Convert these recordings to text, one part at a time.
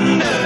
thunder.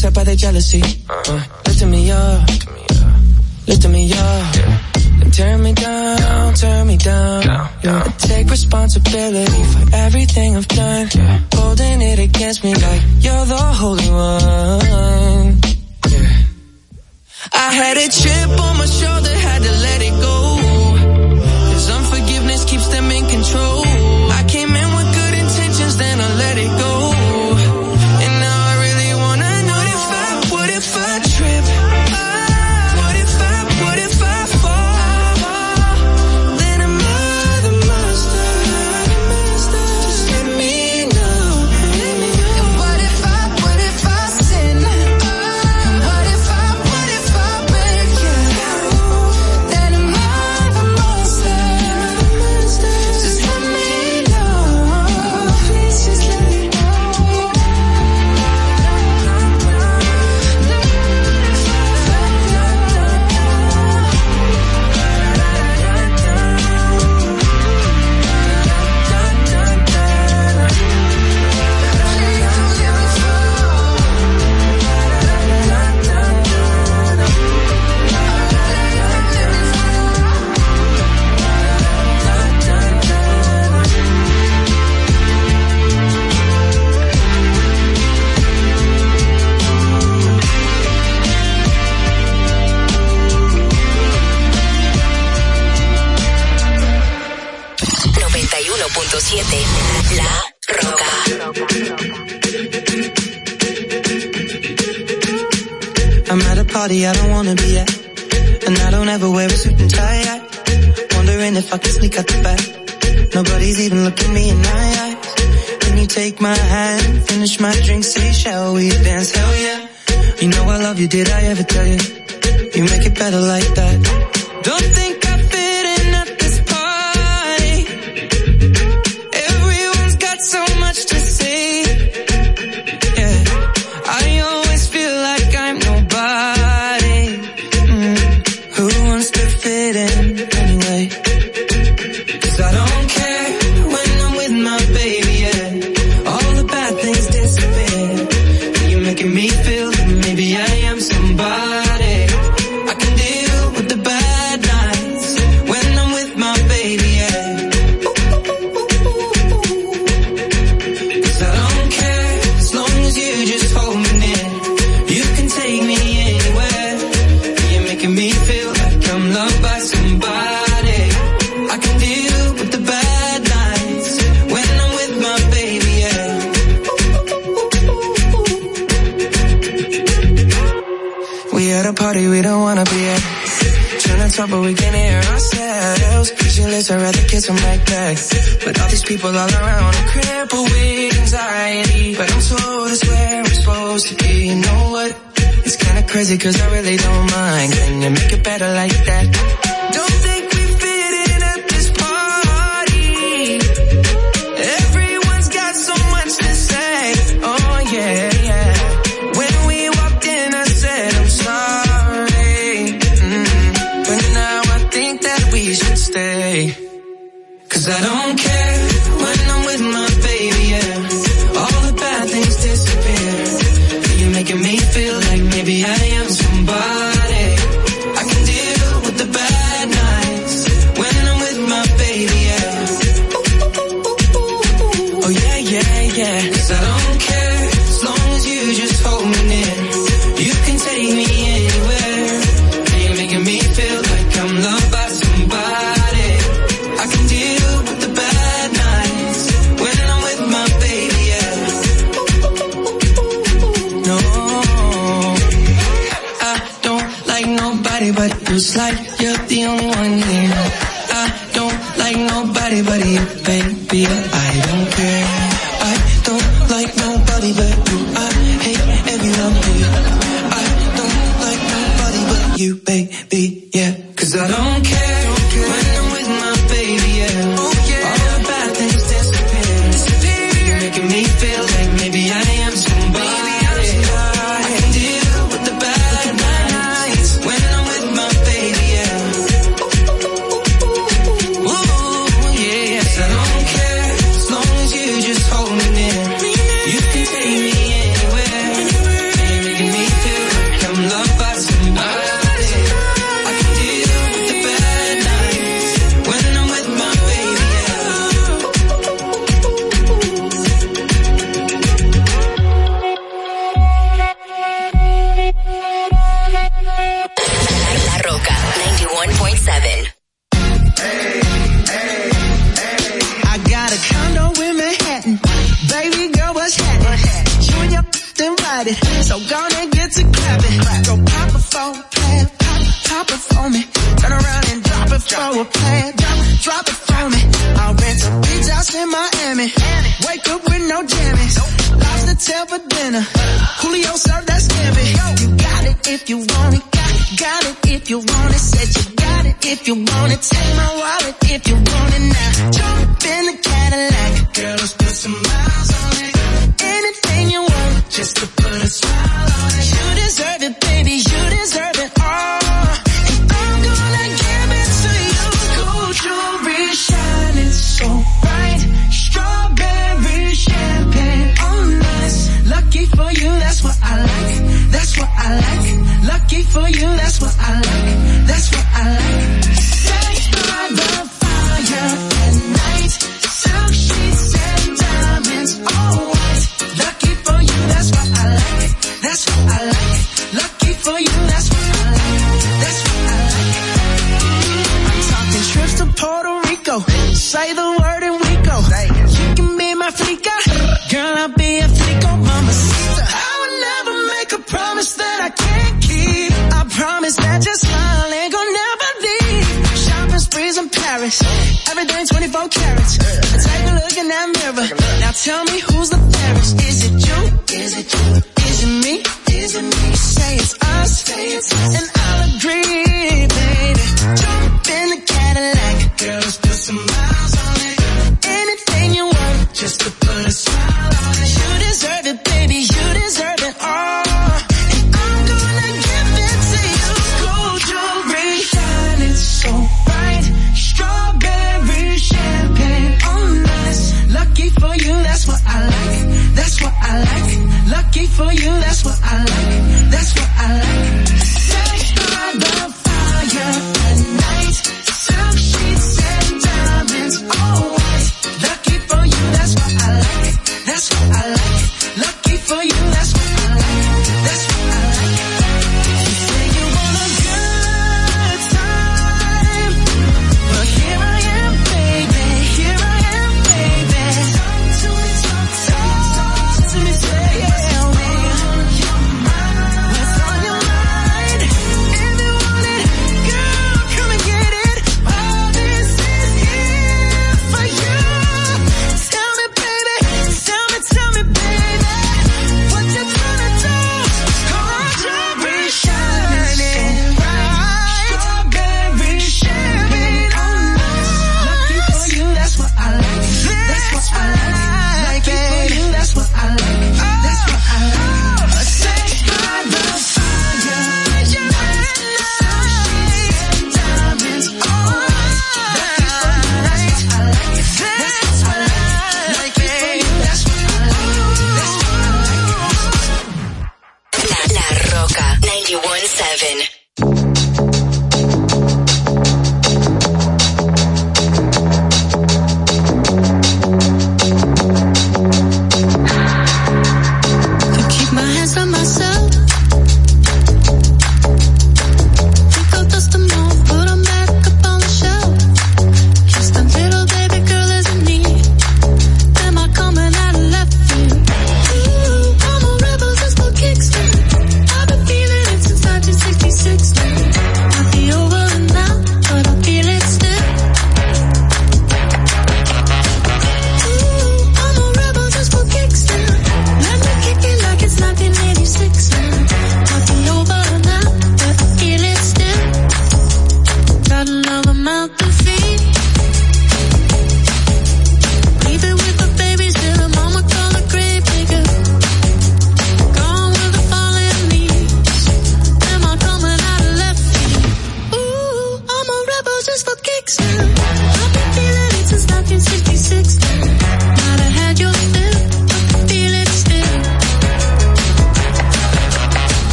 Upset by their jealousy. Uh,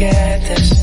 get this.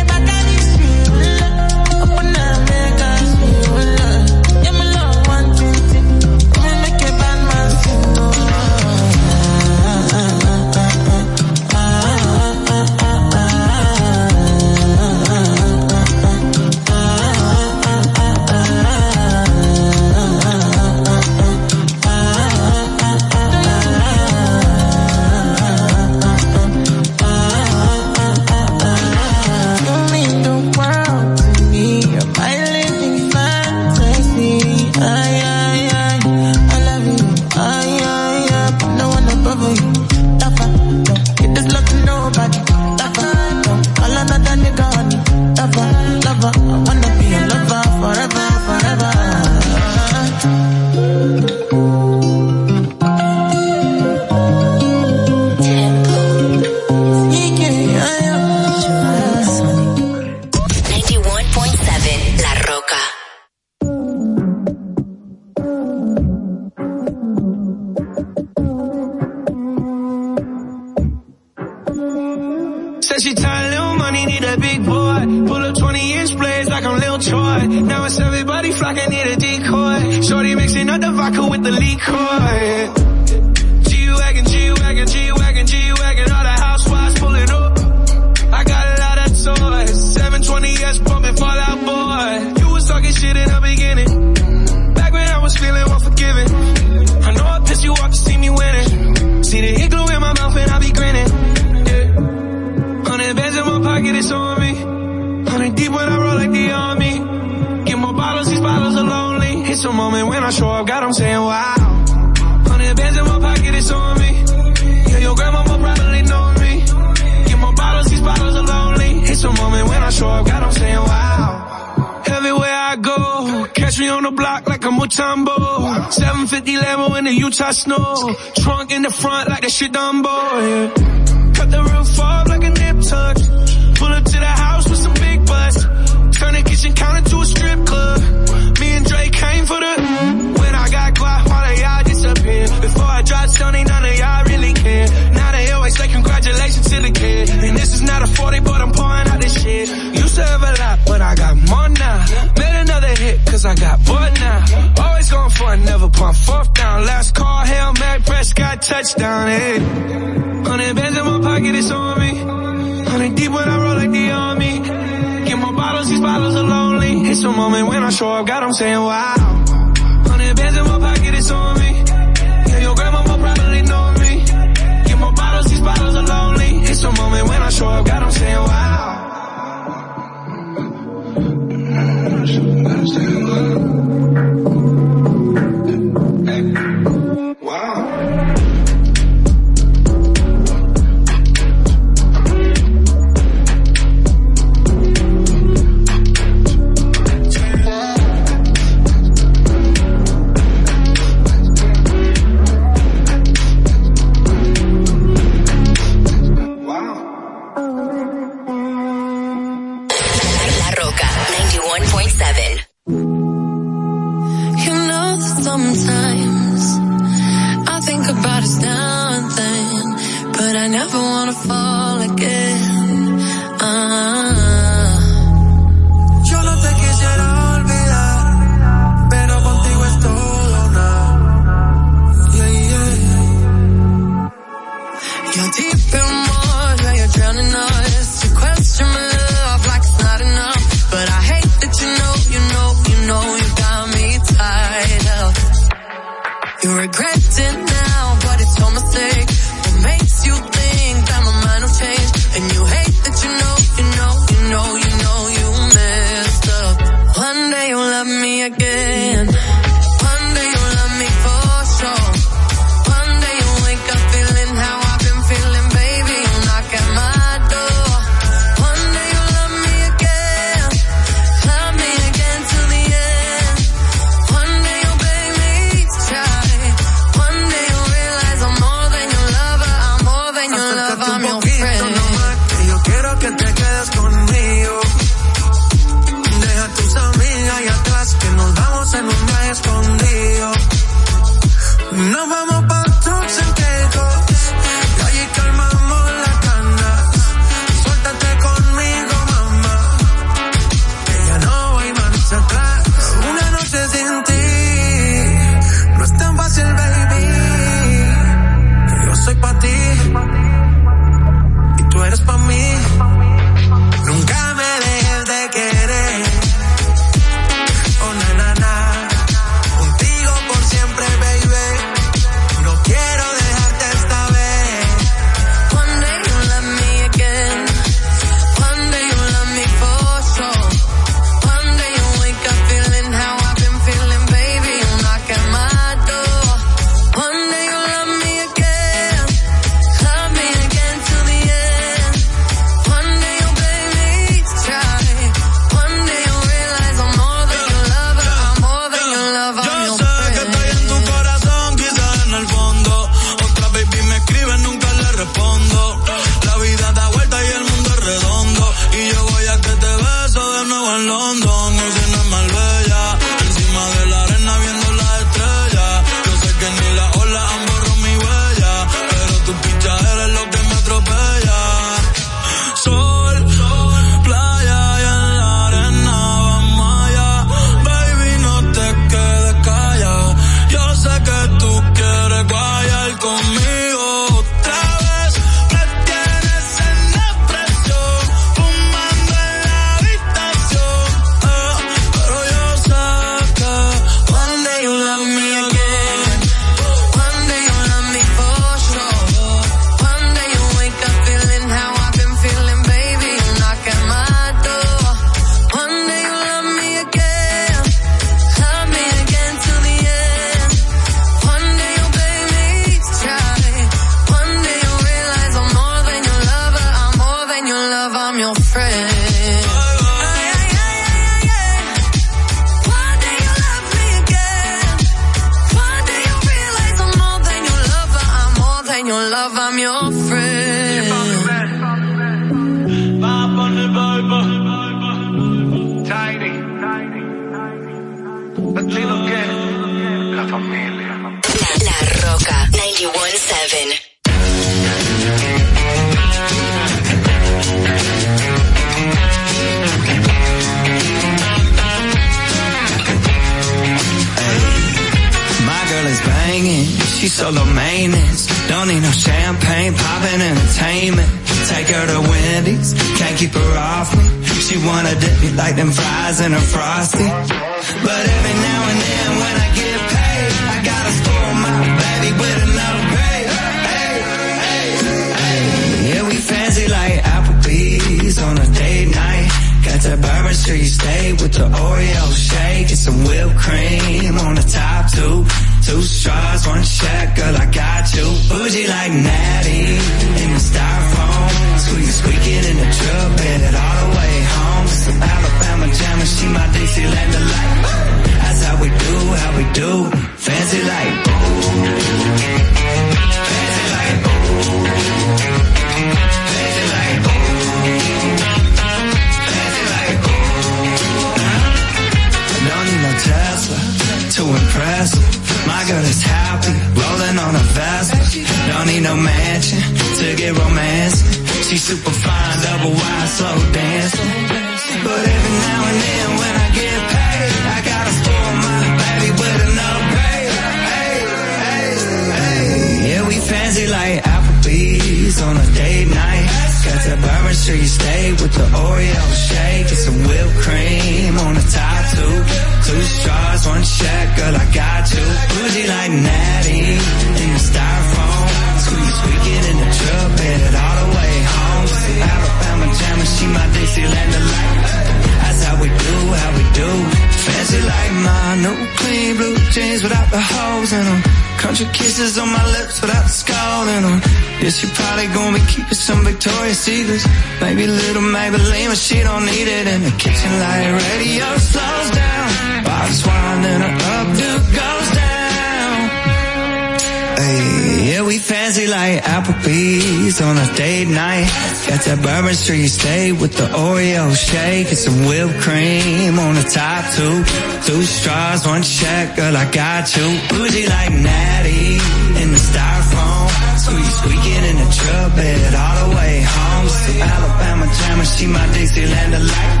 you stay with the Oreo shake and some whipped cream on the top two. Two straws, one check, girl, I got you. Bougie like Natty in the styrofoam. Squeak, squeaking in the truck bed all the way home. So Alabama jammer, she my Dixieland delight.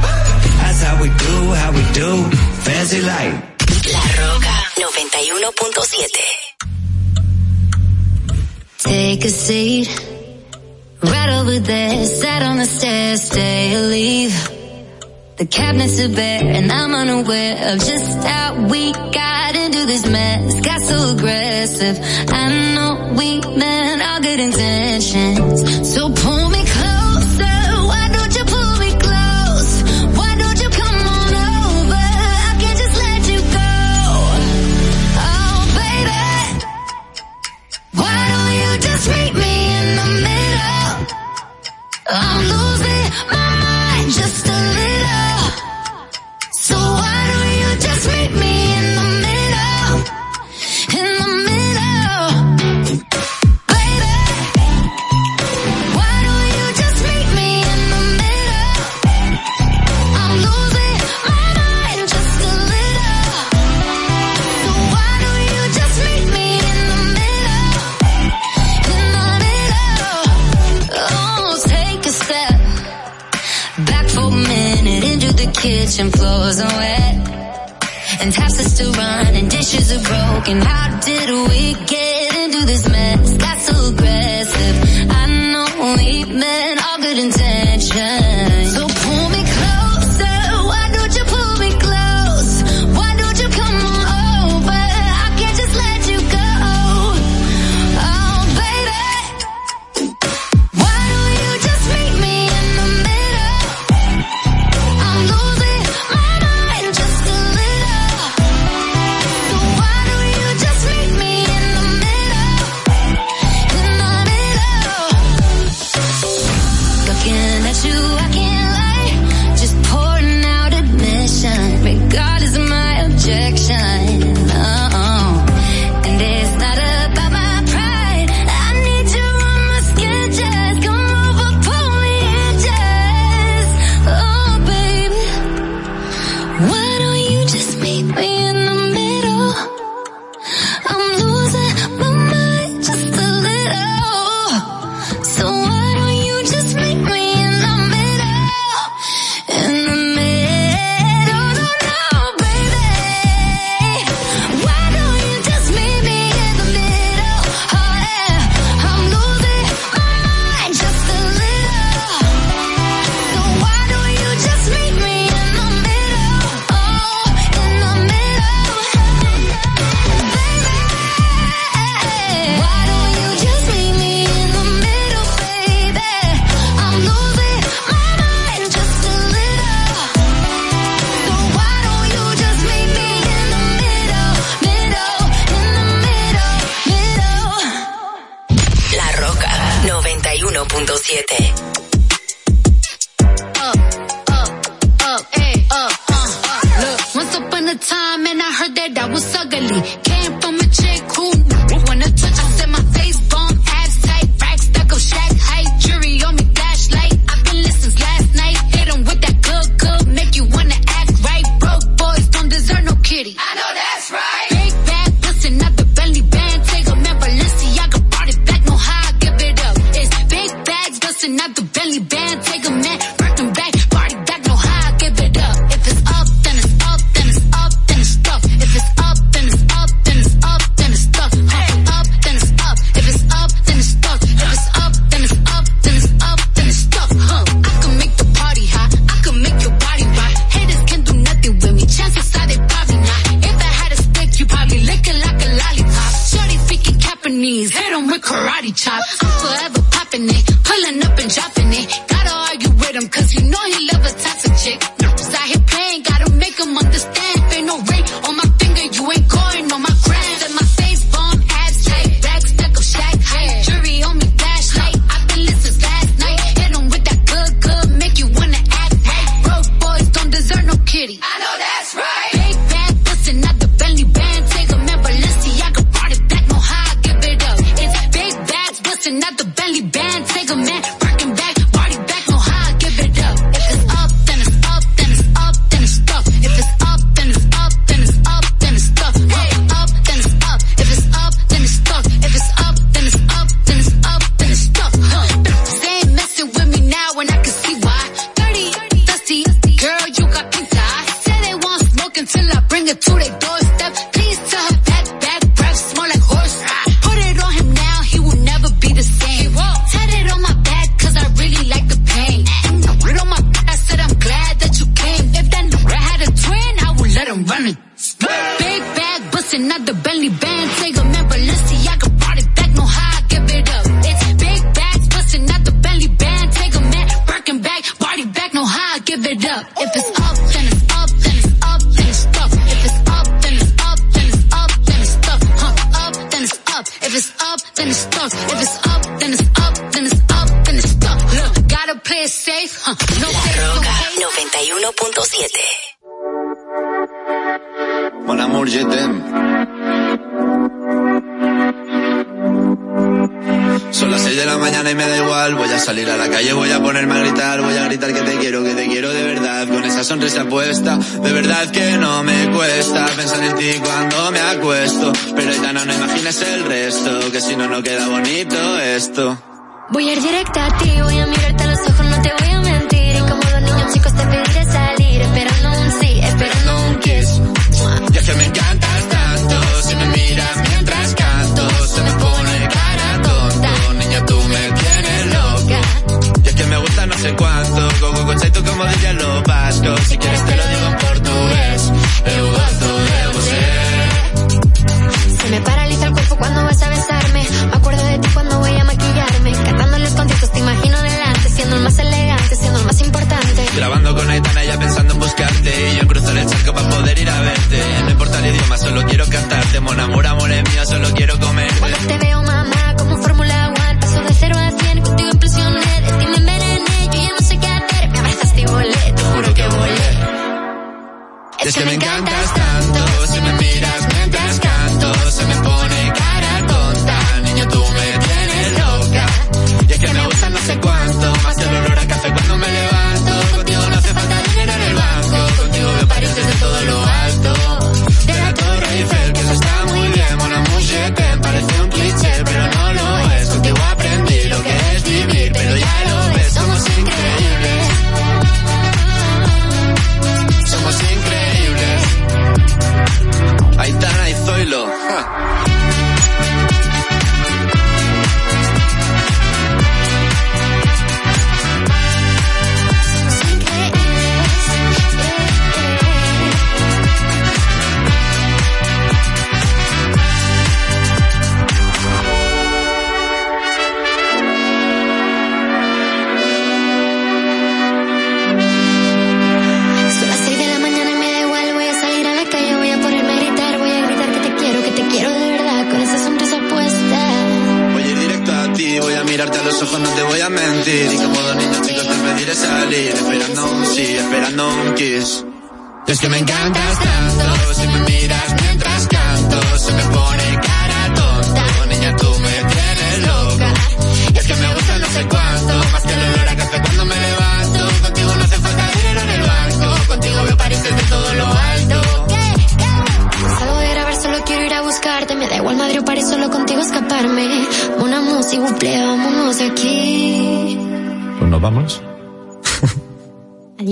That's how we do, how we do. Fancy life. La Roca 91.7 Take a seat right over there. cabinets are bare and I'm unaware of just how we got into this mess. Got so aggressive. I know we meant all good intentions.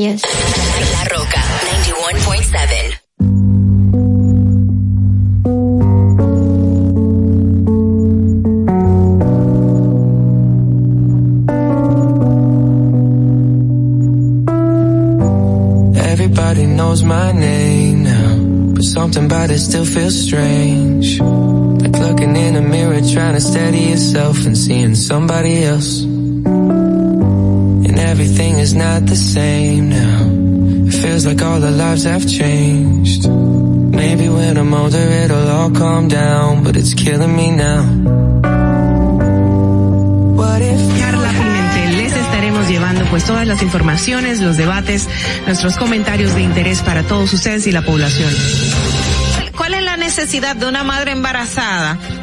Yes. La Roca 91.7. Everybody knows my name now, but something about it still feels strange. Like looking in a mirror, trying to steady yourself and seeing somebody else. Is not the same now. It feels like all our lives have changed. Maybe when I'm older it'll all calm down, but it's killing me now. What if Carla Pimentel, les estaremos llevando pues todas las informaciones, los debates, nuestros comentarios de interés para todos ustedes y la población. ¿Cuál es la necesidad de una madre embarazada?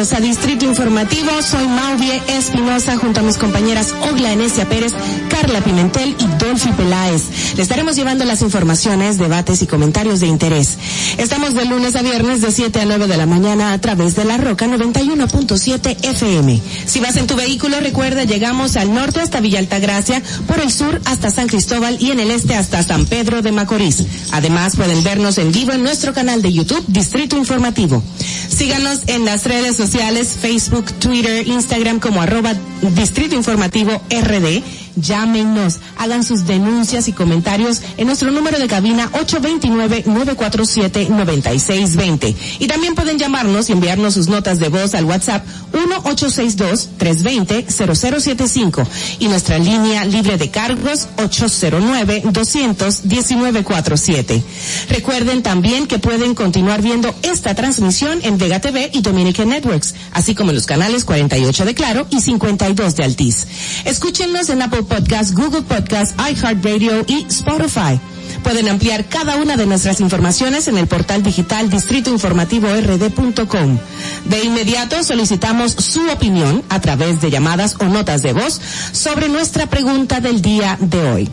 A Distrito Informativo. Soy Mauvie Espinosa junto a mis compañeras Ogla Enesia Pérez, Carla Pimentel y Dolphy Peláez. Le estaremos llevando las informaciones, debates y comentarios de interés. Estamos de lunes a viernes de 7 a 9 de la mañana a través de la Roca 91.7 FM. Si vas en tu vehículo, recuerda, llegamos al norte hasta Villa Altagracia, por el sur hasta San Cristóbal y en el este hasta San Pedro de Macorís. Además, pueden vernos en vivo en nuestro canal de YouTube, Distrito Informativo. Síganos en las redes sociales, Facebook, Twitter, Instagram como arroba Distrito Informativo RD. Llámenos, hagan sus denuncias y comentarios en nuestro número de cabina 829-947-9620. Y también pueden llamarnos y enviarnos sus notas de voz al WhatsApp 1-862-320-0075 y nuestra línea libre de cargos 809-200-1947. Recuerden también que pueden continuar viendo esta transmisión en Vega TV y Dominican Networks, así como en los canales 48 de Claro y 52 de Altiz. Escúchenos en Apple Podcast, Google Podcast, iHeartRadio y Spotify. Pueden ampliar cada una de nuestras informaciones en el portal digital distritoinformativord.com. De inmediato solicitamos su opinión a través de llamadas o notas de voz sobre nuestra pregunta del día de hoy.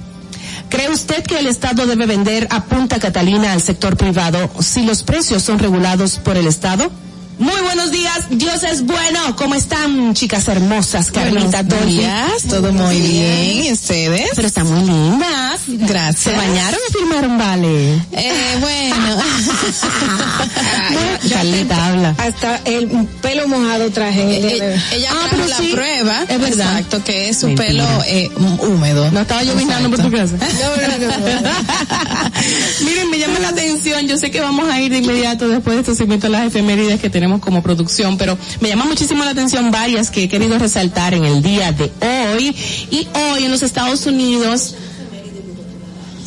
¿Cree usted que el Estado debe vender a Punta Catalina al sector privado si los precios son regulados por el Estado? Muy buenos días, Dios es bueno. ¿Cómo están, chicas hermosas? Carlita, Buenos días, todo muy bien. ¿Y ustedes? Pero están muy lindas. Gracias. ¿Se bañaron o firmaron vale? Eh, bueno. Carlita, habla. Hasta el pelo mojado traje. Eh, ella Ah, pero la sí, prueba. es verdad. Exacto, que es su Mentira. pelo eh, húmedo. No estaba llovinando por tu casa. No, no, no, no. Miren, me llama la atención. Yo sé que vamos a ir de inmediato después de estos segmentos las efemérides que tenemos como producción, pero me llama muchísimo la atención varias que he querido resaltar en el día de hoy. Y hoy en los Estados Unidos,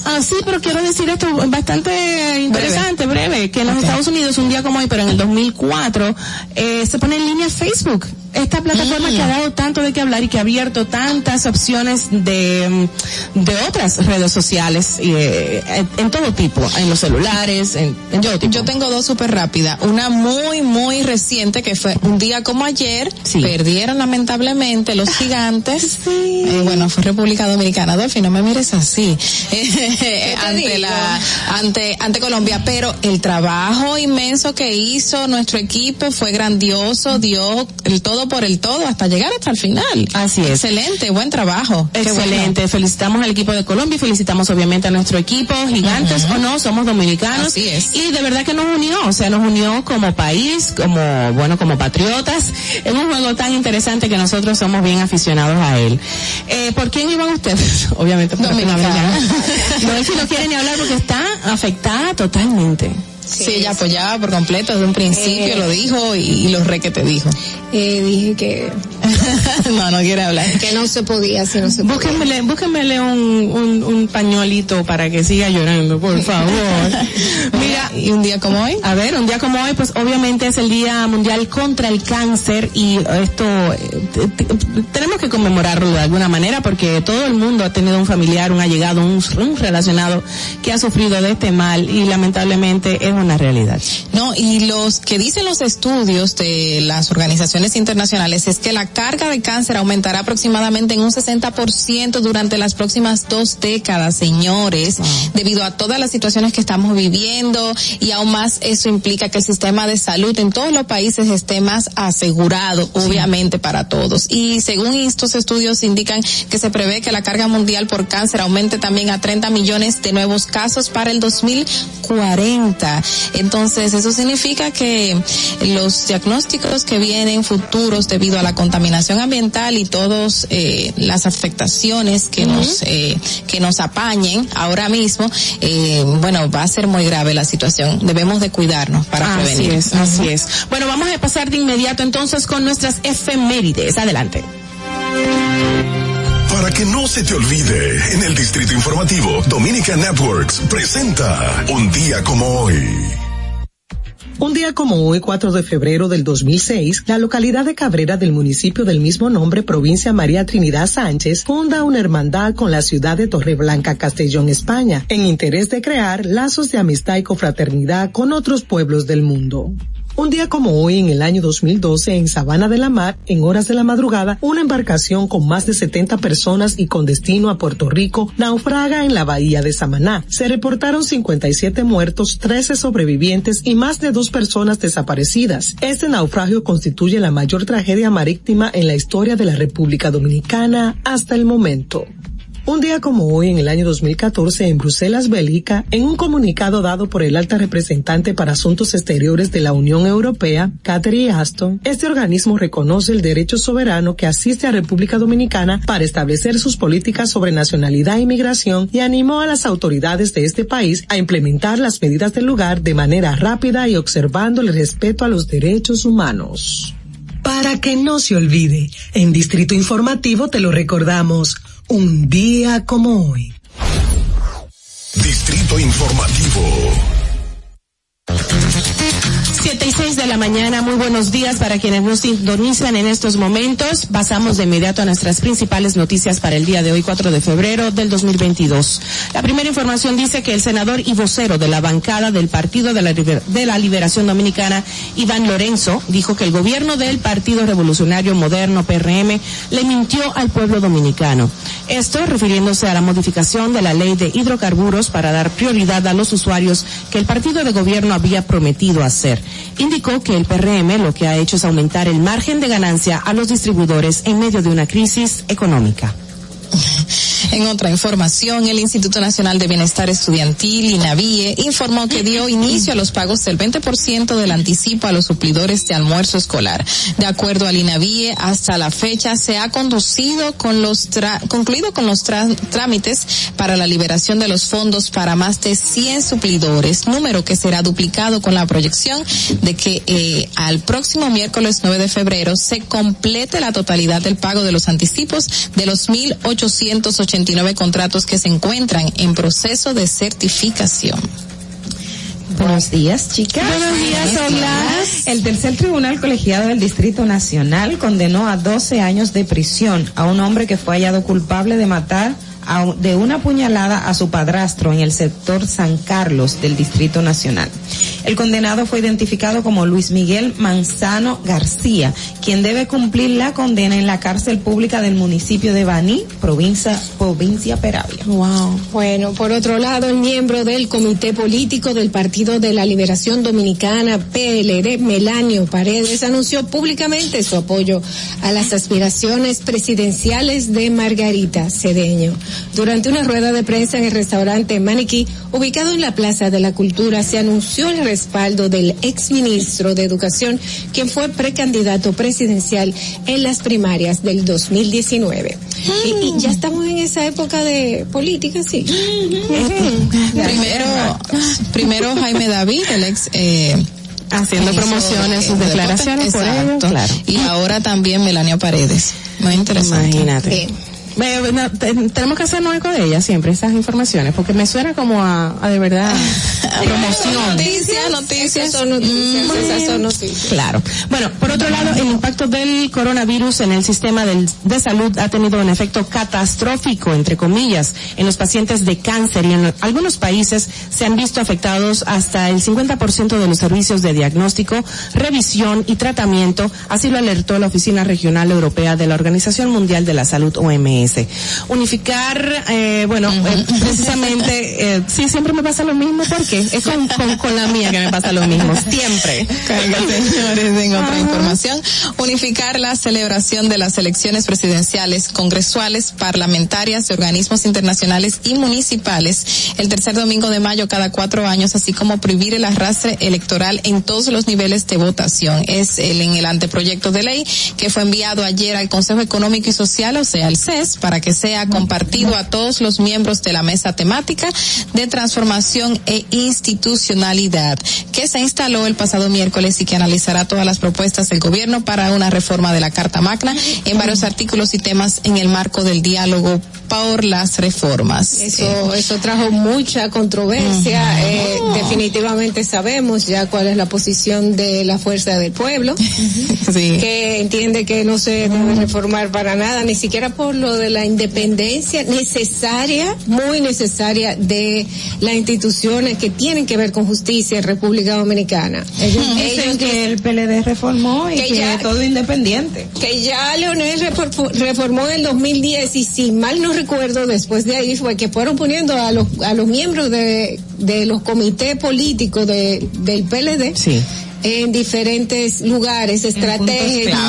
Ah, sí, pero quiero decir esto bastante interesante, breve, que en los Estados Unidos, un día como hoy, pero en el 2004, eh, se pone en línea Facebook. Esta plataforma Mm. que ha dado tanto de qué hablar y que ha abierto tantas opciones de, mm, de otras redes sociales eh, en, en todo tipo, en los celulares, en, en todo tipo. Yo tengo dos súper rápidas. Una muy, muy reciente que fue un día como ayer. Perdieron lamentablemente los gigantes. Eh, bueno, fue República Dominicana. Dolphy, no me mires así. ante la, ante, ante Colombia. Pero el trabajo inmenso que hizo nuestro equipo fue grandioso. Dio el todo por el todo hasta llegar hasta el final. Así es. Excelente, buen trabajo. Excelente, felicitamos al equipo de Colombia y felicitamos obviamente a nuestro equipo, gigantes o no, somos dominicanos. Así es. Y de verdad que nos unió, o sea, nos unió como país, como, bueno, como patriotas, en un juego tan interesante que nosotros somos bien aficionados a él. Eh, ¿Por quién iban ustedes? Obviamente por Dominicana. No es que no quiere ni hablar porque está afectada totalmente. Sí, ella apoyaba por completo desde un principio, Eh. lo dijo y, y lo re que te dijo. Eh, dije que no, no quiere hablar. que no se podía, si no se podía. Búsquenmele, búsquenmele un, un, un pañuelito para que siga llorando, por favor. Mira, ¿y un día como hoy? A ver, un día como hoy, pues obviamente es el Día Mundial contra el Cáncer y esto eh, te- te- tenemos que conmemorarlo de alguna manera porque todo el mundo ha tenido un familiar, un allegado, un, un relacionado que ha sufrido de este mal y lamentablemente es una realidad. No, y los que dicen los estudios de las organizaciones internacionales es que la carga de cáncer aumentará aproximadamente en un 60% durante las próximas dos décadas, señores, debido a todas las situaciones que estamos viviendo y aún más eso implica que el sistema de salud en todos los países esté más asegurado, obviamente para todos. Y según estos estudios indican que se prevé que la carga mundial por cáncer aumente también a 30 millones de nuevos casos para el 2040. Entonces, eso significa que los diagnósticos que vienen futuros debido a la contaminación ambiental y todas eh, las afectaciones que nos eh, que nos apañen ahora mismo, eh, bueno, va a ser muy grave la situación. Debemos de cuidarnos para Así prevenir. es, así es. Bueno, vamos a pasar de inmediato entonces con nuestras efemérides. Adelante. Para que no se te olvide, en el Distrito Informativo, Dominica Networks presenta Un día como hoy. Un día como hoy, 4 de febrero del 2006, la localidad de Cabrera del municipio del mismo nombre, provincia María Trinidad Sánchez, funda una hermandad con la ciudad de Torreblanca, Castellón, España, en interés de crear lazos de amistad y confraternidad con otros pueblos del mundo. Un día como hoy, en el año 2012, en Sabana de la Mar, en horas de la madrugada, una embarcación con más de 70 personas y con destino a Puerto Rico naufraga en la bahía de Samaná. Se reportaron 57 muertos, 13 sobrevivientes y más de dos personas desaparecidas. Este naufragio constituye la mayor tragedia marítima en la historia de la República Dominicana hasta el momento. Un día como hoy, en el año 2014, en Bruselas, Bélgica, en un comunicado dado por el alta representante para Asuntos Exteriores de la Unión Europea, Catherine Ashton, este organismo reconoce el derecho soberano que asiste a República Dominicana para establecer sus políticas sobre nacionalidad e inmigración y animó a las autoridades de este país a implementar las medidas del lugar de manera rápida y observando el respeto a los derechos humanos. Para que no se olvide, en Distrito Informativo te lo recordamos, un día como hoy. Distrito Informativo. Siete y seis de la mañana, muy buenos días para quienes nos sintonizan en estos momentos. Pasamos de inmediato a nuestras principales noticias para el día de hoy, 4 de febrero del 2022. La primera información dice que el senador y vocero de la bancada del Partido de la Liberación Dominicana, Iván Lorenzo, dijo que el gobierno del Partido Revolucionario Moderno, PRM, le mintió al pueblo dominicano. Esto refiriéndose a la modificación de la ley de hidrocarburos para dar prioridad a los usuarios que el partido de gobierno había prometido hacer. Indicó que el PRM lo que ha hecho es aumentar el margen de ganancia a los distribuidores en medio de una crisis económica. En otra información, el Instituto Nacional de Bienestar Estudiantil, INAVIE, informó que dio inicio a los pagos del 20% del anticipo a los suplidores de almuerzo escolar. De acuerdo al INAVIE, hasta la fecha se ha conducido con los tra- concluido con los trámites para la liberación de los fondos para más de 100 suplidores, número que será duplicado con la proyección de que eh, al próximo miércoles 9 de febrero se complete la totalidad del pago de los anticipos de los 1.889 contratos que se encuentran en proceso de certificación. Buenos días, chicas. Buenos días, Ogla. El tercer tribunal colegiado del Distrito Nacional condenó a 12 años de prisión a un hombre que fue hallado culpable de matar de una puñalada a su padrastro en el sector San Carlos del Distrito Nacional. El condenado fue identificado como Luis Miguel Manzano García, quien debe cumplir la condena en la cárcel pública del municipio de Baní, provincia, provincia Peravia. Wow. Bueno, por otro lado, el miembro del Comité Político del Partido de la Liberación Dominicana, PLD, Melanio Paredes, anunció públicamente su apoyo a las aspiraciones presidenciales de Margarita Cedeño. Durante una rueda de prensa en el restaurante Maniquí, ubicado en la Plaza de la Cultura, se anunció el respaldo del exministro de Educación, quien fue precandidato presidencial en las primarias del 2019. Y, y ya estamos en esa época de política, sí. Primero, primero Jaime David, el ex, eh, Haciendo hizo, promociones, eh, sus de declaraciones por ello, Exacto. claro. Y ahora también Melania Paredes. Muy interesante. Imagínate. Ve, no, te- tenemos que hacernos eco de ellas siempre, esas informaciones, porque me suena como a, a de verdad promoción. Noticias, noticias. Son noticias, Mm, esas son noticias. Claro. Bueno, por otro lado, el impacto del coronavirus en el sistema del- de salud ha tenido un efecto catastrófico, entre comillas, en los pacientes de cáncer y en algunos países se han visto afectados hasta el 50% de los servicios de diagnóstico, revisión y tratamiento, así lo alertó la Oficina Regional Europea de la Organización Mundial de la Salud, OMS. Unificar, eh, bueno, eh, precisamente, eh, sí, siempre me pasa lo mismo, porque es con, con, con la mía que me pasa lo mismo, siempre. Carga, señores, en otra información. Unificar la celebración de las elecciones presidenciales, congresuales, parlamentarias de organismos internacionales y municipales el tercer domingo de mayo cada cuatro años, así como prohibir el arrastre electoral en todos los niveles de votación. Es el, en el anteproyecto de ley que fue enviado ayer al Consejo Económico y Social, o sea, al CES, para que sea compartido a todos los miembros de la mesa temática de transformación e institucionalidad, que se instaló el pasado miércoles y que analizará todas las propuestas del gobierno para una reforma de la Carta Magna en varios artículos y temas en el marco del diálogo por las reformas. Eso, eso trajo mucha controversia. Eh, definitivamente sabemos ya cuál es la posición de la fuerza del pueblo, que entiende que no se debe reformar para nada, ni siquiera por lo de la independencia necesaria, muy necesaria de las instituciones que tienen que ver con justicia en República Dominicana. Ellos dicen que el PLD reformó y Que que, ya- todo independiente. que ya Leonel reformó en el 2010 y si mal no recuerdo después de ahí fue que fueron poniendo a los a los miembros de, de los comités políticos de, del PLD en diferentes lugares estratégicos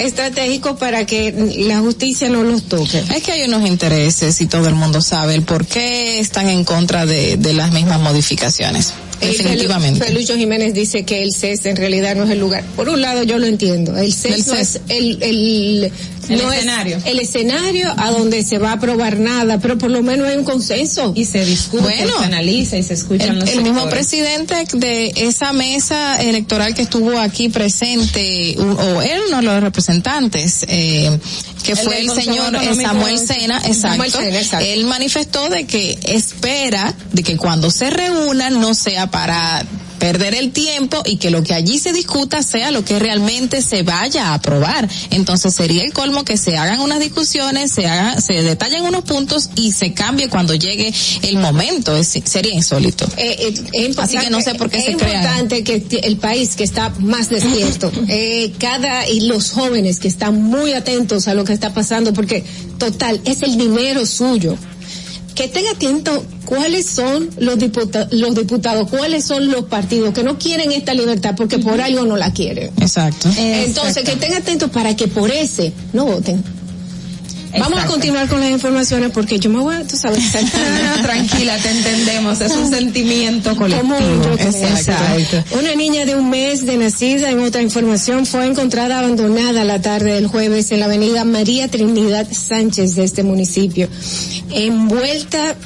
estratégicos para que la justicia no los toque. Es que hay unos intereses y todo el mundo sabe el por qué están en contra de, de las mismas modificaciones. Definitivamente. Felucho Jiménez dice que el CES en realidad no es el lugar. Por un lado yo lo entiendo. El CES, El no es el, el, El no es escenario. el escenario a donde se va a aprobar nada, pero por lo menos hay un consenso. Y se discute, Bueno, se analiza y se escuchan El, los el mismo presidente de esa mesa electoral que estuvo aquí presente, o él, uno de los representantes, eh, que El fue el señor Samuel Sena, Samuel exacto, Sena, exacto. él manifestó de que espera de que cuando se reúnan no sea para perder el tiempo y que lo que allí se discuta sea lo que realmente se vaya a aprobar. Entonces sería el colmo que se hagan unas discusiones, se hagan, se detallen unos puntos y se cambie cuando llegue el momento. Es- sería insólito. Eh, eh, es importante- Así que no sé por qué es se crean. importante que el país que está más despierto, eh, cada y los jóvenes que están muy atentos a lo que está pasando, porque total es el dinero suyo. Que estén atentos cuáles son los, diputa- los diputados, cuáles son los partidos que no quieren esta libertad porque por algo no la quieren. Exacto. Entonces, que estén atentos para que por ese no voten. Vamos a continuar con las informaciones porque yo me voy a, tú sabes, tranquila, te entendemos, es un sentimiento colectivo. Exacto. Una niña de un mes de nacida, en otra información, fue encontrada abandonada la tarde del jueves en la avenida María Trinidad Sánchez de este municipio, envuelta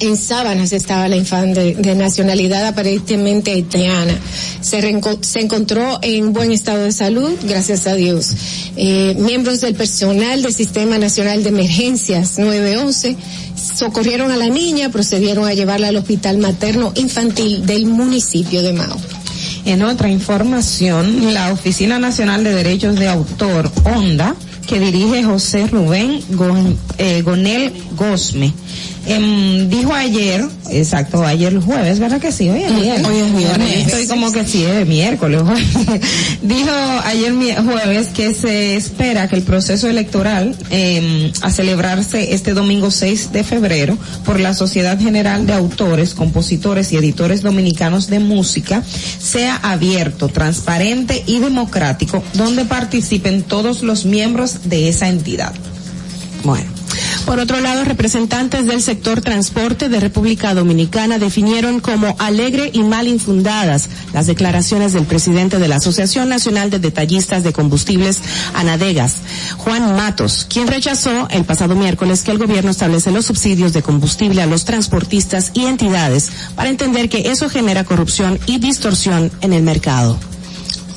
en Sábanas estaba la infante de nacionalidad aparentemente haitiana. Se, se encontró en buen estado de salud, gracias a Dios. Eh, miembros del personal del Sistema Nacional de Emergencias 911 socorrieron a la niña, procedieron a llevarla al Hospital Materno Infantil del municipio de Mao. En otra información, la Oficina Nacional de Derechos de Autor, ONDA, que dirige José Rubén Gon- eh, Gonel Gosme, em, dijo ayer, exacto, ayer jueves, ¿verdad que sí? Hoy es viernes. Hoy es viernes. Estoy como que sí, es miércoles. dijo ayer jueves que se espera que el proceso electoral em, a celebrarse este domingo 6 de febrero por la Sociedad General de Autores, Compositores y Editores Dominicanos de Música sea abierto, transparente y democrático, donde participen todos los miembros de esa entidad. Bueno. Por otro lado, representantes del sector transporte de República Dominicana definieron como alegre y mal infundadas las declaraciones del presidente de la Asociación Nacional de Detallistas de Combustibles, Anadegas, Juan Matos, quien rechazó el pasado miércoles que el gobierno establece los subsidios de combustible a los transportistas y entidades para entender que eso genera corrupción y distorsión en el mercado.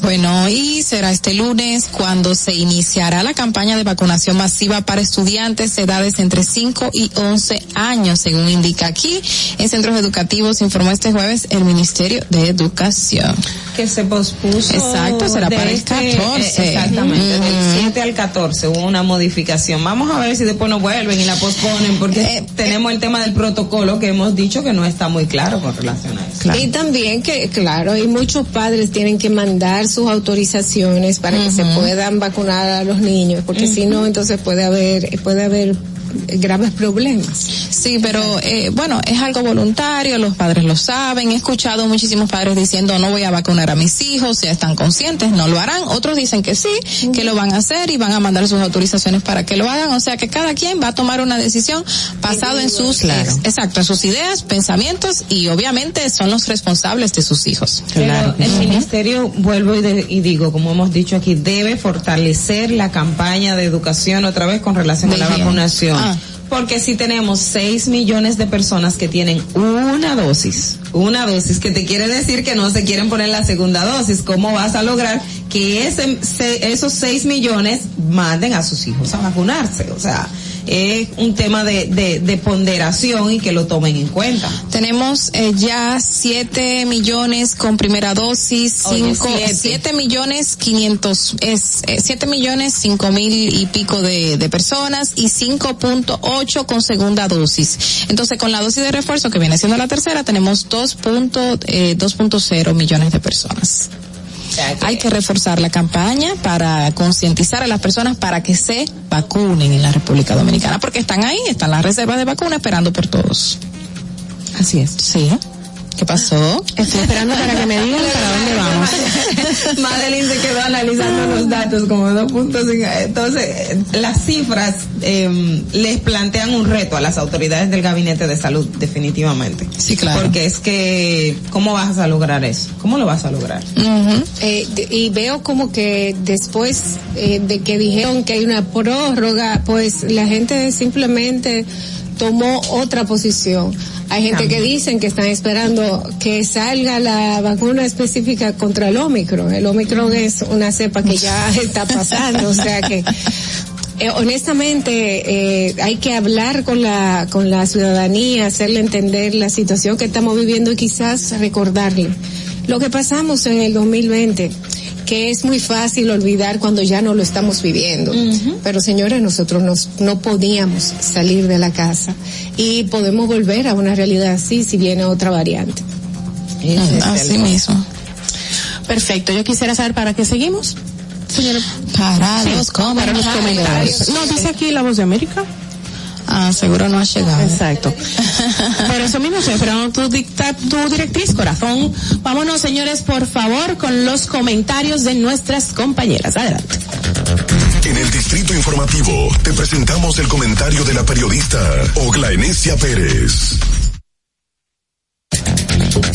Bueno, y será este lunes cuando se iniciará la campaña de vacunación masiva para estudiantes de edades entre 5 y 11 años, según indica aquí en centros educativos, informó este jueves el Ministerio de Educación. Que se pospuso. Exacto, será para el este, 14. eh, exactamente, del Ujú. 7 al 14 hubo una modificación. Vamos a ver si después nos vuelven y la posponen, porque Eh, tenemos el tema del protocolo que hemos dicho que no está muy claro con relación a eso. Y también que, claro, hay muchos padres tienen que mandar sus autorizaciones para que se puedan vacunar a los niños, porque si no, entonces puede haber, puede haber graves problemas. Sí, pero eh, bueno, es algo voluntario, los padres lo saben. He escuchado muchísimos padres diciendo no voy a vacunar a mis hijos, ya están conscientes, no lo harán. Otros dicen que sí, que lo van a hacer y van a mandar sus autorizaciones para que lo hagan. O sea que cada quien va a tomar una decisión basado en sus, ex- exacto, en sus ideas, pensamientos y obviamente son los responsables de sus hijos. Pero el ministerio, vuelvo y, de- y digo, como hemos dicho aquí, debe fortalecer la campaña de educación otra vez con relación De a la higiene. vacunación. Ah. Porque si tenemos 6 millones de personas que tienen una dosis, una dosis que te quiere decir que no se quieren poner la segunda dosis, ¿cómo vas a lograr que ese, se- esos 6 millones manden a sus hijos a vacunarse? O sea, es un tema de, de, de ponderación y que lo tomen en cuenta. Tenemos eh, ya 7 millones con primera dosis, Oye, 5, siete. 7 millones 500, es eh, 7 millones 5 mil y pico de, de personas y 5.8 con segunda dosis. Entonces con la dosis de refuerzo que viene siendo la tercera tenemos 2. eh, 2.0 millones de personas. Hay que reforzar la campaña para concientizar a las personas para que se vacunen en la República Dominicana, porque están ahí, están las reservas de vacuna esperando por todos. Así es. Sí. ¿Qué pasó? Estoy esperando para que me digan para dónde vamos. Madeline se quedó analizando los datos como dos puntos. Entonces, eh, las cifras eh, les plantean un reto a las autoridades del Gabinete de Salud, definitivamente. Sí, claro. Porque es que, ¿cómo vas a lograr eso? ¿Cómo lo vas a lograr? Eh, y veo como que después eh, de que dijeron que hay una prórroga, pues la gente simplemente tomó otra posición. Hay gente que dicen que están esperando que salga la vacuna específica contra el Omicron. El Omicron es una cepa que ya está pasando, o sea que eh, honestamente eh, hay que hablar con la con la ciudadanía, hacerle entender la situación que estamos viviendo y quizás recordarle lo que pasamos en el 2020 que es muy fácil olvidar cuando ya no lo estamos viviendo. Pero señores, nosotros nos, no podíamos salir de la casa y podemos volver a una realidad así si viene otra variante. Así mismo. Perfecto. Yo quisiera saber para qué seguimos. Señora. Para Sí, los para los comentarios. comentarios. No, dice aquí la voz de América. Ah, seguro no ha llegado. Exacto. Por eso mismo estoy esperando tu, dicta, tu directriz, corazón. Vámonos, señores, por favor, con los comentarios de nuestras compañeras. Adelante. En el Distrito Informativo te presentamos el comentario de la periodista Ogla Enesia Pérez.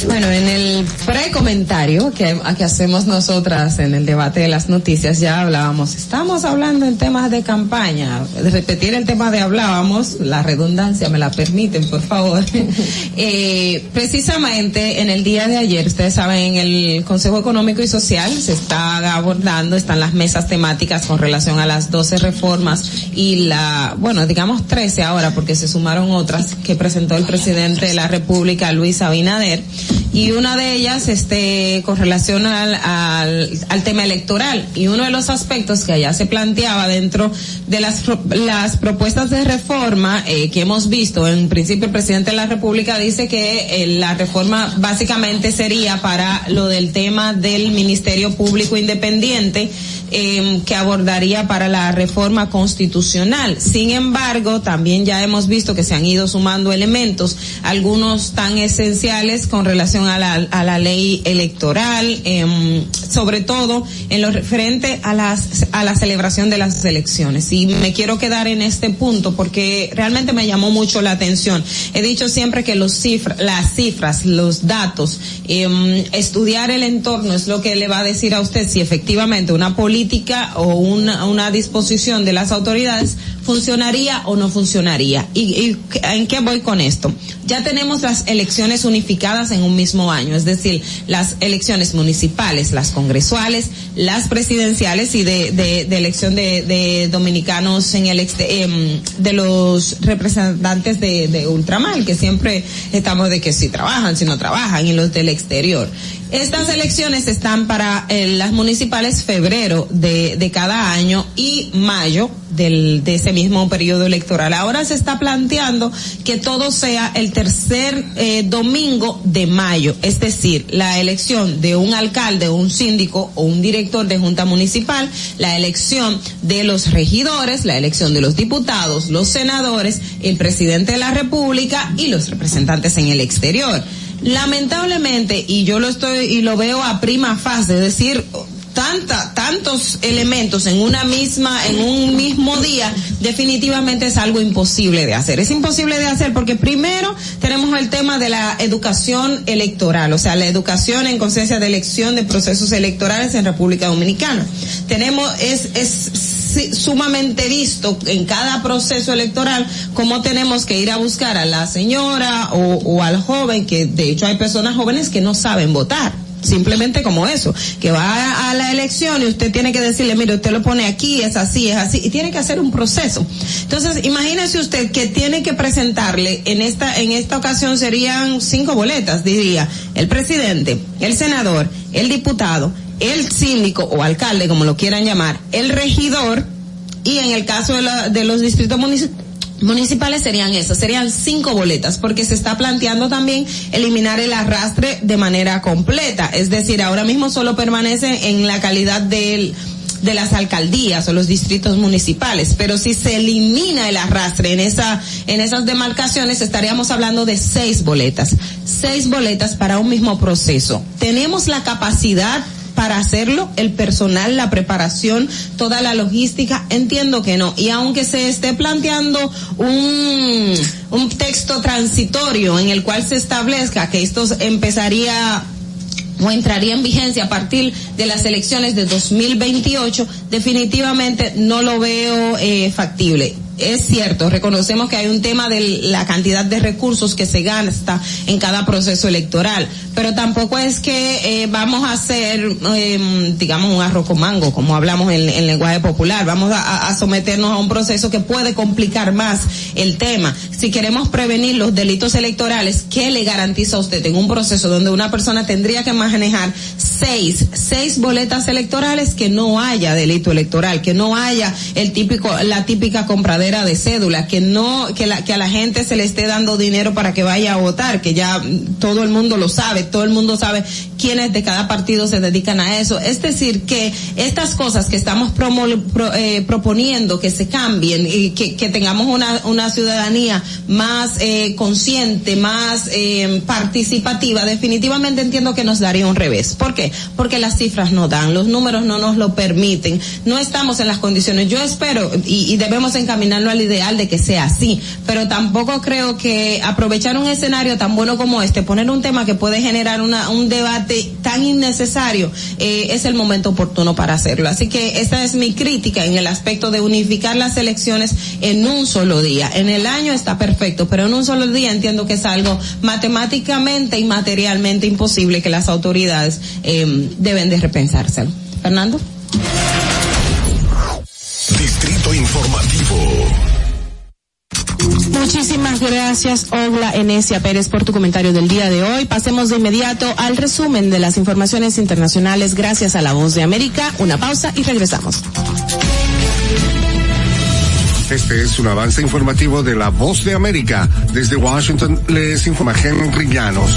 Bueno, en el pre-comentario que, hacemos nosotras en el debate de las noticias ya hablábamos, estamos hablando en temas de campaña, repetir el tema de hablábamos, la redundancia me la permiten, por favor. eh, precisamente en el día de ayer, ustedes saben, en el Consejo Económico y Social se está abordando, están las mesas temáticas con relación a las 12 reformas y la, bueno, digamos 13 ahora porque se sumaron otras que presentó el presidente de la República, Luis Abinader y una de ellas este con relación al, al, tema electoral y uno de los aspectos que allá se planteaba dentro de las las propuestas de reforma eh, que hemos visto en principio el presidente de la República dice que eh, la reforma básicamente sería para lo del tema del Ministerio Público Independiente eh, que abordaría para la reforma constitucional. Sin embargo, también ya hemos visto que se han ido sumando elementos, algunos tan esenciales con relación a la, a la ley electoral, eh, sobre todo en lo referente a, las, a la celebración de las elecciones. Y me quiero quedar en este punto porque realmente me llamó mucho la atención. He dicho siempre que los cifra, las cifras, los datos, eh, estudiar el entorno es lo que le va a decir a usted si efectivamente una política política o una, una disposición de las autoridades funcionaría o no funcionaría. ¿Y, ¿Y, en qué voy con esto? Ya tenemos las elecciones unificadas en un mismo año, es decir, las elecciones municipales, las congresuales, las presidenciales y de, de, elección de, de, dominicanos en el eh, de los representantes de, de ultramar, que siempre estamos de que si trabajan, si no trabajan, y los del exterior. Estas elecciones están para eh, las municipales febrero de, de cada año y mayo del, de ese mismo periodo electoral. Ahora se está planteando que todo sea el tercer eh, domingo de mayo, es decir, la elección de un alcalde, un síndico o un director de junta municipal, la elección de los regidores, la elección de los diputados, los senadores, el presidente de la República y los representantes en el exterior lamentablemente, y yo lo estoy y lo veo a prima fase, es decir, tanta, tantos elementos en una misma, en un mismo día, definitivamente es algo imposible de hacer. Es imposible de hacer porque primero tenemos el tema de la educación electoral, o sea, la educación en conciencia de elección de procesos electorales en República Dominicana. Tenemos, es, es sumamente visto en cada proceso electoral cómo tenemos que ir a buscar a la señora o, o al joven, que de hecho hay personas jóvenes que no saben votar simplemente como eso, que va a la elección y usted tiene que decirle, mire, usted lo pone aquí, es así, es así, y tiene que hacer un proceso. Entonces, imagínese usted que tiene que presentarle, en esta, en esta ocasión serían cinco boletas, diría, el presidente, el senador, el diputado, el síndico o alcalde, como lo quieran llamar, el regidor, y en el caso de, la, de los distritos municipales, serían esas, serían cinco boletas, porque se está planteando también eliminar el arrastre de manera completa, es decir, ahora mismo solo permanece en la calidad del de las alcaldías o los distritos municipales, pero si se elimina el arrastre en esa en esas demarcaciones estaríamos hablando de seis boletas, seis boletas para un mismo proceso. Tenemos la capacidad para hacerlo, el personal, la preparación, toda la logística, entiendo que no. Y aunque se esté planteando un, un texto transitorio en el cual se establezca que esto empezaría o entraría en vigencia a partir de las elecciones de 2028, definitivamente no lo veo eh, factible es cierto, reconocemos que hay un tema de la cantidad de recursos que se gasta en cada proceso electoral, pero tampoco es que eh, vamos a hacer, eh, digamos, un arroz con mango, como hablamos en, en lenguaje popular. Vamos a, a, someternos a un proceso que puede complicar más el tema. Si queremos prevenir los delitos electorales, ¿qué le garantiza a usted en un proceso donde una persona tendría que manejar seis, seis boletas electorales que no haya delito electoral, que no haya el típico, la típica compradera de cédula, que no, que la, que a la gente se le esté dando dinero para que vaya a votar, que ya todo el mundo lo sabe, todo el mundo sabe quiénes de cada partido se dedican a eso. Es decir, que estas cosas que estamos promo, pro, eh, proponiendo que se cambien y que, tengamos una, una ciudadanía más eh, consciente, más eh, participativa, definitivamente entiendo que nos daría un revés. ¿Por qué? Porque las cifras no dan, los números no nos lo permiten, no estamos en las condiciones. Yo espero y debemos encaminar encaminarlo al ideal de que sea así. Pero tampoco creo que aprovechar un escenario tan bueno como este, poner un tema que puede generar una, un debate tan innecesario, eh, es el momento oportuno para hacerlo. Así que esta es mi crítica en el aspecto de unificar las elecciones en un solo día. En el año está perfecto, pero en un solo día entiendo que es algo matemáticamente y materialmente imposible que las autoridades eh, deben de repensárselo. Fernando. Informativo. Muchísimas gracias, Ogla Enesia Pérez, por tu comentario del día de hoy. Pasemos de inmediato al resumen de las informaciones internacionales gracias a la voz de América. Una pausa y regresamos. Este es un avance informativo de la voz de América. Desde Washington les informa Henry Llanos.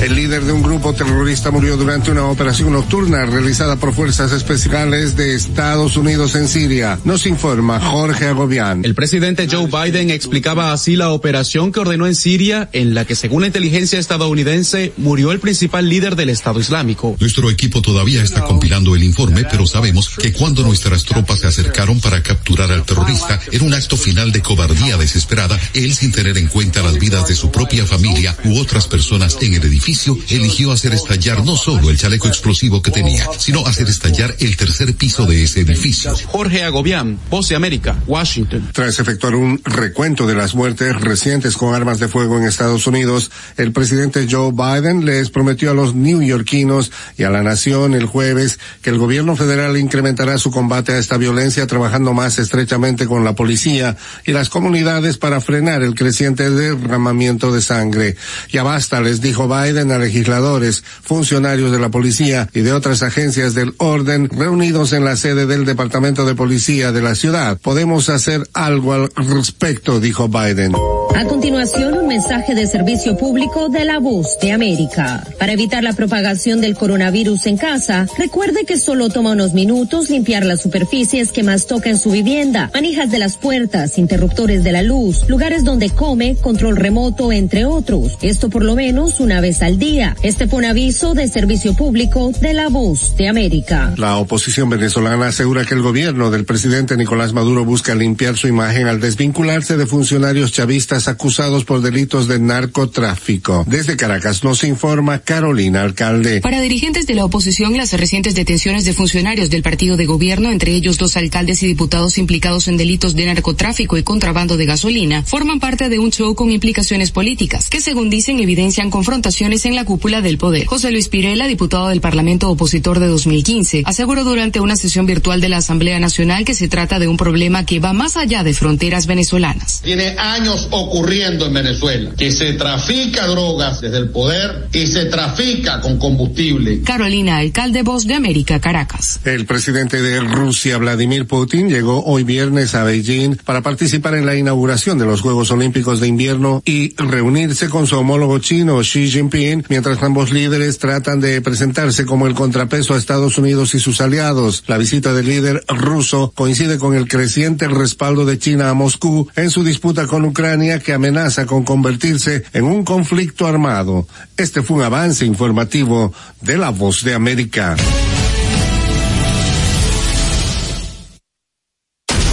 El líder de un grupo terrorista murió durante una operación nocturna realizada por fuerzas especiales de Estados Unidos en Siria. Nos informa Jorge Agobián. El presidente Joe Biden explicaba así la operación que ordenó en Siria, en la que según la inteligencia estadounidense murió el principal líder del Estado Islámico. Nuestro equipo todavía está compilando el informe, pero sabemos que cuando nuestras tropas se acercaron para capturar al terrorista, era un acto final de cobardía desesperada, él sin tener en cuenta las vidas de su propia familia u otras personas en el edificio eligió hacer estallar no solo el chaleco explosivo que tenía, sino hacer estallar el tercer piso de ese edificio. Jorge Agobián, Voz de América, Washington. Tras efectuar un recuento de las muertes recientes con armas de fuego en Estados Unidos, el presidente Joe Biden les prometió a los neoyorquinos y a la nación el jueves que el gobierno federal incrementará su combate a esta violencia trabajando más estrechamente con la policía y las comunidades para frenar el creciente derramamiento de sangre. Ya basta, les dijo Biden a legisladores, funcionarios de la policía y de otras agencias del orden reunidos en la sede del Departamento de Policía de la ciudad. Podemos hacer algo al respecto, dijo Biden. A continuación, un mensaje de servicio público de la voz de América. Para evitar la propagación del coronavirus en casa, recuerde que solo toma unos minutos limpiar las superficies que más toca en su vivienda, manijas de las puertas, interruptores de la luz, lugares donde come, control remoto, entre otros. Esto por lo menos una vez al día. Este fue un aviso de servicio público de la voz de América. La oposición venezolana asegura que el gobierno del presidente Nicolás Maduro busca limpiar su imagen al desvincularse de funcionarios chavistas acusados por delitos de narcotráfico. Desde Caracas nos informa Carolina Alcalde. Para dirigentes de la oposición, las recientes detenciones de funcionarios del partido de gobierno, entre ellos dos alcaldes y diputados implicados en delitos de narcotráfico y contrabando de gasolina, forman parte de un show con implicaciones políticas, que según dicen evidencian confrontaciones en la cúpula del poder. José Luis Pirela, diputado del Parlamento opositor de 2015, aseguró durante una sesión virtual de la Asamblea Nacional que se trata de un problema que va más allá de fronteras venezolanas. Tiene años ocurriendo en Venezuela, que se trafica drogas desde el poder y se trafica con combustible. Carolina, alcalde Voz de América, Caracas. El presidente de Rusia, Vladimir Putin, llegó hoy viernes a Beijing para participar en la inauguración de los Juegos Olímpicos de Invierno y reunirse con su homólogo chino, Xi Jinping, mientras ambos líderes tratan de presentarse como el contrapeso a Estados Unidos y sus aliados. La visita del líder ruso coincide con el creciente respaldo de China a Moscú en su disputa con Ucrania que amenaza con convertirse en un conflicto armado. Este fue un avance informativo de la voz de América.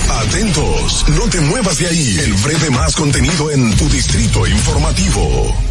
Atentos, no te muevas de ahí. El breve más contenido en tu distrito informativo.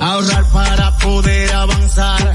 Ahorrar para poder avanzar.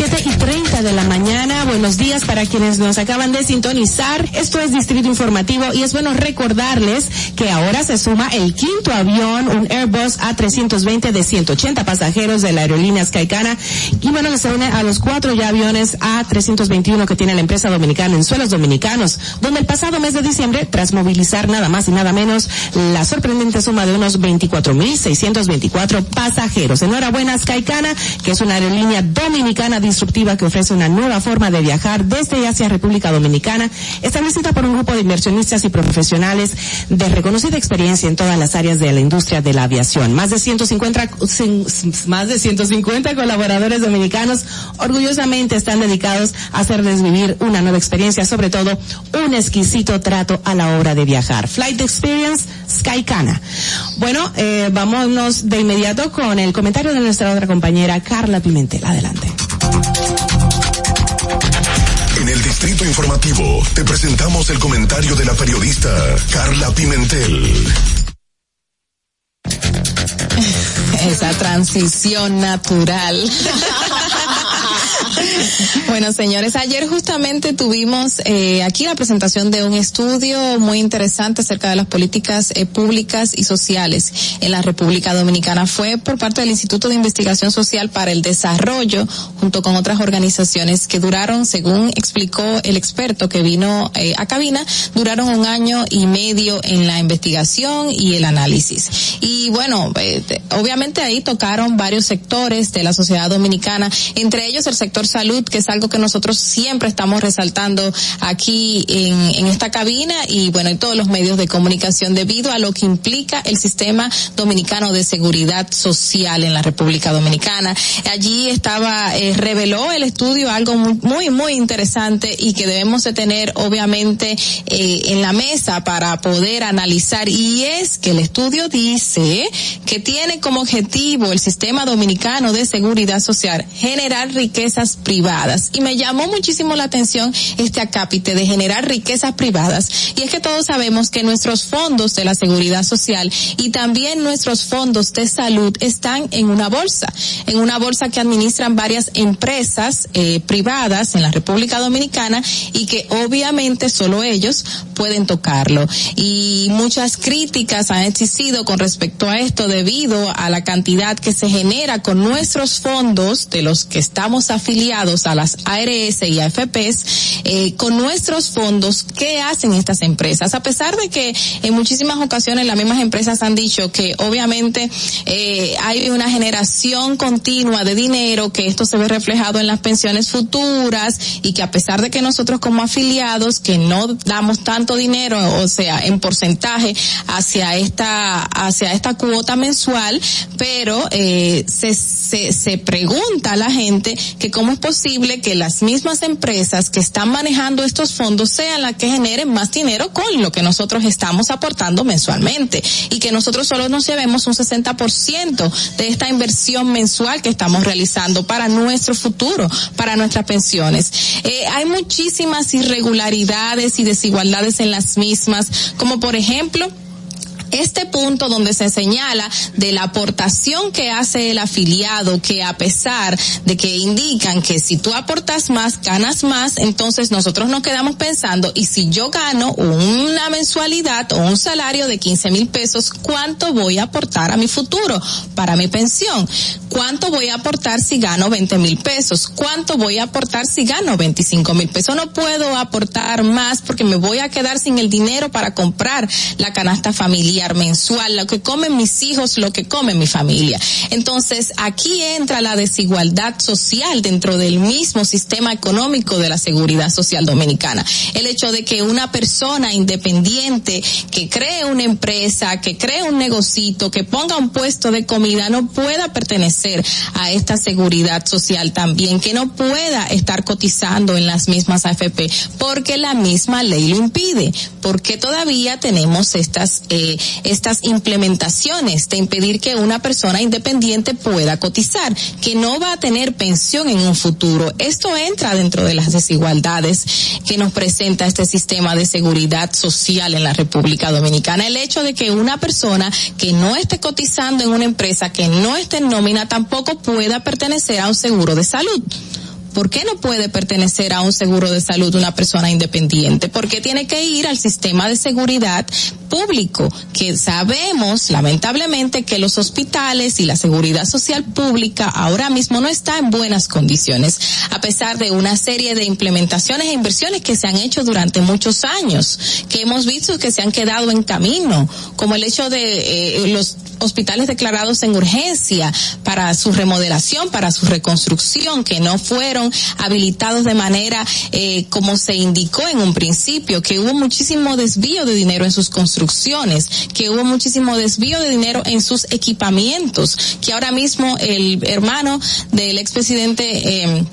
7 y 30 de la mañana. Buenos días para quienes nos acaban de sintonizar. Esto es Distrito Informativo y es bueno recordarles que ahora se suma el quinto avión, un Airbus A320 de 180 pasajeros de la aerolínea Skycana. Y bueno, se une a los cuatro ya aviones A321 que tiene la empresa dominicana en suelos dominicanos, donde el pasado mes de diciembre, tras movilizar nada más y nada menos la sorprendente suma de unos 24.624 pasajeros. Enhorabuena Skycana, que es una aerolínea dominicana disruptiva que ofrece una nueva forma de viajar desde y hacia República Dominicana, establecida por un grupo de inversionistas y profesionales de reconocida experiencia en todas las áreas de la industria de la aviación. Más de 150, más de 150 colaboradores dominicanos orgullosamente están dedicados a hacerles vivir una nueva experiencia, sobre todo un exquisito trato a la hora de viajar. Flight Experience Skycana. Bueno, eh, vámonos de inmediato con el comentario de nuestra otra compañera Carla Pimentel. Adelante. En el Distrito Informativo te presentamos el comentario de la periodista Carla Pimentel. Esa transición natural. bueno, señores, ayer justamente tuvimos eh, aquí la presentación de un estudio muy interesante acerca de las políticas eh, públicas y sociales en la República Dominicana. Fue por parte del Instituto de Investigación Social para el Desarrollo, junto con otras organizaciones que duraron, según explicó el experto que vino eh, a cabina, duraron un año y medio en la investigación y el análisis. Y bueno, obviamente ahí tocaron varios sectores de la sociedad dominicana, entre ellos el sector sector salud, que es algo que nosotros siempre estamos resaltando aquí en, esta cabina y bueno, en todos los medios de comunicación debido a lo que implica el sistema dominicano de seguridad social en la República Dominicana. Allí estaba, eh, reveló el estudio algo muy, muy, interesante y que debemos de tener obviamente eh, en la mesa para poder analizar y es que el estudio dice que tiene como objetivo el sistema dominicano de seguridad social generar privadas y me llamó muchísimo la atención este acápite de generar riquezas privadas y es que todos sabemos que nuestros fondos de la seguridad social y también nuestros fondos de salud están en una bolsa, en una bolsa que administran varias empresas eh, privadas en la República Dominicana y que obviamente solo ellos pueden tocarlo. Y muchas críticas han existido con respecto a esto debido a la cantidad que se genera con nuestros fondos de los que estamos afiliados a las ARS y AFPs, eh, con nuestros fondos, ¿qué hacen estas empresas? A pesar de que en muchísimas ocasiones las mismas empresas han dicho que obviamente eh, hay una generación continua de dinero, que esto se ve reflejado en las pensiones futuras y que a pesar de que nosotros como afiliados que no damos tanto dinero, o sea, en porcentaje hacia esta hacia esta cuota mensual, pero eh, se, se se pregunta a la gente que cómo es posible que las mismas empresas que están manejando estos fondos sean las que generen más dinero con lo que nosotros estamos aportando mensualmente y que nosotros solo nos llevemos un 60% de esta inversión mensual que estamos realizando para nuestro futuro, para nuestras pensiones. Eh, hay muchísimas irregularidades y desigualdades en las mismas, como por ejemplo, este punto donde se señala de la aportación que hace el afiliado, que a pesar de que indican que si tú aportas más, ganas más, entonces nosotros nos quedamos pensando, y si yo gano una mensualidad o un salario de 15 mil pesos, ¿cuánto voy a aportar a mi futuro para mi pensión? ¿Cuánto voy a aportar si gano 20 mil pesos? ¿Cuánto voy a aportar si gano 25 mil pesos? No puedo aportar más porque me voy a quedar sin el dinero para comprar la canasta familiar mensual, lo que comen mis hijos, lo que come mi familia. Entonces, aquí entra la desigualdad social dentro del mismo sistema económico de la seguridad social dominicana. El hecho de que una persona independiente que cree una empresa, que cree un negocito, que ponga un puesto de comida, no pueda pertenecer a esta seguridad social también, que no pueda estar cotizando en las mismas AFP, porque la misma ley lo impide, porque todavía tenemos estas, eh, estas implementaciones de impedir que una persona independiente pueda cotizar, que no va a tener pensión en un futuro. Esto entra dentro de las desigualdades que nos presenta este sistema de seguridad social en la República Dominicana. El hecho de que una persona que no esté cotizando en una empresa, que no esté en nómina, tampoco pueda pertenecer a un seguro de salud. ¿Por qué no puede pertenecer a un seguro de salud una persona independiente? ¿Por qué tiene que ir al sistema de seguridad público? Que sabemos, lamentablemente, que los hospitales y la seguridad social pública ahora mismo no está en buenas condiciones, a pesar de una serie de implementaciones e inversiones que se han hecho durante muchos años, que hemos visto que se han quedado en camino, como el hecho de eh, los hospitales declarados en urgencia para su remodelación, para su reconstrucción, que no fueron habilitados de manera eh, como se indicó en un principio, que hubo muchísimo desvío de dinero en sus construcciones, que hubo muchísimo desvío de dinero en sus equipamientos, que ahora mismo el hermano del expresidente eh,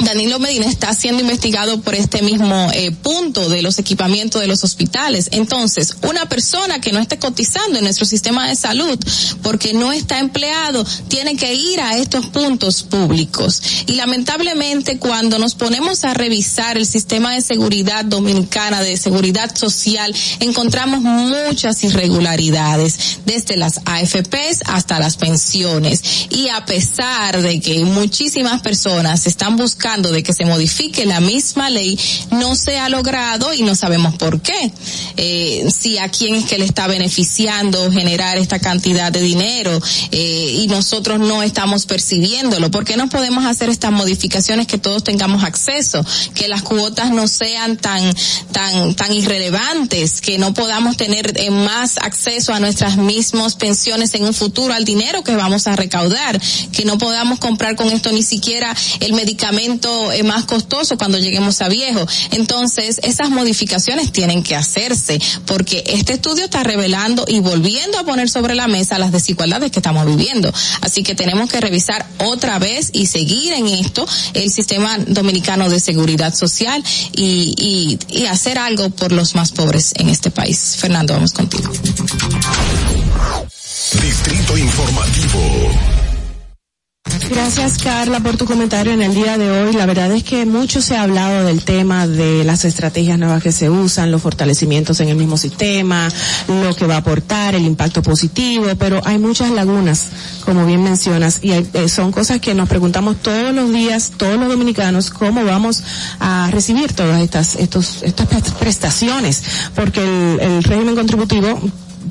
Danilo Medina está siendo investigado por este mismo eh, punto de los equipamientos de los hospitales. Entonces, una persona que no esté cotizando en nuestro sistema de salud porque no está empleado, tiene que ir a estos puntos públicos. Y lamentablemente, cuando nos ponemos a revisar el sistema de seguridad dominicana, de seguridad social, encontramos muchas irregularidades, desde las AFPs hasta las pensiones. Y a pesar de que muchísimas personas están buscando de que se modifique la misma ley, no se ha logrado y no sabemos por qué. Eh, si a quién es que le está beneficiando generar esta cantidad de dinero eh, y nosotros no estamos percibiéndolo. ¿Por qué no podemos hacer estas modificaciones que todos tengamos acceso? Que las cuotas no sean tan, tan, tan irrelevantes, que no podamos tener eh, más acceso a nuestras mismas pensiones en un futuro, al dinero que vamos a recaudar, que no podamos comprar con esto ni siquiera el medicamento tratamiento eh, más costoso cuando lleguemos a viejo. Entonces, esas modificaciones tienen que hacerse porque este estudio está revelando y volviendo a poner sobre la mesa las desigualdades que estamos viviendo. Así que tenemos que revisar otra vez y seguir en esto el sistema dominicano de seguridad social y, y, y hacer algo por los más pobres en este país. Fernando, vamos contigo. Distrito Informativo. Gracias Carla por tu comentario en el día de hoy. La verdad es que mucho se ha hablado del tema de las estrategias nuevas que se usan, los fortalecimientos en el mismo sistema, lo que va a aportar, el impacto positivo, pero hay muchas lagunas, como bien mencionas, y hay, eh, son cosas que nos preguntamos todos los días, todos los dominicanos, cómo vamos a recibir todas estas, estos, estas prestaciones, porque el, el régimen contributivo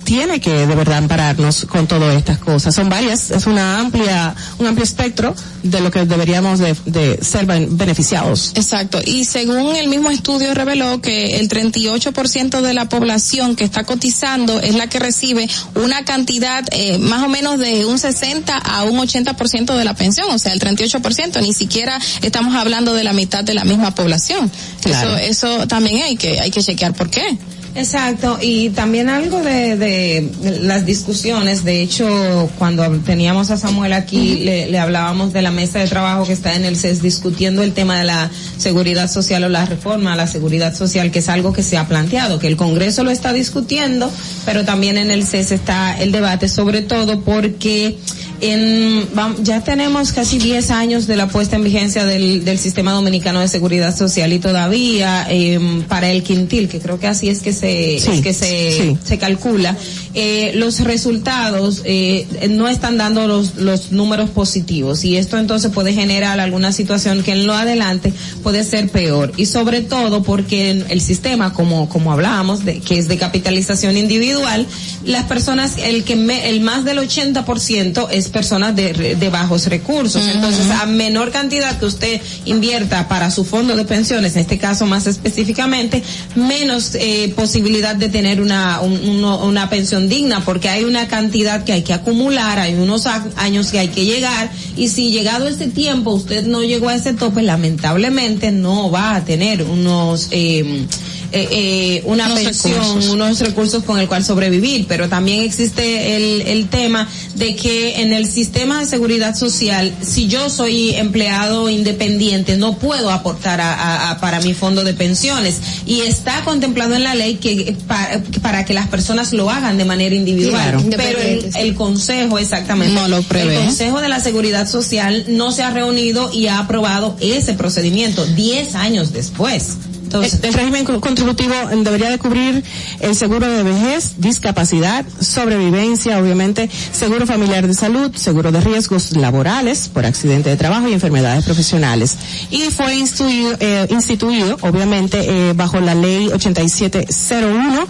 tiene que de verdad ampararnos con todas estas cosas. Son varias, es una amplia, un amplio espectro de lo que deberíamos de, de ser beneficiados. Exacto. Y según el mismo estudio reveló que el 38% de la población que está cotizando es la que recibe una cantidad eh, más o menos de un 60 a un 80% de la pensión, o sea, el 38%, ni siquiera estamos hablando de la mitad de la misma población. Claro. Eso, eso también hay que, hay que chequear por qué. Exacto, y también algo de, de, las discusiones, de hecho, cuando teníamos a Samuel aquí, le, le, hablábamos de la mesa de trabajo que está en el CES discutiendo el tema de la seguridad social o la reforma a la seguridad social, que es algo que se ha planteado, que el Congreso lo está discutiendo, pero también en el CES está el debate, sobre todo porque en, ya tenemos casi 10 años de la puesta en vigencia del, del sistema dominicano de seguridad social y todavía eh, para el quintil, que creo que así es que se, sí, es que se, sí. se calcula, eh, los resultados eh, no están dando los, los números positivos y esto entonces puede generar alguna situación que en lo adelante puede ser peor y sobre todo porque el sistema como como hablábamos de, que es de capitalización individual las personas el que me, el más del 80% es personas de, de bajos recursos uh -huh. entonces a menor cantidad que usted invierta para su fondo de pensiones en este caso más específicamente menos eh, posibilidad de tener una un, uno, una pensión digna porque hay una cantidad que hay que acumular, hay unos años que hay que llegar y si llegado ese tiempo usted no llegó a ese tope, lamentablemente no va a tener unos eh, eh, eh, una unos pensión, recursos. unos recursos con el cual sobrevivir, pero también existe el, el tema de que en el sistema de seguridad social, si yo soy empleado independiente, no puedo aportar a, a, a para mi fondo de pensiones y está contemplado en la ley que para, para que las personas lo hagan de manera individual, claro. pero el, el, consejo exactamente, no lo prevé. el consejo de la seguridad social no se ha reunido y ha aprobado ese procedimiento 10 años después. El régimen contributivo debería de cubrir el seguro de vejez, discapacidad, sobrevivencia, obviamente, seguro familiar de salud, seguro de riesgos laborales por accidente de trabajo y enfermedades profesionales. Y fue instituido, eh, instituido obviamente, eh, bajo la ley 8701,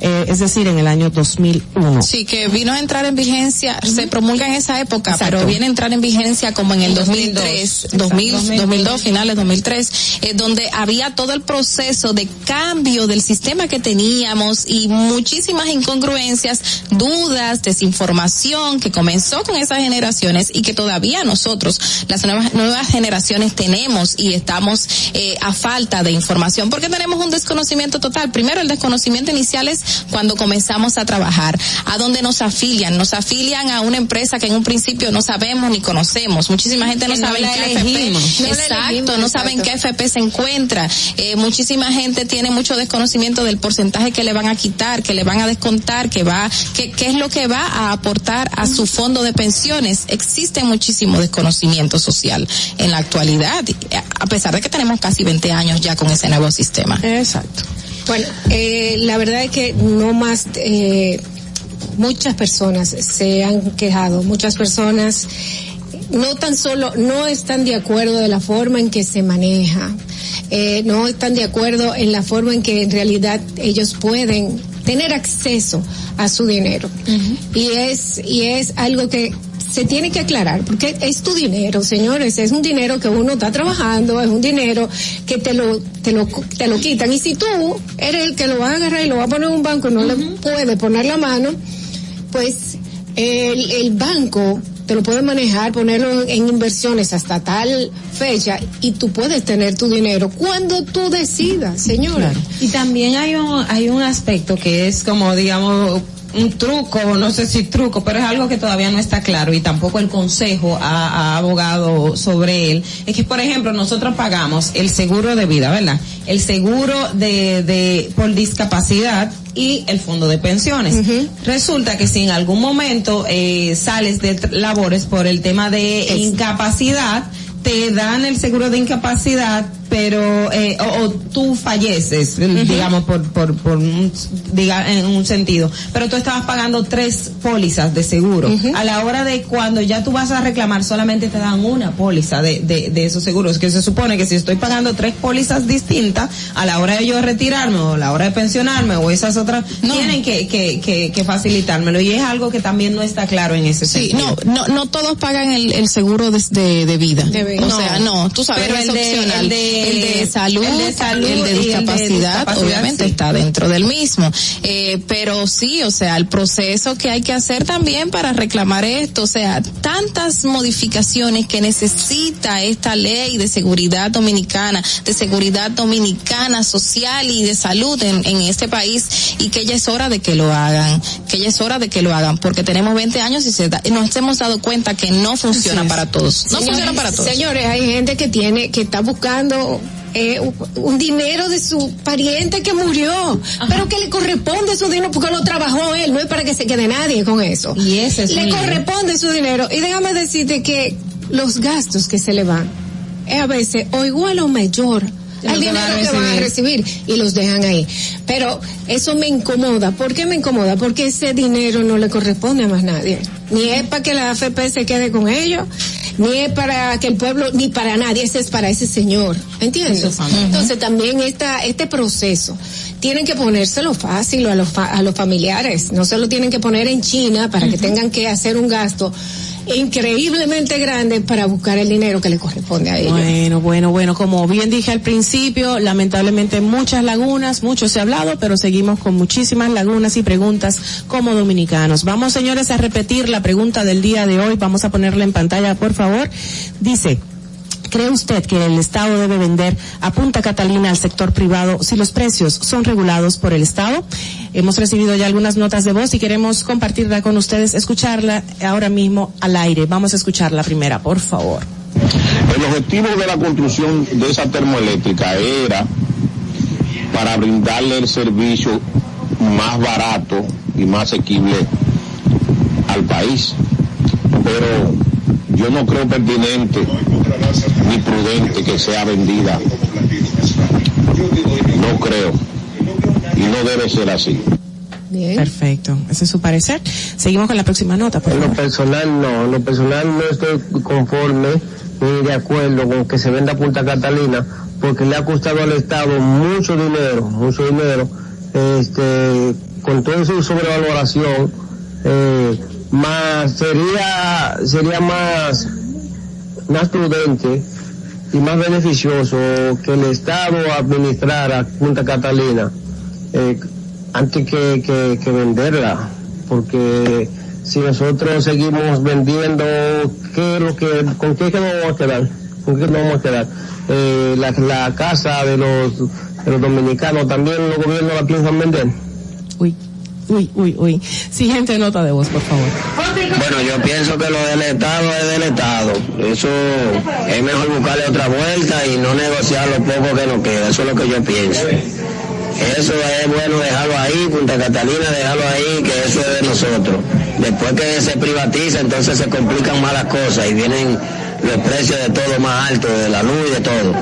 eh, es decir, en el año 2001. Sí, que vino a entrar en vigencia, uh -huh. se promulga en esa época, Exacto. pero viene a entrar en vigencia como en el 2003, 2000, 2002, 2002 finales 2003, eh, donde había todo el proceso de cambio del sistema que teníamos y muchísimas incongruencias, dudas, desinformación que comenzó con esas generaciones y que todavía nosotros, las nuevas, nuevas generaciones tenemos y estamos eh, a falta de información porque tenemos un desconocimiento total. Primero, el desconocimiento inicial es cuando comenzamos a trabajar, a donde nos afilian, nos afilian a una empresa que en un principio no sabemos ni conocemos. Muchísima gente no sabe en qué FP, no exacto, no saben qué FP se encuentra. Eh, muchísima gente tiene mucho desconocimiento del porcentaje que le van a quitar, que le van a descontar, que va, que, qué es lo que va a aportar a su fondo de pensiones. Existe muchísimo desconocimiento social en la actualidad, a pesar de que tenemos casi 20 años ya con ese nuevo sistema. Exacto. Bueno, eh, la verdad es que no más, eh, muchas personas se han quejado, muchas personas no tan solo no están de acuerdo de la forma en que se maneja, eh, no están de acuerdo en la forma en que en realidad ellos pueden tener acceso a su dinero. Uh -huh. Y es, y es algo que se tiene que aclarar, porque es tu dinero, señores, es un dinero que uno está trabajando, es un dinero que te lo, te lo, te lo quitan. Y si tú eres el que lo va a agarrar y lo va a poner en un banco y no uh -huh. le puede poner la mano, pues el, el banco te lo puedes manejar, ponerlo en inversiones hasta tal fecha y tú puedes tener tu dinero cuando tú decidas, señora. Y también hay un, hay un aspecto que es como, digamos, un truco, no sé si truco, pero es algo que todavía no está claro y tampoco el consejo ha, ha abogado sobre él. Es que, por ejemplo, nosotros pagamos el seguro de vida, ¿verdad? El seguro de, de por discapacidad y el fondo de pensiones. Resulta que si en algún momento eh, sales de labores por el tema de incapacidad, te dan el seguro de incapacidad, pero eh, o, o tú falleces, digamos por por por un, diga en un sentido, pero tú estabas pagando tres pólizas de seguro. A la hora de cuando ya tú vas a reclamar solamente te dan una póliza de, de, de esos seguros, que se supone que si estoy pagando tres pólizas distintas a la hora de yo retirarme o a la hora de pensionarme o esas otras tienen que, que, que, que facilitármelo y es algo que también no está claro en ese Sí, sentido. no, no, no todos pagan el, el seguro de, de, de vida. O sea, no, tú sabes, Pero es de- opcional. el de- el de salud, el de salud el de y el de discapacidad, obviamente sí. está dentro del mismo. Eh, pero sí, o sea, el proceso que hay que hacer también para reclamar esto, o sea, tantas modificaciones que necesita esta ley de seguridad dominicana, de seguridad dominicana social y de salud en, en este país y que ya es hora de que lo hagan, que ya es hora de que lo hagan, porque tenemos 20 años y se da- nos hemos dado cuenta que no funciona para todos. No Señores, funciona para todos. Señores, hay gente que tiene, que está buscando eh, un- dinero de su pariente que murió, pero que le corresponde su dinero porque lo trabajó él, no es para que se quede nadie con eso. Y ese es Le corresponde su dinero. Y déjame decirte que los gastos que se le van es a veces o igual o mayor Que dinero que van a recibir. recibir y los dejan ahí. Pero eso me incomoda. ¿Por qué me incomoda? Porque ese dinero no le corresponde a más nadie. Ni es para que la AFP se quede con ellos, ni es para que el pueblo, ni para nadie. Ese es para ese señor. ¿Entiendes? Entonces también esta, este proceso tienen que ponérselo fácil a los, fa- a los familiares. No se lo tienen que poner en China para que tengan que hacer un gasto increíblemente grande para buscar el dinero que le corresponde a ellos. Bueno, bueno, bueno, como bien dije al principio, lamentablemente muchas lagunas, mucho se ha hablado, pero seguimos con muchísimas lagunas y preguntas como dominicanos. Vamos, señores, a repetir la pregunta del día de hoy. Vamos a ponerla en pantalla, por favor. Dice, ¿Cree usted que el Estado debe vender a Punta Catalina al sector privado si los precios son regulados por el Estado? Hemos recibido ya algunas notas de voz y queremos compartirla con ustedes, escucharla ahora mismo al aire. Vamos a escuchar la primera, por favor. El objetivo de la construcción de esa termoeléctrica era para brindarle el servicio más barato y más asequible al país. Pero yo no creo pertinente ni prudente que sea vendida. No creo. Y no debe ser así. Perfecto. Ese es su parecer. Seguimos con la próxima nota, por En lo personal no, en lo personal no estoy conforme ni de acuerdo con que se venda Punta Catalina porque le ha costado al Estado mucho dinero, mucho dinero, este, con toda su sobrevaloración, eh, más sería, sería más, más prudente y más beneficioso que el Estado administrara Punta Catalina eh, antes que, que, que venderla, porque si nosotros seguimos vendiendo, ¿qué lo que, ¿con qué que nos vamos a quedar? ¿Con qué nos vamos a quedar? Eh, la, la casa de los, de los dominicanos también los gobiernos la piensan vender. Uy, uy, uy, uy. Siguiente nota de voz, por favor. Bueno, yo pienso que lo del Estado es del Estado. Eso es mejor buscarle otra vuelta y no negociar lo poco que nos queda. Eso es lo que yo pienso. Eso es bueno dejarlo ahí, Punta Catalina, dejarlo ahí, que eso es de nosotros. Después que se privatiza, entonces se complican más las cosas y vienen los precios de todo más altos, de la luz y de todo.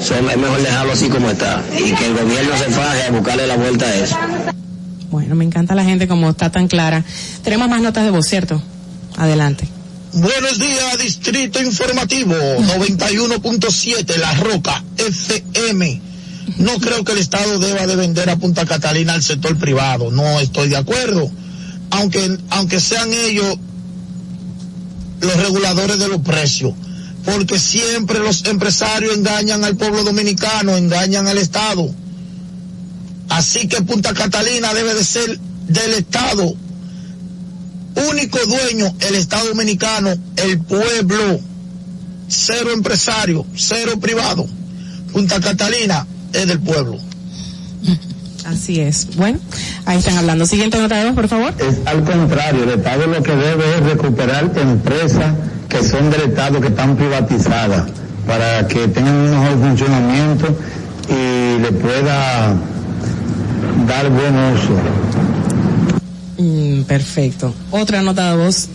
So, es mejor dejarlo así como está y que el gobierno se faje a buscarle la vuelta a eso. Bueno, me encanta la gente como está tan clara. Tenemos más notas de voz, ¿cierto? Adelante. Buenos días, Distrito Informativo 91.7, La Roca, FM. No creo que el Estado deba de vender a Punta Catalina al sector privado, no estoy de acuerdo. Aunque, aunque sean ellos los reguladores de los precios, porque siempre los empresarios engañan al pueblo dominicano, engañan al Estado. Así que Punta Catalina debe de ser del Estado Único dueño, el Estado Dominicano, el pueblo. Cero empresario, cero privado. Punta Catalina es del pueblo. Así es. Bueno, ahí están hablando. Siguiente nota de voz, por favor. Es al contrario, el Estado lo que debe es recuperar empresas que son del Estado que están privatizadas para que tengan un mejor funcionamiento y le pueda dar buen uso. Mm, perfecto. Otra nota de voz.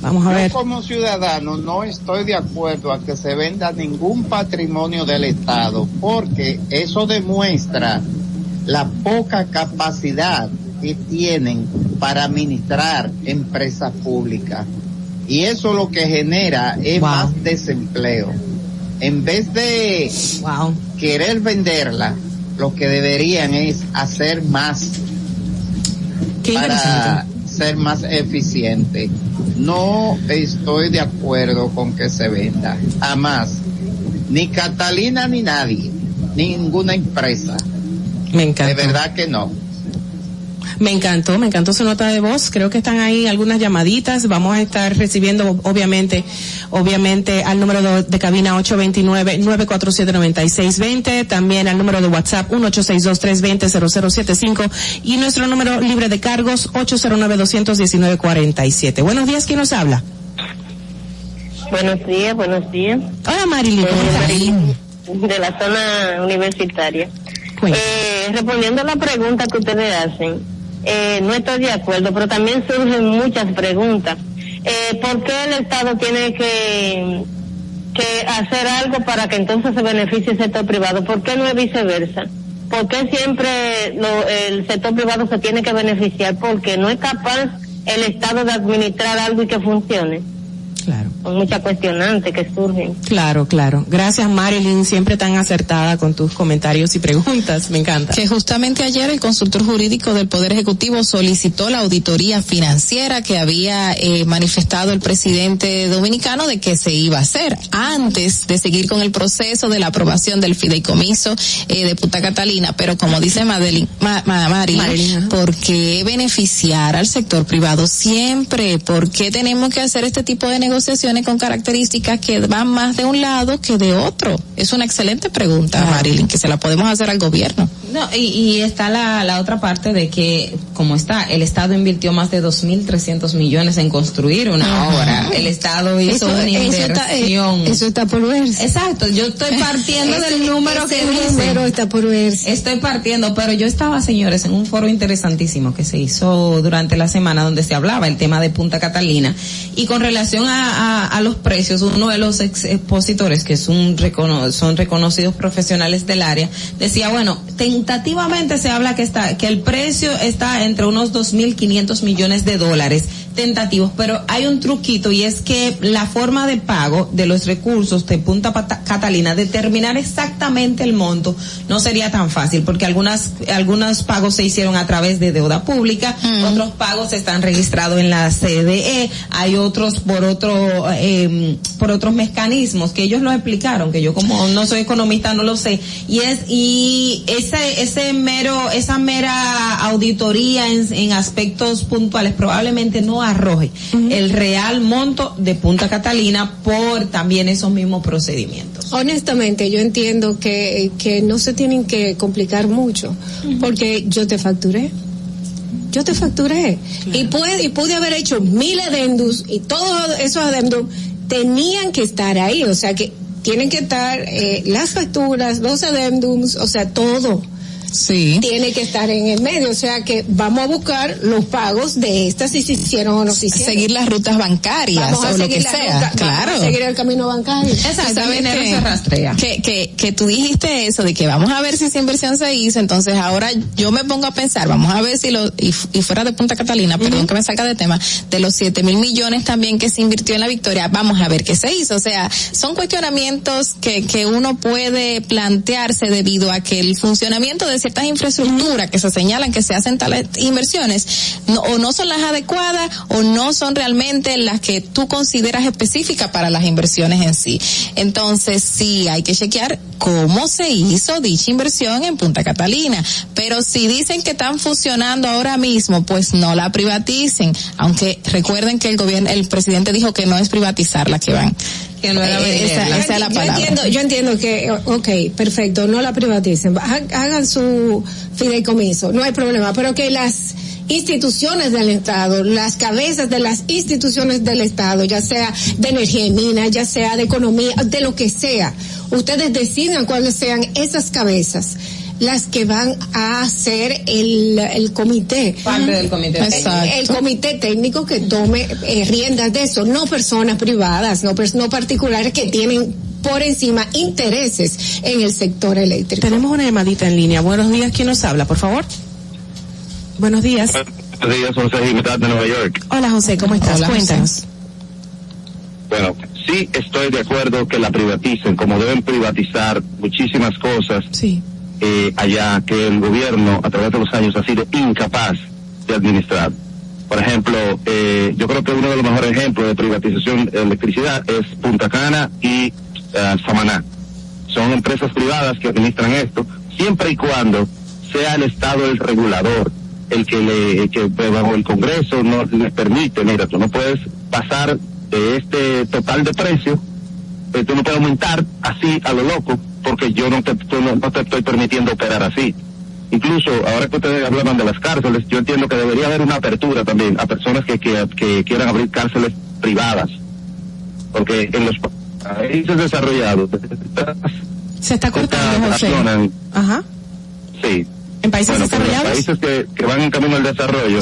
Vamos a Yo ver. como ciudadano no estoy de acuerdo a que se venda ningún patrimonio del Estado porque eso demuestra la poca capacidad que tienen para administrar empresas públicas. Y eso lo que genera es más desempleo. En vez de querer venderla, lo que deberían es hacer más para ser más eficiente. No estoy de acuerdo con que se venda. Jamás. Ni Catalina ni nadie. Ninguna empresa. Me encanta. De verdad que no. Me encantó, me encantó su nota de voz. Creo que están ahí algunas llamaditas. Vamos a estar recibiendo, obviamente, obviamente al número de, de cabina 829-947-9620, también al número de WhatsApp 1862-320-0075 y nuestro número libre de cargos 809-219-47. Buenos días, ¿quién nos habla? Buenos días, buenos días. Hola Marilyn, ¿cómo estás? De la zona universitaria. Eh, respondiendo a la pregunta que ustedes hacen, eh, no estoy de acuerdo, pero también surgen muchas preguntas. Eh, ¿Por qué el Estado tiene que, que hacer algo para que entonces se beneficie el sector privado? ¿Por qué no es viceversa? ¿Por qué siempre lo- el sector privado se tiene que beneficiar? Porque no es capaz el Estado de administrar algo y que funcione. Claro. Son muchas cuestionantes que surgen. Claro, claro. Gracias Marilyn, siempre tan acertada con tus comentarios y preguntas. Me encanta. Que justamente ayer el consultor jurídico del Poder Ejecutivo solicitó la auditoría financiera que había eh, manifestado el presidente dominicano de que se iba a hacer antes de seguir con el proceso de la aprobación del fideicomiso eh, de Punta Catalina. Pero como dice Madeline, Ma- Ma- Marilyn, Marilyn, ¿por qué beneficiar al sector privado siempre? ¿Por qué tenemos que hacer este tipo de negociaciones con características que van más de un lado que de otro? Es una excelente pregunta, Marilyn, que se la podemos hacer al gobierno. No, y, y está la, la otra parte de que, como está, el Estado invirtió más de 2.300 millones en construir una Ajá. obra. El Estado hizo Eso- una eso está- eh, inversión. eso está por verse. Exacto, yo estoy partiendo Ese- del número que dice. número está por verse. Estoy partiendo, pero yo estaba, señores, en un foro interesantísimo que se hizo durante la semana donde se hablaba el tema de Punta Catalina y con relación a, a- los precios, uno de los ex expositores que son reconocidos profesionales del área decía, bueno, tentativamente se habla que está que el precio está entre unos 2.500 millones de dólares tentativos, pero hay un truquito y es que la forma de pago de los recursos de Punta Catalina, determinar exactamente el monto no sería tan fácil porque algunas, algunos pagos se hicieron a través de deuda pública, otros pagos están registrados en la CDE, hay otros por otro, eh, por otros mecanismos que ellos lo explicaron, que yo como no soy economista no lo sé, y es, y ese, ese mero, esa mera auditoría en, en aspectos puntuales probablemente no arroje el real monto de Punta Catalina por también esos mismos procedimientos. Honestamente, yo entiendo que, que no se tienen que complicar mucho, porque yo te facturé. Yo te facturé. Y, puede, y pude haber hecho mil adendums y todos esos adendums tenían que estar ahí. O sea que tienen que estar eh, las facturas, los adendums, o sea, todo. Sí. Tiene que estar en el medio. O sea que vamos a buscar los pagos de estas si se hicieron o no se hicieron. Seguir las rutas bancarias Vamos o lo que sea, ruta, claro. Vamos a seguir el camino bancario. Tú sabes que, Que, que, que tú dijiste eso de que vamos a ver si esa inversión se hizo, entonces ahora yo me pongo a pensar, vamos a ver si lo, y, y fuera de Punta Catalina, perdón que me salga de tema, de los siete mil millones también que se invirtió en la victoria, vamos a ver qué se hizo. O sea, son cuestionamientos que, que uno puede plantearse debido a que el funcionamiento de de ciertas infraestructuras que se señalan que se hacen tales inversiones, no, o no son las adecuadas o no son realmente las que tú consideras específicas para las inversiones en sí. Entonces, sí, hay que chequear cómo se hizo dicha inversión en Punta Catalina. Pero si dicen que están funcionando ahora mismo, pues no la privaticen. Aunque recuerden que el gobierno, el presidente dijo que no es privatizar la que van. Que no era Eh, esa, yo, esa es la yo palabra. entiendo, yo entiendo que, ok, perfecto, no la privaticen, ha- hagan su fideicomiso, no hay problema, pero que las instituciones del Estado, las cabezas de las instituciones del Estado, ya sea de energía y minas, ya sea de economía, de lo que sea, ustedes decidan cuáles sean esas cabezas las que van a hacer el, el comité. Parte del comité. El- Exacto. El, comité técnico que tome eh, riendas de eso, no personas privadas, no, no particulares que tienen por encima intereses en el sector eléctrico. Tenemos una llamadita en línea. Buenos días, ¿quién nos habla, por favor? Buenos días. Buenos días, José Jiménez de Nueva York. Hola José, ¿cómo estás? Hola, José. Cuéntanos. Bueno, sí estoy de acuerdo que la privaticen, como deben privatizar muchísimas cosas Sí. Eh, allá que el gobierno a través de los años ha sido incapaz de administrar. Por ejemplo, eh, yo creo que uno de los mejores ejemplos de privatización de electricidad es Punta Cana y eh, Samaná. Son empresas privadas que administran esto, siempre y cuando sea el Estado el regulador, el que le, pues, bajo el Congreso no les permite, mira, tú no puedes pasar de este total de precio, eh, tú no puedes aumentar así a lo loco, porque yo no te, no, no te estoy permitiendo operar así. Incluso ahora que ustedes hablaban de las cárceles, yo entiendo que debería haber una apertura también a personas que, que, que quieran abrir cárceles privadas, porque en los países desarrollados Se está cortando, José. Ajá. sí, ¿En países bueno, desarrollados? países que, que van en camino al desarrollo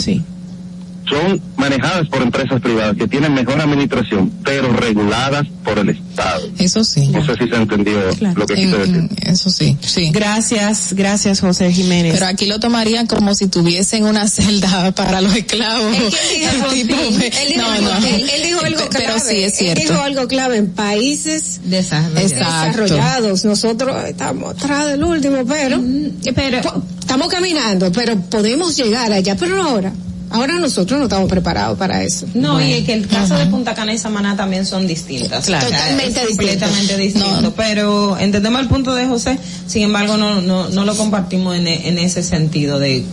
son manejadas por empresas privadas que tienen mejor administración, pero reguladas por el Estado. Eso sí. No sé si se entendió lo que quise decir. Eso sí, sí. Gracias, gracias José Jiménez. Pero aquí lo tomarían como si tuviesen una celda para los esclavos. Él dijo, Tipo, sí, me- él dijo no, algo- no. él- él dijo algo Pero clave. sí es Él dijo cierto. algo clave en países desarrollados. Nosotros estamos atrás del último, pero, po- estamos caminando, pero podemos llegar allá, pero no ahora. Ahora nosotros no estamos preparados para eso. No, y es que el caso de Punta Cana y Samaná también son distintas. Claro. O sea, Totalmente es completamente distintas. distinto. Pero entendemos el punto de José, sin embargo no, no, no lo compartimos en, en ese sentido de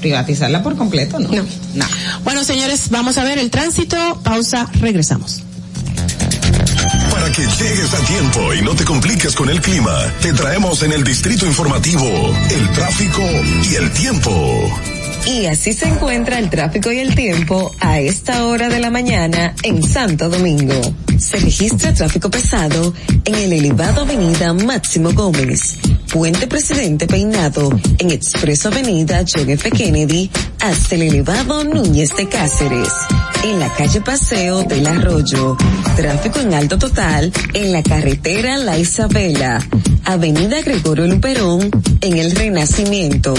privatizarla por completo, ¿no? No. Bueno, señores, vamos a ver el tránsito. Pausa, regresamos. Para que llegues a tiempo y no te compliques con el clima, te traemos en el distrito informativo el tráfico y el tiempo. Y así se encuentra el tráfico y el tiempo a esta hora de la mañana en Santo Domingo. Se registra tráfico pesado en el elevado Avenida Máximo Gómez, Puente Presidente Peinado, en Expreso Avenida John F. Kennedy, hasta el elevado Núñez de Cáceres. En la calle Paseo del Arroyo, tráfico en alto total en la carretera La Isabela, Avenida Gregorio Luperón, en el Renacimiento,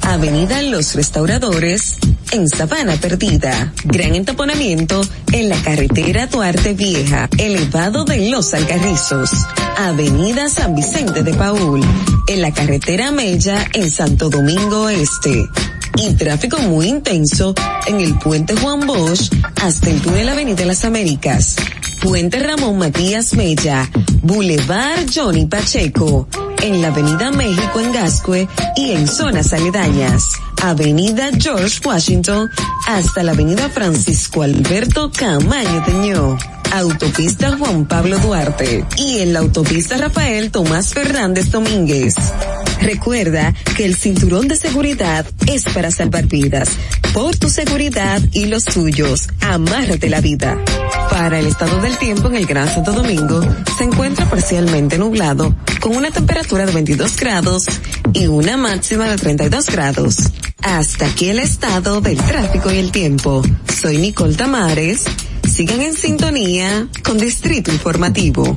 Avenida Los Restauradores, en Sabana Perdida, gran entaponamiento en la carretera Duarte Vieja, elevado de Los Alcarrizos, Avenida San Vicente de Paul, en la carretera Mella en Santo Domingo Este. Y tráfico muy intenso en el puente Juan Bosch hasta el túnel Avenida Las Américas. Puente Ramón Matías Mella, Boulevard Johnny Pacheco, en la Avenida México en Gascue y en zonas aledañas. Avenida George Washington hasta la Avenida Francisco Alberto Camaño Teñó. Autopista Juan Pablo Duarte y en la autopista Rafael Tomás Fernández Domínguez. Recuerda que el cinturón de seguridad es para salvar vidas. Por tu seguridad y los tuyos, amárrate la vida. Para el estado del tiempo en el Gran Santo Domingo, se encuentra parcialmente nublado, con una temperatura de 22 grados y una máxima de 32 grados. Hasta aquí el estado del tráfico y el tiempo. Soy Nicole Tamares. Sigan en sintonía con Distrito Informativo.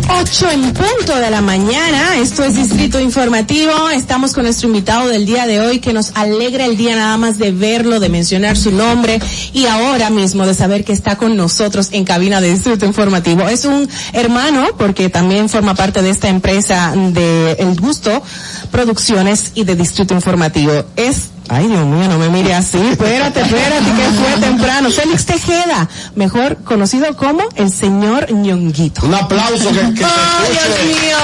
8 en punto de la mañana, esto es Distrito Informativo, estamos con nuestro invitado del día de hoy que nos alegra el día nada más de verlo, de mencionar su nombre y ahora mismo de saber que está con nosotros en cabina de Distrito Informativo. Es un hermano porque también forma parte de esta empresa de El Gusto Producciones y de Distrito Informativo. Es Ay, Dios mío, no me mire así. Espérate, espérate, que fue temprano. Félix Tejeda, mejor conocido como el señor ñonguito. Un aplauso que, que ¡Ay, Dios mío!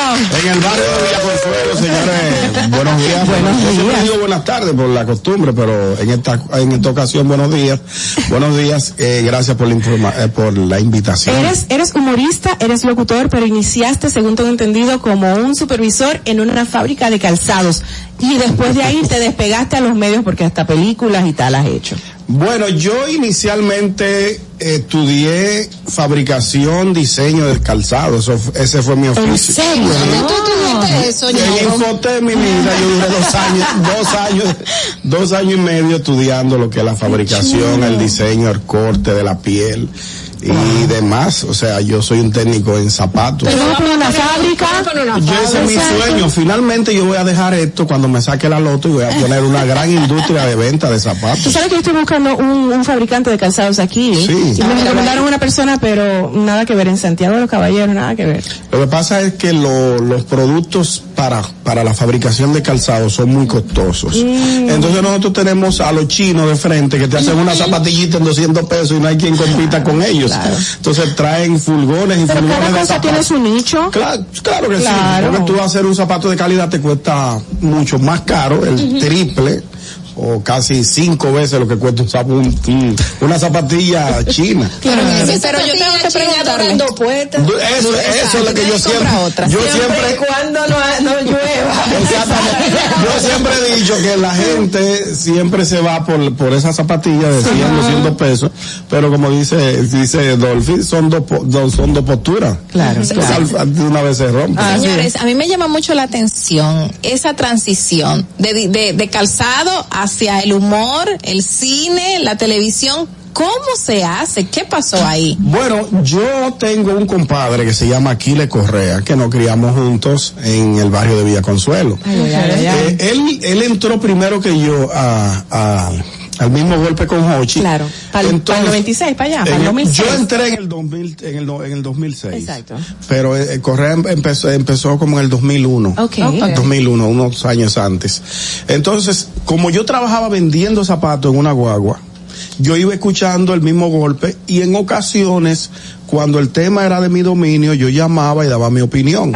en el barrio de Villa Consuelo, señores. Buenos días. Buenos Yo siempre días. digo buenas tardes por la costumbre, pero en esta en esta ocasión buenos días. Buenos días. Eh, gracias por la informa eh, por la invitación. Eres, eres humorista, eres locutor, pero iniciaste, según tengo entendido, como un supervisor en una fábrica de calzados. Y después de ahí te despegaste a los medios porque hasta películas y tal has hecho. Bueno, yo inicialmente estudié fabricación, diseño de calzado, eso, ese fue mi oficio. ¿En serio? ¿Dónde tú estudiaste eso, En? Infotec, mi vida, yo duré dos años, dos años, dos años y medio estudiando lo que es la fabricación, el diseño, el corte de la piel y demás. O sea, yo soy un técnico en zapatos. Una fábrica. Yo ese es mi sueño. Finalmente yo voy a dejar esto cuando me saque la loto y voy a poner una gran industria de venta de Tú zapatos. sabes que yo estoy buscando un, un fabricante de calzados aquí. Sí. Y me recomendaron una persona, pero nada que ver. En Santiago de los Caballeros, nada que ver. Lo que pasa es que lo- los productos para, para la fabricación de calzados son muy costosos. Mm. Entonces nosotros tenemos a los chinos de frente que te hacen una zapatillita en 200 pesos y no hay quien compita con ellos. Entonces traen furgones y Pero furgones cada de cosa zapatos. tiene su nicho. Claro, claro que Claro. sí, porque tú hacer un zapato de calidad te cuesta mucho más caro, el triple o casi cinco veces lo que cuesta un, una zapatilla china. Pero, pero yo tengo que preguntarle. Eso, eso es lo que yo siempre, yo siempre, cuando no, no llueva. Yo siempre he dicho que la gente siempre se va por, por esa zapatilla de 100, 200 pesos, pero como dice, dice Dolphy, son dos, son dos posturas. Claro, De una vez se rompe. Señores, a mí me llama mucho la atención esa transición de, de, de calzado hacia el humor, el cine, la televisión. ¿Cómo se hace? ¿Qué pasó ahí? Bueno, yo tengo un compadre que se llama Aquiles Correa, que nos criamos juntos en el barrio de Villa Consuelo. Eh, él, él entró primero que yo a, a- al mismo golpe con Hochi. Claro. Para el 96, para allá, para el el- 2006. yo entré en el 2000, en el, en el 2006. Exacto. Pero eh, Correa em- empezó, empezó como en el 2001. Ok. Ok. 2001, unos años antes. Entonces, como yo trabajaba vendiendo zapatos en una guagua, yo iba escuchando el mismo golpe y en ocasiones, cuando el tema era de mi dominio, yo llamaba y daba mi opinión.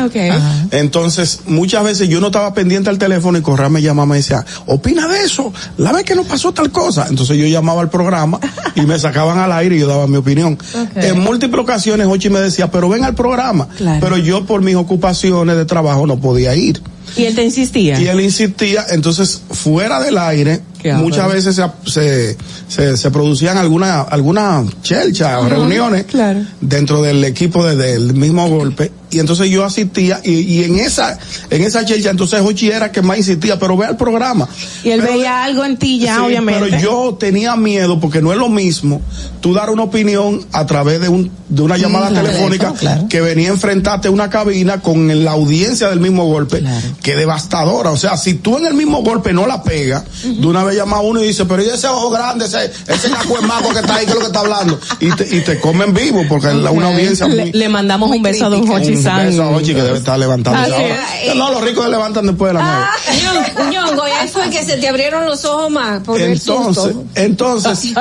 Entonces, muchas veces yo no estaba pendiente al teléfono y Correa me llamaba y me decía, opina de eso, la vez que nos pasó tal cosa. Entonces yo llamaba al programa y me sacaban al aire y yo daba mi opinión. En múltiples ocasiones Ochi me decía, pero ven al programa. Claro. Pero yo por mis ocupaciones de trabajo no podía ir. Y él te insistía. Y él insistía, entonces fuera del aire, muchas veces se, se, se, se producían algunas alguna chelcha o reuniones claro. dentro del equipo de- del mismo golpe y entonces yo asistía y, y en esa en esa chelcha entonces Hochi era que más insistía, pero ve al programa. Y él veía algo en ti ya, Sí, obviamente. Pero yo tenía miedo porque no es lo mismo tú dar una opinión a través de un de una llamada claro, telefónica claro. que venía a enfrentarte a una cabina con la audiencia del mismo golpe, que devastadora. O sea, si tú en el mismo golpe no la pegas, de una vez llama a uno y dice, pero ¿y ese ojo grande, ese, ese maco que está ahí, que es lo que está hablando? Y te, y te comen vivo porque la, una audiencia le, muy... le mandamos un beso a don Hochi San. beso a Hochi que debe estar levantándose ahora. No, los ricos se levantan después de las nueve. Ñongo, Ñongo, y ahí fue que se te abrieron los ojos más por el Entonces, susto. entonces,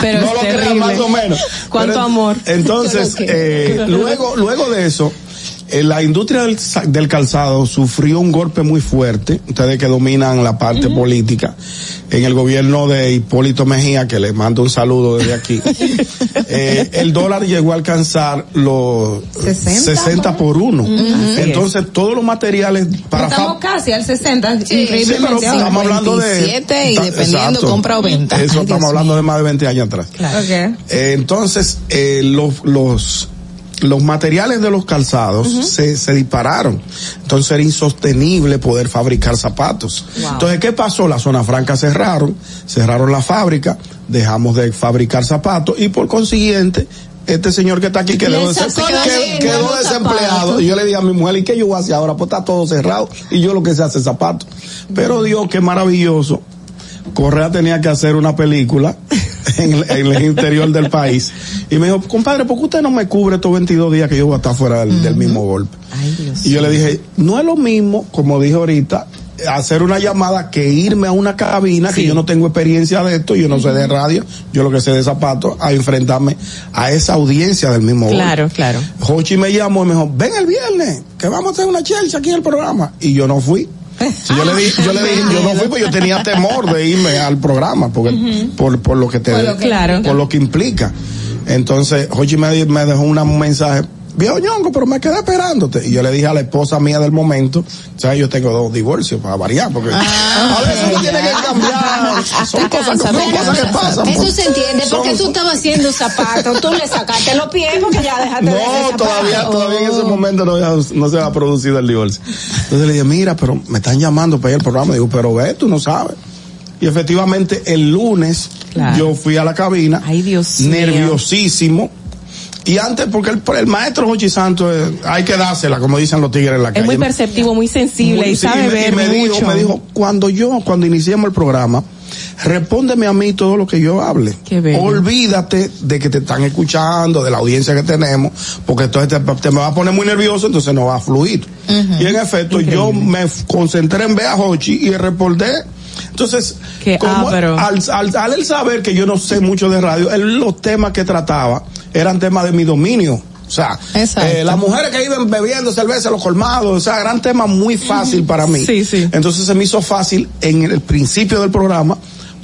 Pero no es lo creas terrible. más o menos. Cuánto Pero, amor. Entonces, eh, luego, luego de eso, la industria del, del calzado sufrió un golpe muy fuerte, ustedes que dominan la parte política, en el gobierno de Hipólito Mejía, que le mando un saludo desde aquí, eh, el dólar llegó a alcanzar los 60 60 por uno. Entonces, todos los materiales para Estamos casi al 60, Sí, pero estamos hablando de 57 y dependiendo exacto. compra o venta. Eso Ay, estamos Dios hablando de más de 20 años atrás. Ok. Eh, entonces, eh, los, los, los materiales de los calzados se, se dispararon. Entonces era insostenible poder fabricar zapatos. Wow. Entonces, ¿qué pasó? La zona franca cerraron, cerraron la fábrica, dejamos de fabricar zapatos y por consiguiente, este señor que está aquí quedó, desem- desempleado. Y yo le dije a mi mujer, ¿y qué yo voy a hacer ahora? Pues está todo cerrado y yo lo que sé hacer zapatos. Pero Dios, qué maravilloso. Correa tenía que hacer una película en el, en el interior del país. Y me dijo, compadre, ¿por qué usted no me cubre estos 22 días que yo voy a estar fuera del, del mismo golpe? y yo le dije, no es lo mismo, como dije ahorita, hacer una llamada que irme a una cabina que yo no tengo experiencia de esto, yo no sé de radio, yo lo que sé de zapatos, a enfrentarme a esa audiencia del mismo golpe. Claro, claro. Hochi me llamó y me dijo, ven el viernes, que vamos a hacer una chelcha aquí en el programa. Y yo no fui. Si yo le dije, yo le dije, yo no fui porque yo tenía temor de irme al programa, porque, por, por lo que te, Por lo que Claro. por lo que implica. Entonces, Hochi me, me dejó un mensaje, viejo ñongo, pero me quedé esperándote. Y yo le dije a la esposa mía del momento, sea, yo tengo dos divorcios para variar, porque Ah. a veces uno tiene que cambiar. Son cosas, son cosas que pasan. Eso pues. se entiende, porque Son- tú estabas haciendo zapatos, tú le sacaste los pies porque ya dejaste de hacer No, todavía, todavía en ese momento no, no se ha producido el divorcio. Entonces le dije, mira, pero me están llamando para ir al programa. Digo, pero ve, tú no sabes. Y efectivamente, el lunes Claro. yo fui a la cabina, Ay, Dios mío. Y antes, porque el, el maestro Jochi Santos, eh, hay que dársela, como dicen los tigres en la Es calle. muy perceptivo, muy sensible Muy- y sabe y me- ver y me mucho. Dijo, me dijo, cuando yo, cuando iniciemos el programa, respóndeme a mí todo lo que yo hable. Olvídate de que te están escuchando, de la audiencia que tenemos, porque entonces te, te me va a poner muy nervioso, entonces no va a fluir. Y en efecto, yo me concentré en ver a Hochi y respondé. Entonces, Que, como ah, pero- al, al, al él saber que yo no sé mucho de radio, él, los temas que trataba eran temas de mi dominio. O sea, eh, las mujeres que iban bebiendo cerveza los colmados, o sea, gran tema muy fácil para mí. Sí, sí. Entonces se me hizo fácil en el principio del programa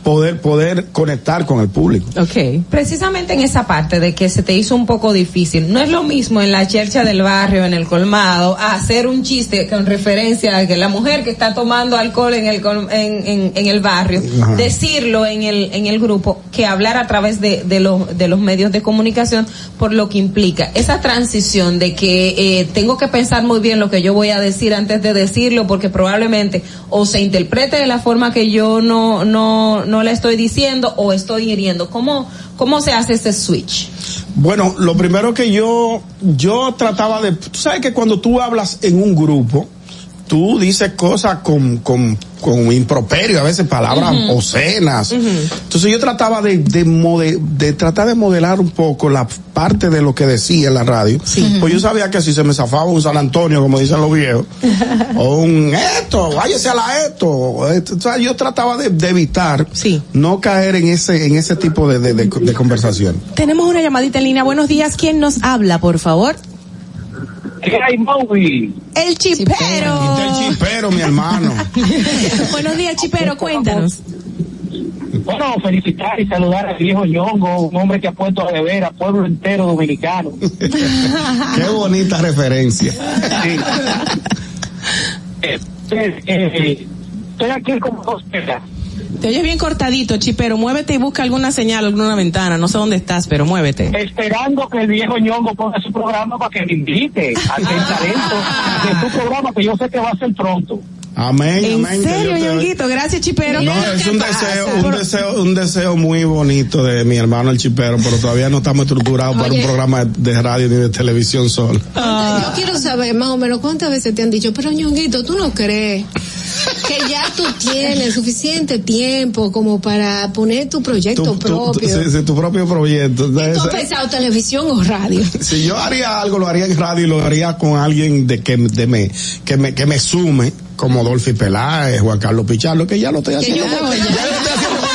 poder, poder conectar con el público. Ok. Precisamente en esa parte de que se te hizo un poco difícil. No es lo mismo en la chercha del barrio, en el colmado, a hacer un chiste con referencia a que la mujer que está tomando alcohol en el col- en, en, en el barrio, Ajá. decirlo en el en el grupo, que hablar a través de, de los de los medios de comunicación por lo que implica esa transición de que eh, tengo que pensar muy bien lo que yo voy a decir antes de decirlo porque probablemente o se interprete de la forma que yo no no no la estoy diciendo o estoy hiriendo. ¿Cómo cómo se hace ese switch? Bueno, lo primero que yo, yo trataba de, tú sabes que cuando tú hablas en un grupo, tú dices cosas con, con, con improperio, a veces palabras Ujú. obscenas. Entonces yo trataba de, de, mode- de tratar de modelar un poco la parte de lo que decía en la radio. Pues yo sabía que si se me zafaba un San Antonio, como dicen los viejos, o un esto, váyase a la esto. o esto. O sea, yo trataba de, de evitar no caer en ese, en ese tipo de, de, de- de conversación. Tenemos una llamadita en línea. Buenos días. ¿Quién nos habla, por favor? ¿Qué hay, Maui? El chipero. El chipero, mi hermano. Buenos días, chipero. Cuéntanos. Bueno, felicitar y saludar al viejo Ñongo, un hombre que ha puesto a beber a pueblo entero dominicano. Qué bonita referencia. Eh, eh, eh, estoy aquí como dos. Te oyes bien cortadito, chipero. Muévete y busca alguna señal, alguna ventana. No sé dónde estás, pero muévete. Esperando que el viejo Ñongo ponga su programa para que me invite a hacer talento de su programa que yo sé que va a ser pronto. Amén, ¿En amén. que serio, te- Ñonguito? Gracias, chipero. No, es un deseo, un deseo, un deseo muy bonito de mi hermano el chipero, pero todavía no estamos estructurados para un programa de radio ni de televisión solo. Yo quiero saber más o menos cuántas veces te han dicho, pero ñonguito, tú no crees que ya tú tienes suficiente tiempo como para poner tu proyecto Tu, tu- tu- propio. sí, sí, tu propio proyecto. ¿Tú has pensado televisión o radio? si yo haría algo, lo haría en radio y lo haría con alguien de que, de me, que me, que me sume, como Dolphy Peláez, Juan Carlos Pichardo, que ya lo estoy haciendo. con- ya lo estoy haciendo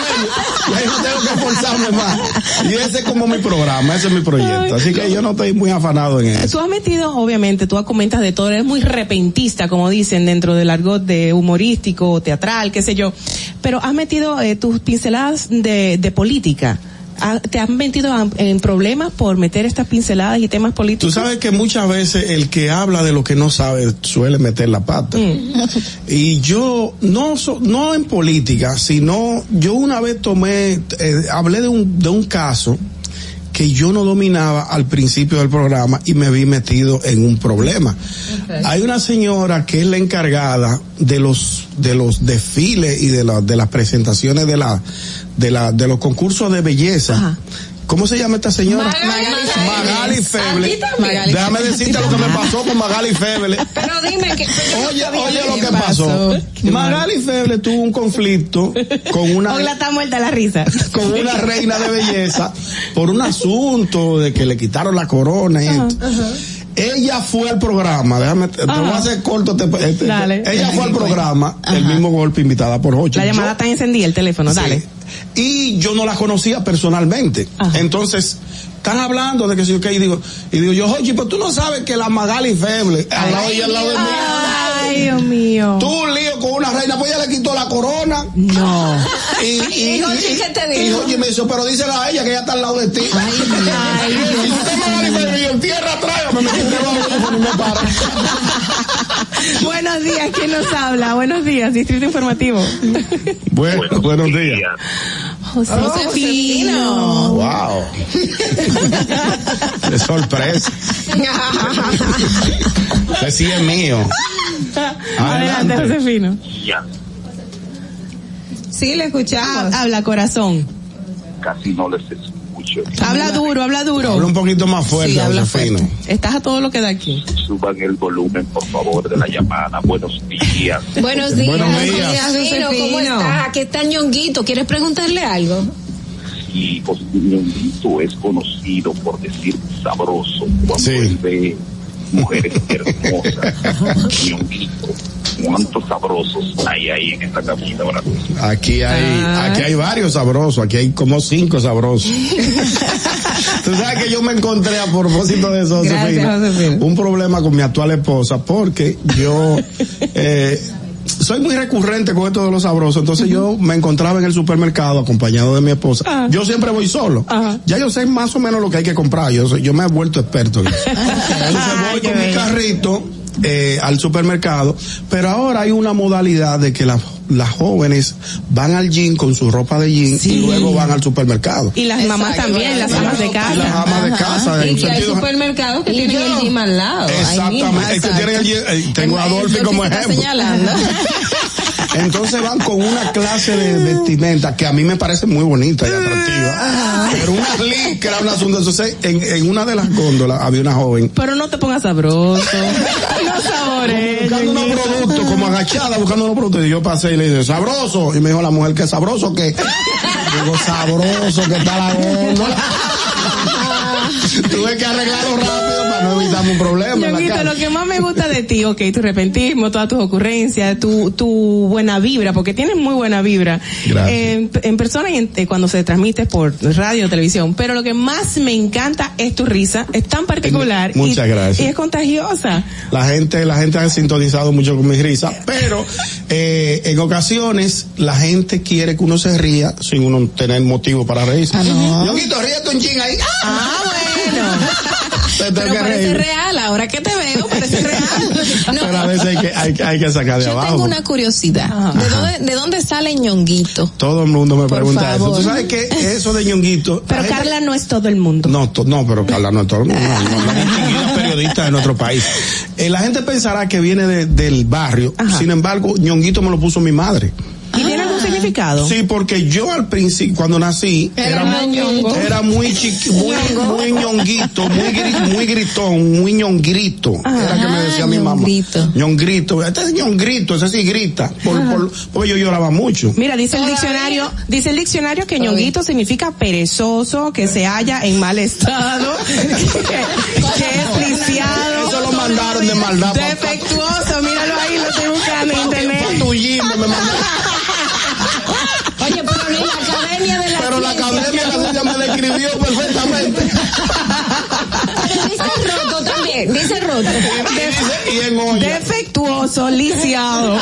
yo no tengo que esforzarme más. Y ese es como mi programa, ese es mi proyecto. Así que yo no estoy muy afanado en eso. Tú has metido, obviamente, tú comentas de todo, eres muy repentista, como dicen, dentro del argot de humorístico, teatral, qué sé yo, pero has metido eh, tus pinceladas de, de política. ¿Te has metido en problemas por meter estas pinceladas y temas Tú políticos? sabes que muchas veces el que habla de lo que no sabe suele meter la pata. Y yo, no, so- no en política, sino yo una vez tomé, eh, hablé de un, de un caso que yo no dominaba al principio del programa y me vi metido en un problema. Hay una señora que es la encargada de los de los desfiles y de, la- de las presentaciones de la de la de los concursos de belleza. ¿Cómo se llama esta señora? Magali Feble. Magali Déjame Feble. decirte lo que me pasó con Magali Feble. Pero dime que Oye, oye lo que pasó. Magali Feble tuvo un conflicto con una Hola, está muerta la risa. con una reina de belleza por un asunto de que le quitaron la corona y esto. Ella fue al programa, déjame, te, te voy a hacer corto. este- este- Dale. ella fue al programa, el mismo golpe invitada por Hochi. La llamada Yo- está encendida, el teléfono, Sí. dale. Y yo no la conocía personalmente. Entonces, están hablando de que si yo qué, y digo, y digo yo, Hochi, pero tú no sabes que la Magali Feble, al lado y al lado de mí, Ay, Dios mío. un lío con una reina, pues ella le quitó la corona. No. Y, y, ¿Y Jochi qué te dijo? Y Jochi me dijo, pero díselo a ella que ella está al lado de ti. Ay, y usted me va a decir, tierra tráigame, me metí debajo del teléfono y me para. Buenos días, ¿quién nos habla? Buenos días, Distrito Informativo. Bueno, buenos días. Josefino. Wow. Qué sorpresa. Ese sí es mío. Adelante, Adelante. Josefino. Sí, le escuchamos. Ah, habla, corazón. casi no les escucho. Habla duro, habla duro. Habla un poquito más fuerte, Sí, habla Josefino. Estás a todo lo que da aquí. Suban el volumen, por favor, de la llamada. Buenos días. Buenos días, Buenos días. Josefino, ¿cómo Josefino. está? ¿Qué tal ñonguito? ¿Quieres preguntarle algo? Y pues, Ñonguito es conocido por decir sabroso cuando Sí. él ve mujeres hermosas. Ñonguito, ¿cuántos sabrosos hay ahí en esta cabina ahora mismo? Aquí hay, aquí hay varios sabrosos, aquí hay como cinco sabrosos. Tú sabes que yo me encontré a propósito de eso, Gracias, Josefina, un problema con mi actual esposa porque yo eh, soy muy recurrente con esto de los sabrosos, entonces yo me encontraba en el supermercado acompañado de mi esposa. Ah. Yo siempre voy solo. Ya yo sé más o menos lo que hay que comprar, yo, soy- yo me he vuelto experto en eso. Entonces voy con mi carrito eh, al supermercado, pero ahora hay una modalidad de que las las jóvenes van al gym con su ropa de gym y luego van al supermercado. Y las mamás Exacto. también, las amas de casa. Las amas de casa, en Y que hay supermercados que tienen el gym al lado. mismo. Exactamente, es que tienen el gym, eh, tengo a Adolfi como ejemplo. señalando. Entonces van con una clase de vestimenta que a mí me parece muy bonita y atractiva. Pero una licra, un asunto. Entonces, en, en una de las góndolas había una joven Pero no te pongas sabroso. No sabores. buscando unos productos, como agachada, buscando unos productos. Y yo pasé y le dije, sabroso. Y me dijo la mujer, ¿qué sabroso qué? Digo, sabroso que está la góndola. Tuve que arreglarlo rápido para no evitarme un problema. en la calle. lo que más me gusta de ti, ok, tu repentismo, todas tus ocurrencias, tu, tu buena vibra, porque tienes muy buena vibra. Gracias. En, persona y en- eh, cuando se transmite por radio o televisión. Pero lo que más me encanta es tu risa, es tan particular. Muchas y, gracias. Y es contagiosa. La gente, la gente ha sintonizado mucho con mi risa, pero eh, en ocasiones la gente quiere que uno se ría sin uno tener motivo para reírse. Ah, no. Ñonguito, ríete un ching ahí. Ah, bueno. Te tengo Pero parece reír. real, ahora que te veo, parece real. No, Pero a veces hay que, hay, que- hay que sacar de yo abajo. tengo una curiosidad. ¿De dónde, ¿De dónde sale ñonguito? Todo el mundo me Por pregunta favor. eso. ¿Tú sabes que eso de ñonguito? Pero gente- Carla no es todo el mundo. No, to- no, pero Carla no es todo el mundo. No, no, distinguida periodista de nuestro país. Eh, la gente pensará que viene de- del barrio. Sin embargo, ñonguito me lo puso mi madre. ¿Y tiene significado? Sí, porque yo al principio, cuando nací, era, Era ñongo. era muy chiqui, muy, muy ñonguito, muy, gri- muy gritón, muy ñongrito. Era que me decía mi mamá. Ñongrito. Este es ñongrito, ese sí grita. Por, por- porque yo lloraba mucho. Mira, dice el diccionario, dice el diccionario que ñonguito significa perezoso, que se halla en mal estado, que, que es lisiado. Eso lo mandaron de maldad. Defectuoso, míralo ahí, lo estoy buscando en internet. me mandaron. Oye, pero ni la academia de la Pero la ciencia academia te- la suya me describió perfectamente. Pero dice roto también, dice roto. Y en olla. Defectuoso, lisiado.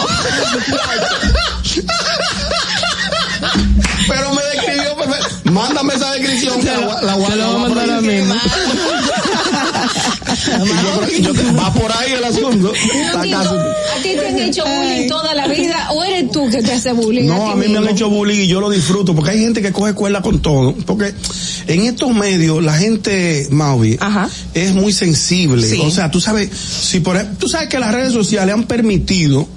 Pero me describió perfecto. Mándame esa descripción. que La, la, Te lo voy a mandar a mí. Yo creo- va por ahí el asunto. ¿A ti te han hecho bullying toda la vida o eres tú que te hace bullying? No, a ti mí me han hecho bullying y yo lo disfruto porque hay gente que coge escuela con todo. Porque en estos medios la gente, Maui, es muy sensible. Sí. O sea, tú sabes, si por ejemplo, tú sabes que las redes sociales han permitido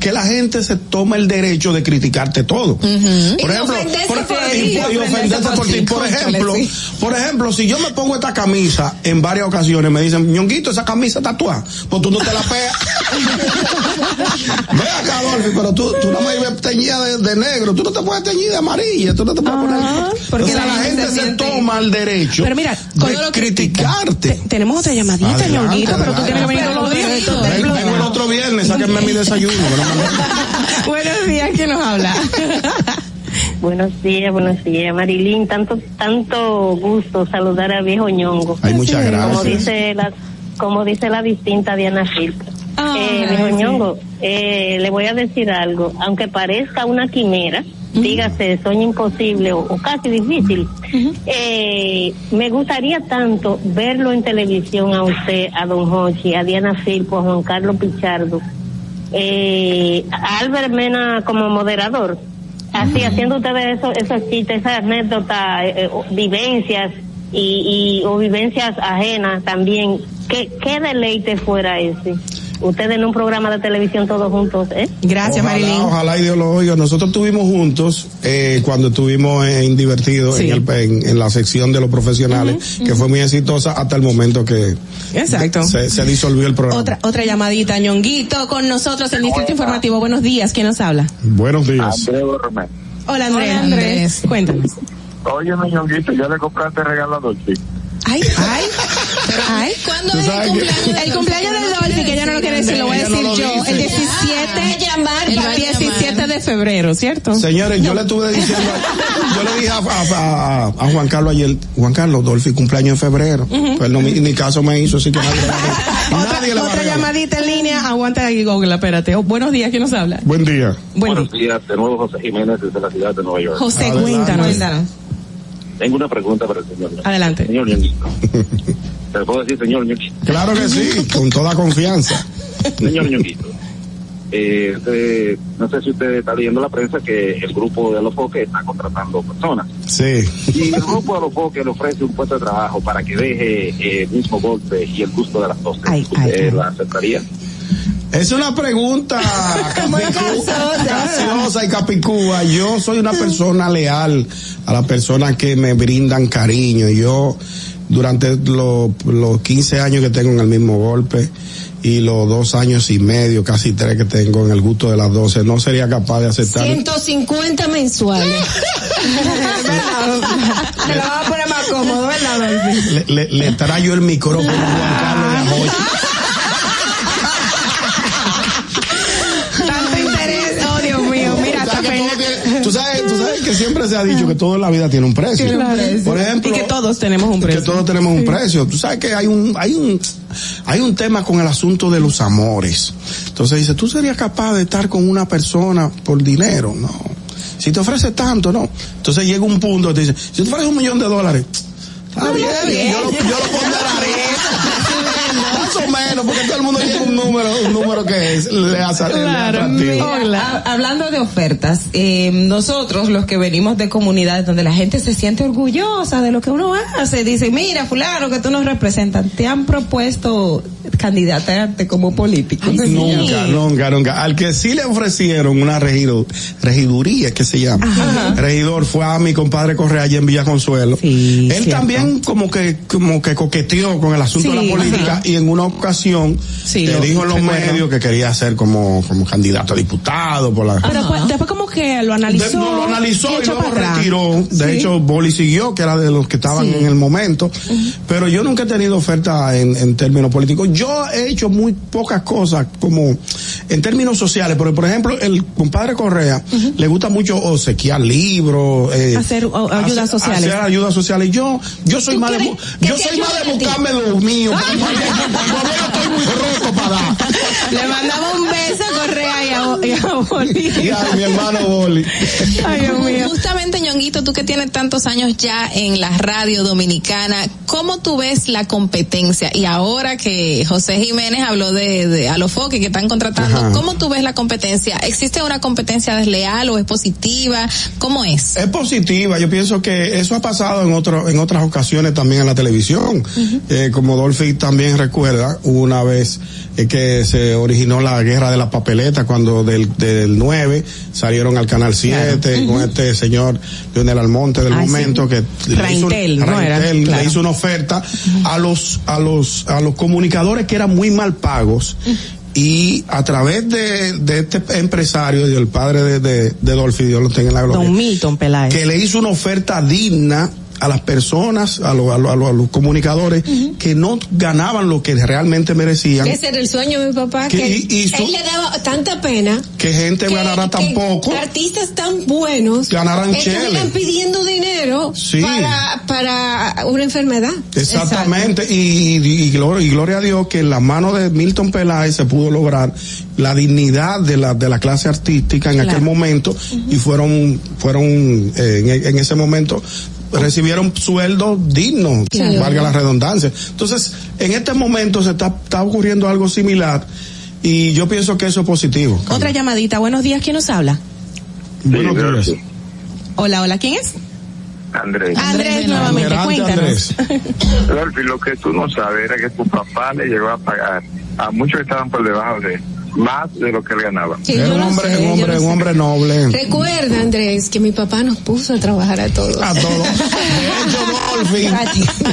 que la gente se toma el derecho de criticarte todo. Por ejemplo, por, y ti, ejemplo, sí. por ejemplo, si yo me pongo esta camisa en varias ocasiones, me dicen, ñonguito, esa camisa tatuada, pues tú no te la pegas. Ve acá, Adolfi, pero tú, tú no me ibas teñida de, de negro, tú no te puedes teñir de amarilla, tú no te puedes poner. porque o sea, la la gente gente se toma el derecho Pero mira, de todo lo que- criticarte. Tenemos otra llamadita, ñonguito, pero tú tienes que venir todos los días. Ven- Vengo el otro viernes, sáquenme mi desayuno. Buenos días, ¿quién nos habla? Buenos días, buenos días, Marilyn. Tanto, tanto gusto saludar a viejo ñongo. Ay, muchas Como gracias. dice la, como dice la distinta Diana Filtro. eh, viejo ñongo, eh, le voy a decir algo. Aunque parezca una quimera, dígase, sueño imposible o, o casi difícil, eh, me gustaría tanto verlo en televisión a usted, a Don Hochi, a Diana Filpo, a Juan Carlos Pichardo, eh, Albert Mena como moderador. Así, haciendo ustedes eso, esos chistes, esas anécdotas, eh, eh, vivencias y, y, o vivencias ajenas también. ¿Qué, qué deleite fuera ese? Ustedes en un programa de televisión todos juntos, ¿eh? Gracias, ojalá, Marilyn. Ojalá y Dios lo oiga. Nosotros estuvimos juntos eh, cuando estuvimos en Divertido Sí. en, el, en, en la sección de los profesionales, que fue muy exitosa hasta el momento que Exacto. se, se disolvió el programa. Otra, otra llamadita, ñonguito, con nosotros en Distrito Informativo. Buenos días, ¿quién nos habla? Buenos días. Borromé. Hola, Andrés. Hola, Andrés. Cuéntanos. Oye, ñonguito, ya le compraste regalo a Dolce. Ay, ay, ay. ¿Cuándo es el sabes que- cumpleaños? El cumpleaños de Dolphy, que ella no lo quiere decir, lo voy a no decir yo. dice. El 17, llamar, el va a 17 llamar. de febrero, ¿cierto? Señores, yo le estuve diciendo, yo le dije a, a- a- a Juan Carlos ayer, Juan Carlos, Dolphy cumpleaños en febrero. Pues no, mi- ni caso me hizo, así que nadie Otra, nadie le va a otra llamadita en línea, aguanta ahí Google, espérate. Oh, buenos días, ¿quién nos habla? Buen día. Buen Buenos día. días, de nuevo José Jiménez desde la ciudad de Nueva York. José, cuéntanos. Tengo una pregunta para el señor. Adelante. Señor ñonguito. ¿Se le puedo decir señor ñonguito? Claro que sí, con toda confianza. Señor ñonguito. Eh, usted- no sé si usted está leyendo la prensa que el grupo de los foques está contratando personas. Sí. Y el grupo de los foques le ofrece un puesto de trabajo para que deje eh, el mismo golpe y el gusto de las dos. Ay, ¿Usted la aceptaría? Es una pregunta capciosa y capicúa. Yo soy una persona leal a las personas que me brindan cariño. Yo, durante lo- los 15 años que tengo en el mismo golpe y los dos años y medio, casi tres que tengo en el gusto de las 12, no sería capaz de aceptar. 150 mensuales. Te lo va a poner más cómodo, ¿verdad, Dolphy? Le, le, le traigo el micrófono a Juan Carlos de Ajoy. Se ha dicho que todo en la vida tiene un precio. Tiene un precio. Por ejemplo, Y que todos tenemos un que precio. todos tenemos un precio. Tú sabes que hay un, hay un, hay un tema con el asunto de los amores. Entonces dice, tú serías capaz de estar con una persona por dinero, no. Si te ofrece tanto, no. Entonces llega un punto que te dice, si te ofrece un millón de dólares, está bien, yo lo, yo lo ponderaré. Menos, porque todo el mundo tiene un número, un número que es, le hace Claro, hablando de ofertas, eh, nosotros los que venimos de comunidades donde la gente se siente orgullosa de lo que uno hace, dice, mira, fulano, que tú nos representas, te han propuesto candidatarte como político. Nunca, nunca, nunca. Al que sí le ofrecieron una regido, regiduría, que se llama. Regidor fue a mi compadre Correa allá en Villa Consuelo. Sí, Él cierto. también como que, como que coqueteó con el asunto de la política ajá. y en una ocasión Sí, le dijo en los medios que quería ser como, como candidato a diputado por la, Pero pues, después como que lo analizó. de- no, lo analizó y, echó luego retiró. De Sí. hecho, Boli siguió, que era de los que estaban Sí. en el momento. Pero yo nunca he tenido oferta en, en términos políticos. Yo he hecho muy pocas cosas como en términos sociales. Pero, por ejemplo, el compadre Correa le gusta mucho obsequiar libros. Eh, Hacer, o- ayudas hacer- sociales. Hacer ayudas sociales. Yo, yo soy ¿Tú más de, yo soy más de buscarme lo mío. estoy muy roto para dar. Le mandamos un beso a Correa y a, y a. Y a mi hermano Boli. Ay, Dios mío. Justamente, Ñonguito, tú que tienes tantos años ya en la radio dominicana, ¿cómo tú ves la competencia? Y ahora que José Jiménez habló de, de a los foques que están contratando, Ajá. ¿cómo tú ves la competencia? ¿Existe una competencia desleal o es positiva? ¿Cómo es? Es positiva, yo pienso que eso ha pasado en otro, en otras ocasiones también en la televisión. Eh, como Dolphy también recuerda, hubo una vez eh, que se originó la guerra de la papeleta cuando del, del 9 salieron al canal 7 con este señor Leonel Almonte del Ay, momento sí. que le hizo, Raintel, le hizo una oferta a los, a los, a los comunicadores que eran muy mal pagos. Y a través de, de este empresario y el padre de, de, de Dolphy, Dios lo tenga en la gloria Don Milton Peláez. que le hizo una oferta digna a las personas, a, lo- a lo- a lo- a los comunicadores que no ganaban lo que realmente merecían, Ese era el sueño de mi papá, Que- que y- y su- él le daba tanta pena que gente ganara tan que poco. artistas tan buenos Ganaran chele. pidiendo dinero Sí. para, para una enfermedad. Exactamente, y, gloria, y gloria a Dios que en la mano de Milton Peláez se pudo lograr la dignidad de la, de la clase artística en aquel momento y fueron, fueron eh, en, en ese momento recibieron sueldos dignos, Claro. valga la redundancia. Entonces, en este momento se está, está ocurriendo algo similar y yo pienso que eso es positivo. Otra llamadita. Buenos días. ¿Quién nos habla? Buenos días. Hola, hola. ¿Quién es? Andrés. Andrés, nuevamente. Cuéntanos. Rolfi, lo que tú no sabes era que tu papá le llegó a pagar a muchos que estaban por debajo de él, más de lo que él ganaba. Sí, Era un hombre, sé, un hombre, un hombre noble. Recuerda, Andrés, que mi papá nos puso a trabajar a todos. A todos. Dolphin,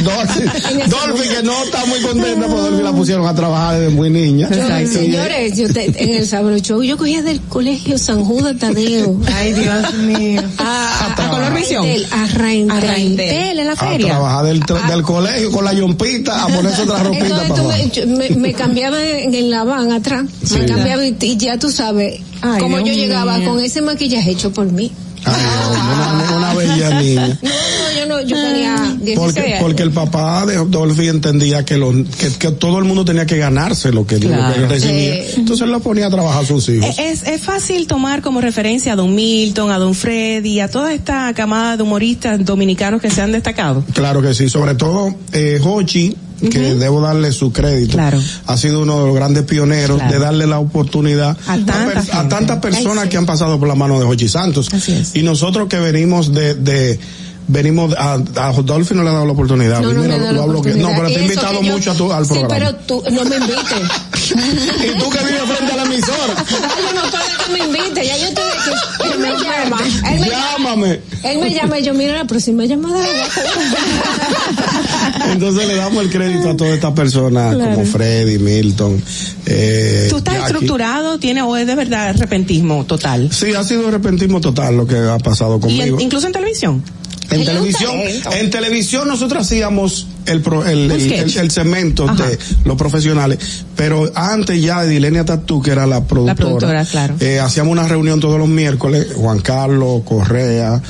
Dolphin, Dolphin que no está muy contenta porque Dolphin la pusieron a trabajar desde muy niña. Yo, señores, yo te- en el Sabro Show yo cogía del colegio San Judas Tadeo. Ay, Dios mío. A, a color visión. A Raintel. A Raintel en la A feria. trabajar del, tra- del colegio con la yompita a ponerse otra ropita Entonces para me, yo- me, me cambiaba en, en la van atrás, Sí. Cambiaba y, y ya tú sabes Ay, cómo Dios yo llegaba con ese maquillaje hecho por mí. Ay, una, una bella niña. No, no, yo no, yo tenía 16 Porque, años. porque el papá de Dolphy entendía que, lo, que, que todo el mundo tenía que ganarse lo que, lo que Claro. él recibía. Sí. Entonces él lo ponía a trabajar a sus hijos. Es, es fácil tomar como referencia a Don Milton, a Don Freddy, a toda esta camada de humoristas dominicanos que se han destacado. Claro que sí, sobre todo eh, Hochi, que debo darle su crédito, ha sido uno de los grandes pioneros Claro. de darle la oportunidad A tanta a tantas personas Ay, sí. que han pasado por la mano de Hochi Santos. Y nosotros que venimos de, de venimos a, a Dolphy no le ha dado la oportunidad. No, no Mira, me lo la hablo que- no, oportunidad. pero te he invitado yo- mucho a tu, al sí, programa. pero tú no me invites. y tú que vives frente a la emisora. Ay, yo no estoy de que me invite, ya yo que él me llama. Él me Llámame. Él me llama y yo, mira la próxima llamada. Entonces le damos el crédito a todas estas personas Claro. como Freddy, Milton. Eh, ¿Tú estás Jackie. estructurado, tiene o es de verdad repentismo total? Sí, ha sido repentismo total lo que ha pasado Y conmigo. en- incluso en televisión. En televisión, en televisión nosotros hacíamos el, pro- el, el, Ajá. de los profesionales, pero antes ya de Dilenia Tatú, que era la productora, productora, claro. eh, hacíamos una reunión todos los miércoles, Juan Carlos, Correa,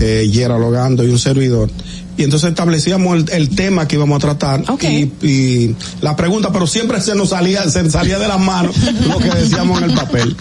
eh, Yera Logando y un servidor. Y entonces establecíamos el, el tema que íbamos a tratar y, y la pregunta, pero siempre se nos salía, se salía de las manos lo que decíamos en el papel.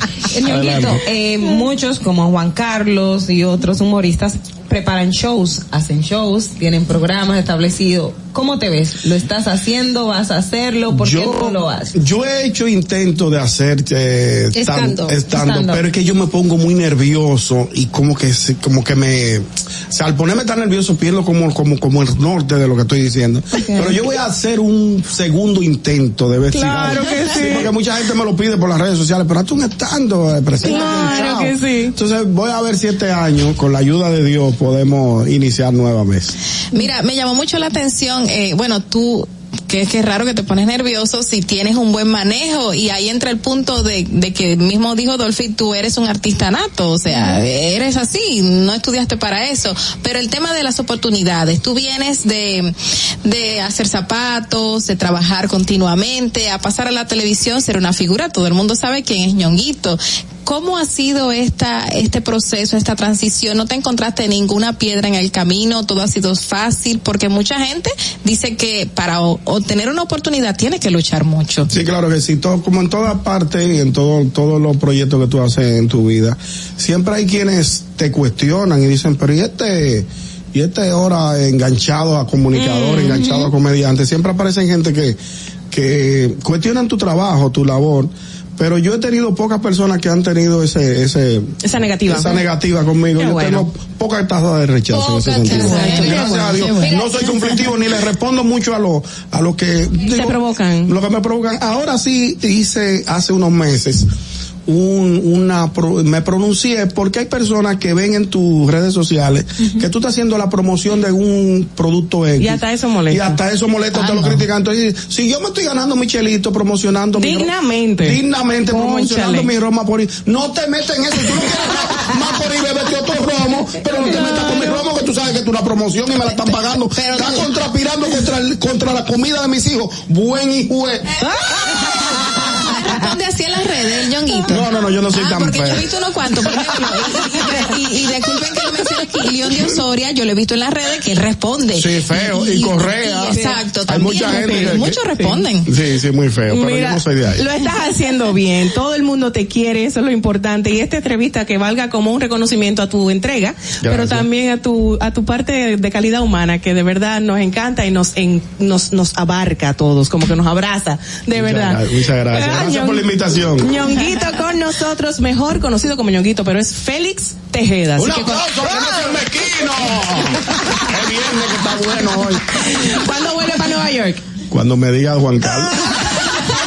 Adelante. eh, muchos como Juan Carlos y otros humoristas preparan shows, hacen shows, tienen programas establecidos. ¿Cómo te ves? ¿Lo estás haciendo? ¿Vas a hacerlo? ¿Por qué no lo haces? Yo he hecho intento de hacer eh, stand-up, Stand-up. pero es que yo me pongo muy nervioso y como que como que me, o sea, al ponerme tan nervioso pierdo como como como el norte de lo que estoy diciendo. Pero yo voy a hacer un segundo intento de ver si Claro que sí. porque mucha gente me lo pide por las redes sociales, pero hazte un estando, eh, Claro que sí. Entonces voy a ver si este año, con la ayuda de Dios, podemos iniciar nuevamente. Mira, me llamó mucho la atención, eh, bueno, tú, que, que es raro que te pones nervioso si tienes un buen manejo y ahí entra el punto de, de que mismo dijo Dolphy, tú eres un artista nato, o sea, eres así, no estudiaste para eso, pero el tema de las oportunidades, tú vienes de, de hacer zapatos, de trabajar continuamente, a pasar a la televisión, ser una figura, todo el mundo sabe quién es ñonguito. ¿Cómo ha sido esta, este proceso, esta transición? ¿No te encontraste ninguna piedra en el camino? ¿Todo ha sido fácil? Porque mucha gente dice que para obtener una oportunidad tiene que luchar mucho. Sí, claro que sí. Todo, como en toda parte y en todo, todos los proyectos que tú haces en tu vida, siempre hay quienes te cuestionan y dicen, pero ¿y este, y este ahora enganchado a comunicador, Mm, enganchado a comediante? Siempre aparecen gente que, que cuestionan tu trabajo, tu labor. Pero yo he tenido pocas personas que han tenido ese, ese, Esa negativa. esa negativa conmigo. Qué yo bueno. tengo poca tasa de rechazo en ese sentido. Gracias bueno, a Dios. bueno. No soy conflictivo ni le respondo mucho a lo, a lo que digo, provocan. Lo que me provocan. Ahora sí hice hace unos meses un, una, pro- me pronuncié porque hay personas que ven en tus redes sociales que tú estás haciendo la promoción de un producto X. Y hasta eso molesta. Y hasta eso molesta, Ah, te lo no. critican. Entonces, si yo me estoy ganando mi chelito promocionando mi ro- Dignamente. dignamente promocionando mi Roma por ahí. No te metas en eso. Tú no quieres más por ahí beberte otro romo, pero no te metas con mi romo que tú sabes que tú una promoción y me la están pagando. Está contrapirando contra, contra la comida de mis hijos. Buen hijo es. Responde así en las redes, el ñonguito. No, no, no, yo no soy Ah, tan porque yo feo. he visto unos cuantos, por ejemplo, y, y, y, y disculpen que León de Osoria, yo lo he visto en las redes que él responde. Sí, feo. Y, Correa. y- exacto, Hay también, mucha gente. pero que- muchos que- responden. Sí, sí, muy feo. Pero Mira, yo no soy de ahí. Lo estás haciendo bien. Todo el mundo te quiere, eso es lo importante. Y esta entrevista que valga como un reconocimiento a tu entrega, pero también a tu a tu parte de calidad humana que de verdad nos encanta y nos en- nos nos abarca a todos, como que nos abraza, de verdad. Muchas, muchas gracias. Ah, Gracias por la invitación. Ñonguito con nosotros, mejor conocido como Ñonguito, pero es Félix Tejeda. Un aplauso que un mezquino. Qué viernes que está bueno hoy. ¿Cuándo vuelve para Nueva York? Cuando me diga Juan Carlos.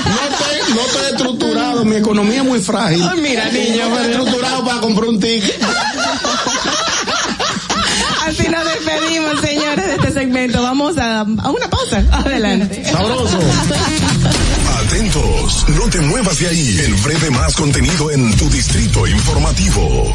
No estoy, no estoy estructurado, mi economía es muy frágil. Ay, mira, niño, No estoy estructurado para comprar un ticket. Así nos despedimos, señores, de este segmento. Vamos a, a una pausa. Adelante. Sabroso. Atentos, no te muevas de ahí. En breve más contenido en tu distrito informativo.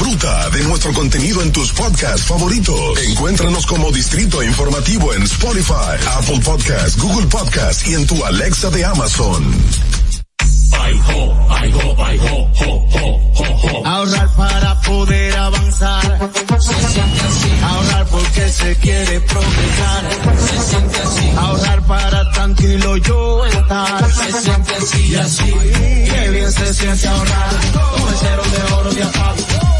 Disfruta de nuestro contenido en tus podcasts favoritos. Encuéntranos como Distrito Informativo en Spotify, Apple Podcasts, Google Podcasts y en tu Alexa de Amazon. Ahorrar para poder avanzar. Se siente así. Ahorrar porque se quiere progresar. Se siente así. Ahorrar para tranquilo yo estar. Se siente así y así. Qué bien se siente ahorrar. El cero de oro de apago.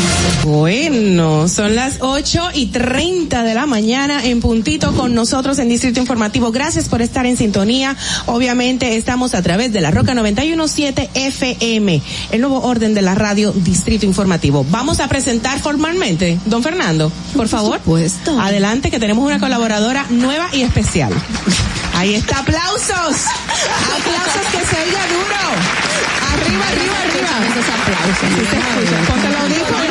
bueno, son las 8 y 30 de la mañana en puntito con nosotros en Distrito Informativo. Gracias por estar en sintonía. Obviamente estamos a través de la Roca 917 FM, el nuevo orden de la radio Distrito Informativo. Vamos a presentar formalmente, don Fernando, por favor. supuesto. Adelante que tenemos una colaboradora nueva y especial. Ahí está, aplausos. Aplausos que se oiga duro. Arriba, arriba, arriba. Esos aplausos. Sí se escucha. Ponte el audífono.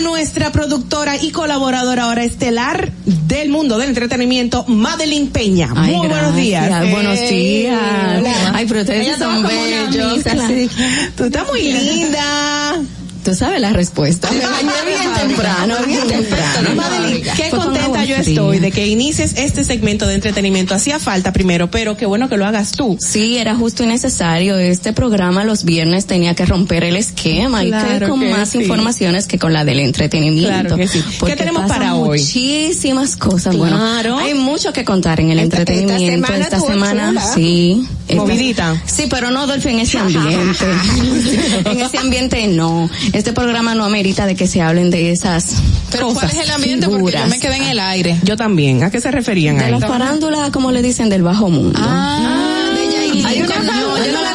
A nuestra productora y colaboradora ahora estelar del mundo del entretenimiento, Madeline Peña. Ay, Muy buenos días. Buenos días. Hola. Ay, pero ustedes Ella son bellos. Tú estás muy linda. Tú sabes la respuesta. Me bañé bien temprano, bien temprano. Madeline, qué contenta yo estoy de que inicies este segmento de entretenimiento. Hacía falta primero, pero qué bueno que lo hagas tú. Sí, era justo y necesario. Este programa los viernes tenía que romper el esquema y Claro que con que más sí. informaciones que con la del entretenimiento. Claro que sí. ¿Qué tenemos para hoy? Muchísimas cosas. Claro. Bueno, hay mucho que contar en el Esta- esta entretenimiento semana esta semana. Sí. Movidita. Sí, pero no, Dolphy, en ese ambiente. en ese ambiente no. Este programa no amerita de que se hablen de esas Pero cosas. ¿cuál es el ambiente? Porque yo figuras. me quedé en el aire. Yo también. ¿A qué se referían De ahí? la farándula, como le dicen, del bajo mundo. Ah, de Yailin. Hay una No, yo no la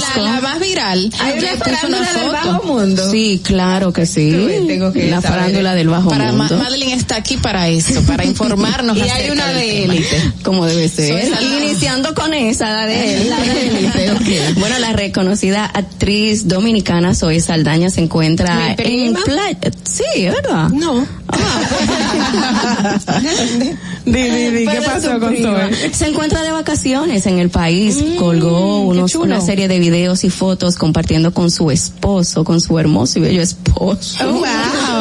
conozco. La, la más viral. Hay una farándula del bajo mundo. Sí, claro que sí. tengo que la saber. farándula del bajo Para Ma- mundo. Madeline está aquí para eso, para informarnos. Y hay una de élite. Como debe ser. Iniciando con esa, la de élite. Bueno, la reconocida actriz dominicana Zoe Saldaña se encuentra ¿Mi en playa. Sí, ¿verdad? No. Di, di, di, ¿qué pasó con. Zoe? Se encuentra de vacaciones en el país, colgó unos, chulo. una serie de videos y fotos compartiendo con su esposo, con su hermoso y bello esposo. Oh, wow.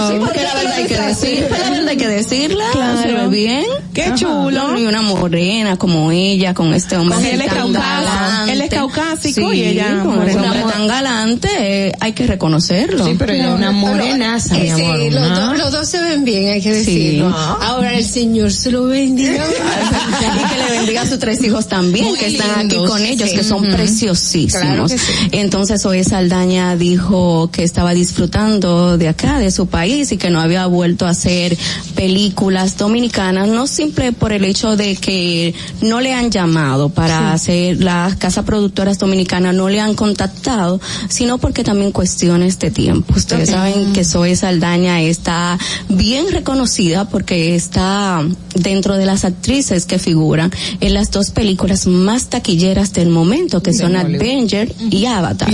Sí, porque la verdad hay que decir, la verdad hay que decirla, Claro. se ve bien. Qué chulo. Y una morena como ella, con este hombre Con él es tan caucásico, galante. él es caucásico Sí, y ella con morena. hombre tan galante, eh, hay que reconocerlo. Sí, pero ella es una morenaza, mi Eh, amor. sí, los, ¿no? dos, los dos se ven bien, hay que Sí. decirlo. Ahora el Señor se lo bendiga. y que le bendiga a sus tres hijos también, Muy que están aquí con ellos, sí. que son Ujú. preciosísimos. Claro sí. Entonces hoy Saldaña dijo que estaba disfrutando de acá, de su país, y que no había vuelto a hacer películas dominicanas, no simple por el hecho de que no le han llamado para hacer las casas productoras dominicanas, no le han contactado, sino porque también cuestiones de tiempo. Ustedes saben que Zoe Saldaña está bien reconocida porque está dentro de las actrices que figuran en las dos películas más taquilleras del momento, que son Avenger y Avatar.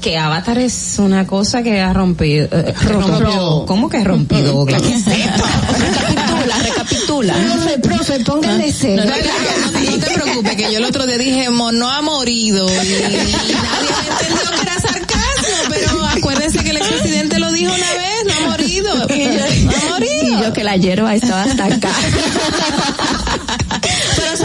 Que Avatar es una cosa que ha rompido. eh, rompió. ¿Cómo que ha rompido? Recapitula, recapitula. Profe, profe, póngale No, cero. no, no, no te preocupes, que yo el otro día dije, "Mo- no ha morido. Y nadie entendió que era sarcasmo, pero acuérdense que el expresidente lo dijo una vez, no ha morido. No ha morido. Y que la hierba estaba hasta acá.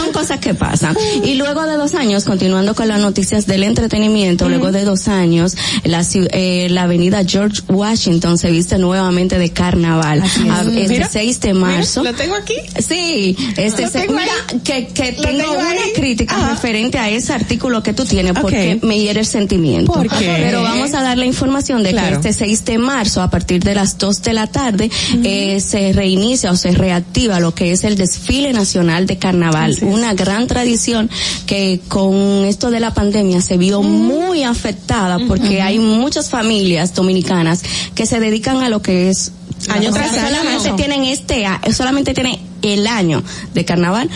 Son cosas que pasan. Y luego de dos años, continuando con las noticias del entretenimiento, luego de dos años, la, eh, la avenida George Washington se viste nuevamente de carnaval. A- este Mira, 6 de marzo. Lo tengo aquí. Sí, este se- tengo mira, que, que tengo tengo una ahí. crítica Ajá. referente a ese artículo que tú tienes porque me hiere el sentimiento. ¿Por qué? Pero vamos a dar la información de Claro. que este 6 de marzo, a partir de las 2 de la tarde, eh, se reinicia o se reactiva lo que es el desfile nacional de carnaval. Así. Una gran tradición que con esto de la pandemia se vio muy afectada porque hay muchas familias dominicanas que se dedican a lo que es Año tras año. solamente tienen este solamente tienen el año de carnaval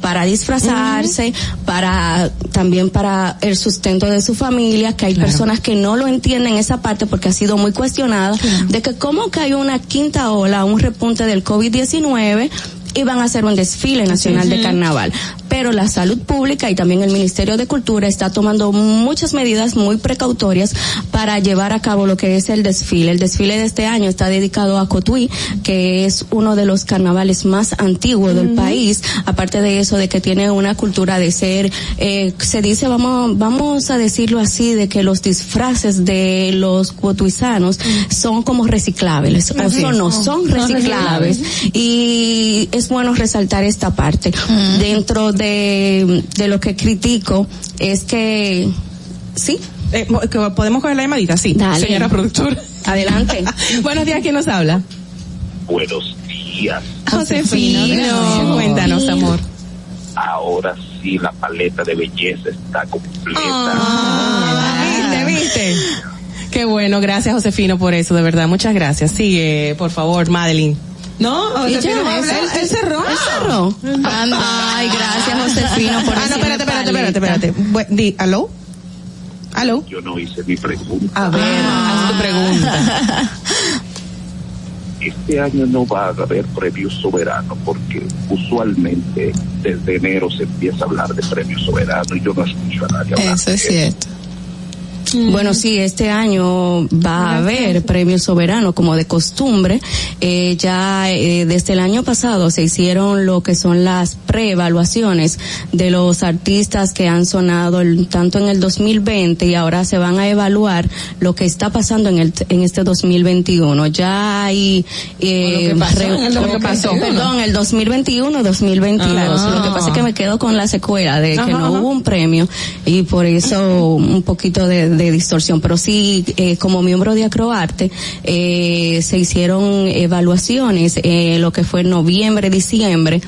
para disfrazarse, para también para el sustento de su familia, que hay personas que no lo entienden esa parte porque ha sido muy cuestionada, de que cómo que hay una quinta ola, un repunte del COVID-19 y van a hacer un desfile nacional de carnaval. pero la salud pública y también el Ministerio de Cultura está tomando muchas medidas muy precautorias para llevar a cabo lo que es el desfile. El desfile de este año está dedicado a Cotuí, que es uno de los carnavales más antiguos del país, aparte de eso de que tiene una cultura de ser, eh, se dice, vamos, vamos a decirlo así, de que los disfraces de los cotuizanos son como reciclables, o sea, no son reciclables. Y es bueno resaltar esta parte. Dentro de, de lo que critico es que, sí. Eh, que ¿Podemos coger la llamadita? Sí, Dale. señora productora. Adelante. Buenos días, ¿quién nos habla? Buenos días. Josefino, cuéntanos, amor. Ahora sí la paleta de belleza está completa. Ah, ¿Viste, viste? Qué bueno, gracias Josefino por eso, de verdad, muchas gracias. Sigue, por favor, Madeline. No, Y Josefino ya, él- él cerró. él cerró. Ay, gracias, Josefino, por Ah, no, espérate, espérate, espérate, espérate. Bu- Di, ¿aló? ¿Aló? Yo no hice mi pregunta. A ver, haz tu pregunta. Este año no va a haber premio soberano porque usualmente desde enero se empieza a hablar de premio soberano y yo no escucho a nadie hablar. Eso es cierto. Bueno, sí, este año va a haber premio soberano como de costumbre. Eh, ya eh, desde el año pasado se hicieron lo que son las preevaluaciones de los artistas que han sonado el- tanto en el 2020 y ahora se van a evaluar lo que está pasando en el en este 2021. Ya hay eh, lo que pasó re- en el lo que 2021. pasó, perdón, el 2021 2022. Ah. Lo que pasa es que me quedo con la secuela de que Ajá, no ajá. hubo un premio y por eso un poquito de, de distorsión. Pero sí, eh, como miembro de Acroarte, eh, se hicieron evaluaciones, eh, lo que fue en noviembre, diciembre,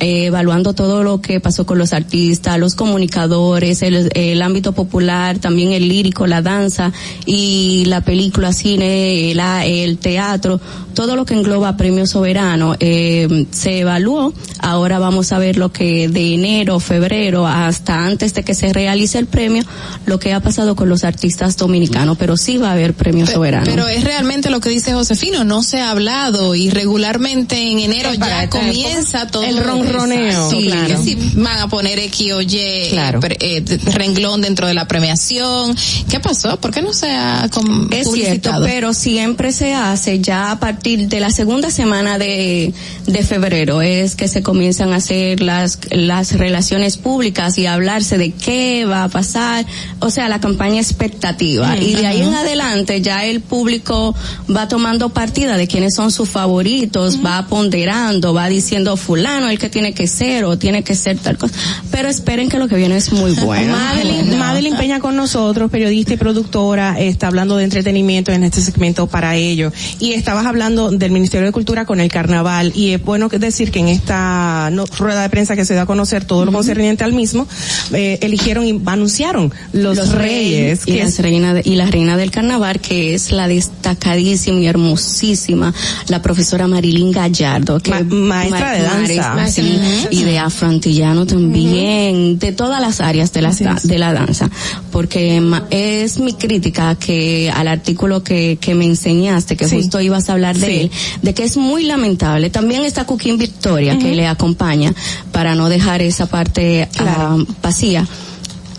eh, evaluando todo lo que pasó con los artistas, los comunicadores, el, el ámbito popular, también el lírico, la danza y la película, cine, la- el teatro, todo lo que engloba Premio Soberano, eh, se evaluó. Ahora vamos a ver lo que de enero, febrero, hasta antes de que se realice el premio, lo que ha pasado con los artistas dominicanos, pero sí va a haber Premio Soberano. Pero es realmente lo que dice Josefino, no se ha hablado y regularmente en enero ya comienza época. todo El ronroneo, Exacto, Sí, claro. si van a poner X o Y Claro. eh, renglón dentro de la premiación. ¿Qué pasó? ¿Por qué no se ha Es cierto, pero siempre se hace ya a partir de la segunda semana de, de febrero es que se comienzan a hacer las, las relaciones públicas y a hablarse de qué va a pasar, o sea, la campaña expectativa. Mm, y de ahí en adelante ya el público va tomando partida de quiénes son sus favoritos, va ponderando, va diciendo fulano el que tiene que ser o tiene que ser tal cosa. Pero esperen que lo que viene es muy bueno. Madeline, Madeline Peña con nosotros, periodista y productora, está hablando de entretenimiento en este segmento para ello. Y estabas hablando del Ministerio de Cultura con el carnaval. Y es bueno que decir que en esta no- rueda de prensa que se da a conocer todo lo concerniente al mismo, eh, eligieron y anunciaron los, reyes. y, que las es- reina de- y la reina del carnaval que es la destacadísima y hermosísima la profesora Marilyn Gallardo que Ma- maestra de danza. maestra, Ujú. y de afroantillano también de todas las áreas de la de la danza. Porque es mi crítica que al artículo que, que me enseñaste que Sí. justo ibas a hablar de Sí. él de que es muy lamentable. También está Cooking Victoria que le acompaña para no dejar esa parte ah, vacía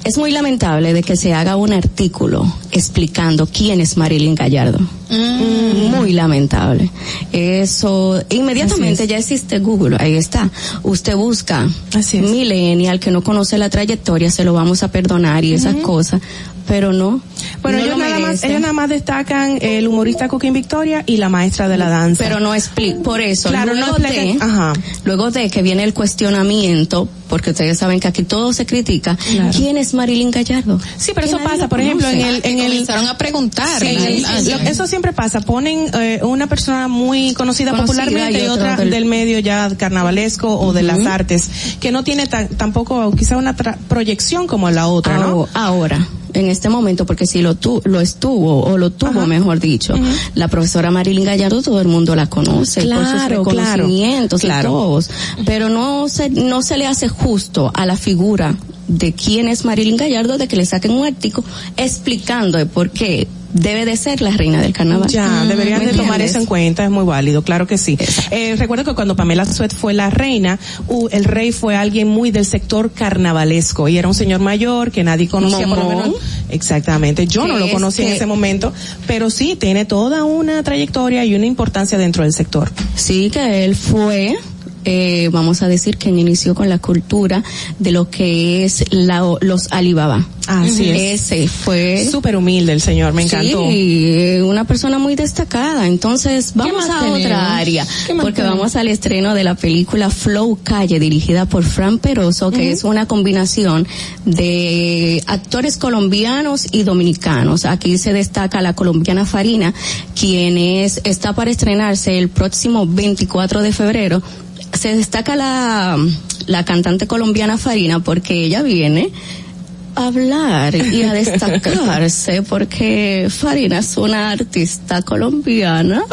es muy lamentable de que se haga un artículo explicando quién es Marilyn Gallardo. Muy lamentable. Eso, inmediatamente Así ya existe Google, ahí está. Usted busca millennial que no conoce la trayectoria, se lo vamos a perdonar y esas cosas, pero no. Bueno, no ellos lo nada, más, ellos nada más destacan el humorista Cooking Victoria y la maestra de la danza. Pero no explica, por eso, Claro, luego, no de, ajá. luego de que viene el cuestionamiento, porque ustedes saben que aquí todo se critica, Claro. ¿quién es Marilyn Gallardo? Sí, pero eso pasa, por ejemplo, en el, en el comenzaron a preguntar. Sí, en el- sí, sí, lo- eso siempre pasa. Ponen eh, una persona muy conocida, Conocida popularmente y otra del- del... medio ya carnavalesco o de las artes, que no tiene ta- tampoco quizá una tra- proyección como la otra, ¿no? Aho- Ahora, en este momento, porque si lo, tu, lo estuvo, o lo tuvo, mejor dicho, la profesora Marilyn Gallardo, todo el mundo la conoce por sus claro, reconocimientos y todos, pero no se, no se le hace justo a la figura de quién es Marilyn Gallardo, de que le saquen un artículo explicando de por qué debe de ser la reina del carnaval. Ya, Mm, deberían ¿me de tomar eso en cuenta, es muy válido, claro que sí. Eh, recuerdo que cuando Pamela Suet fue la reina, uh, el rey fue alguien muy del sector carnavalesco y era un señor mayor que nadie conocía por lo menos. Exactamente, yo no lo conocí en este- ese momento, pero sí tiene toda una trayectoria y una importancia dentro del sector. Sí, que él fue, eh, vamos a decir que inició con la cultura de lo que es la, los Alibaba. Así es. Ese fue. Súper humilde el señor, me encantó. Sí, una persona muy destacada. Entonces, vamos a tenemos? otra área. ¿Qué más Porque tenemos? vamos al estreno de la película Flow Calle, dirigida por Fran Peroso, que es una combinación de actores colombianos y dominicanos. Aquí se destaca la colombiana Farina, quien es, está para estrenarse el próximo 24 de febrero. Se destaca la, la cantante colombiana Farina porque ella viene a hablar y a destacarse porque Farina es una artista colombiana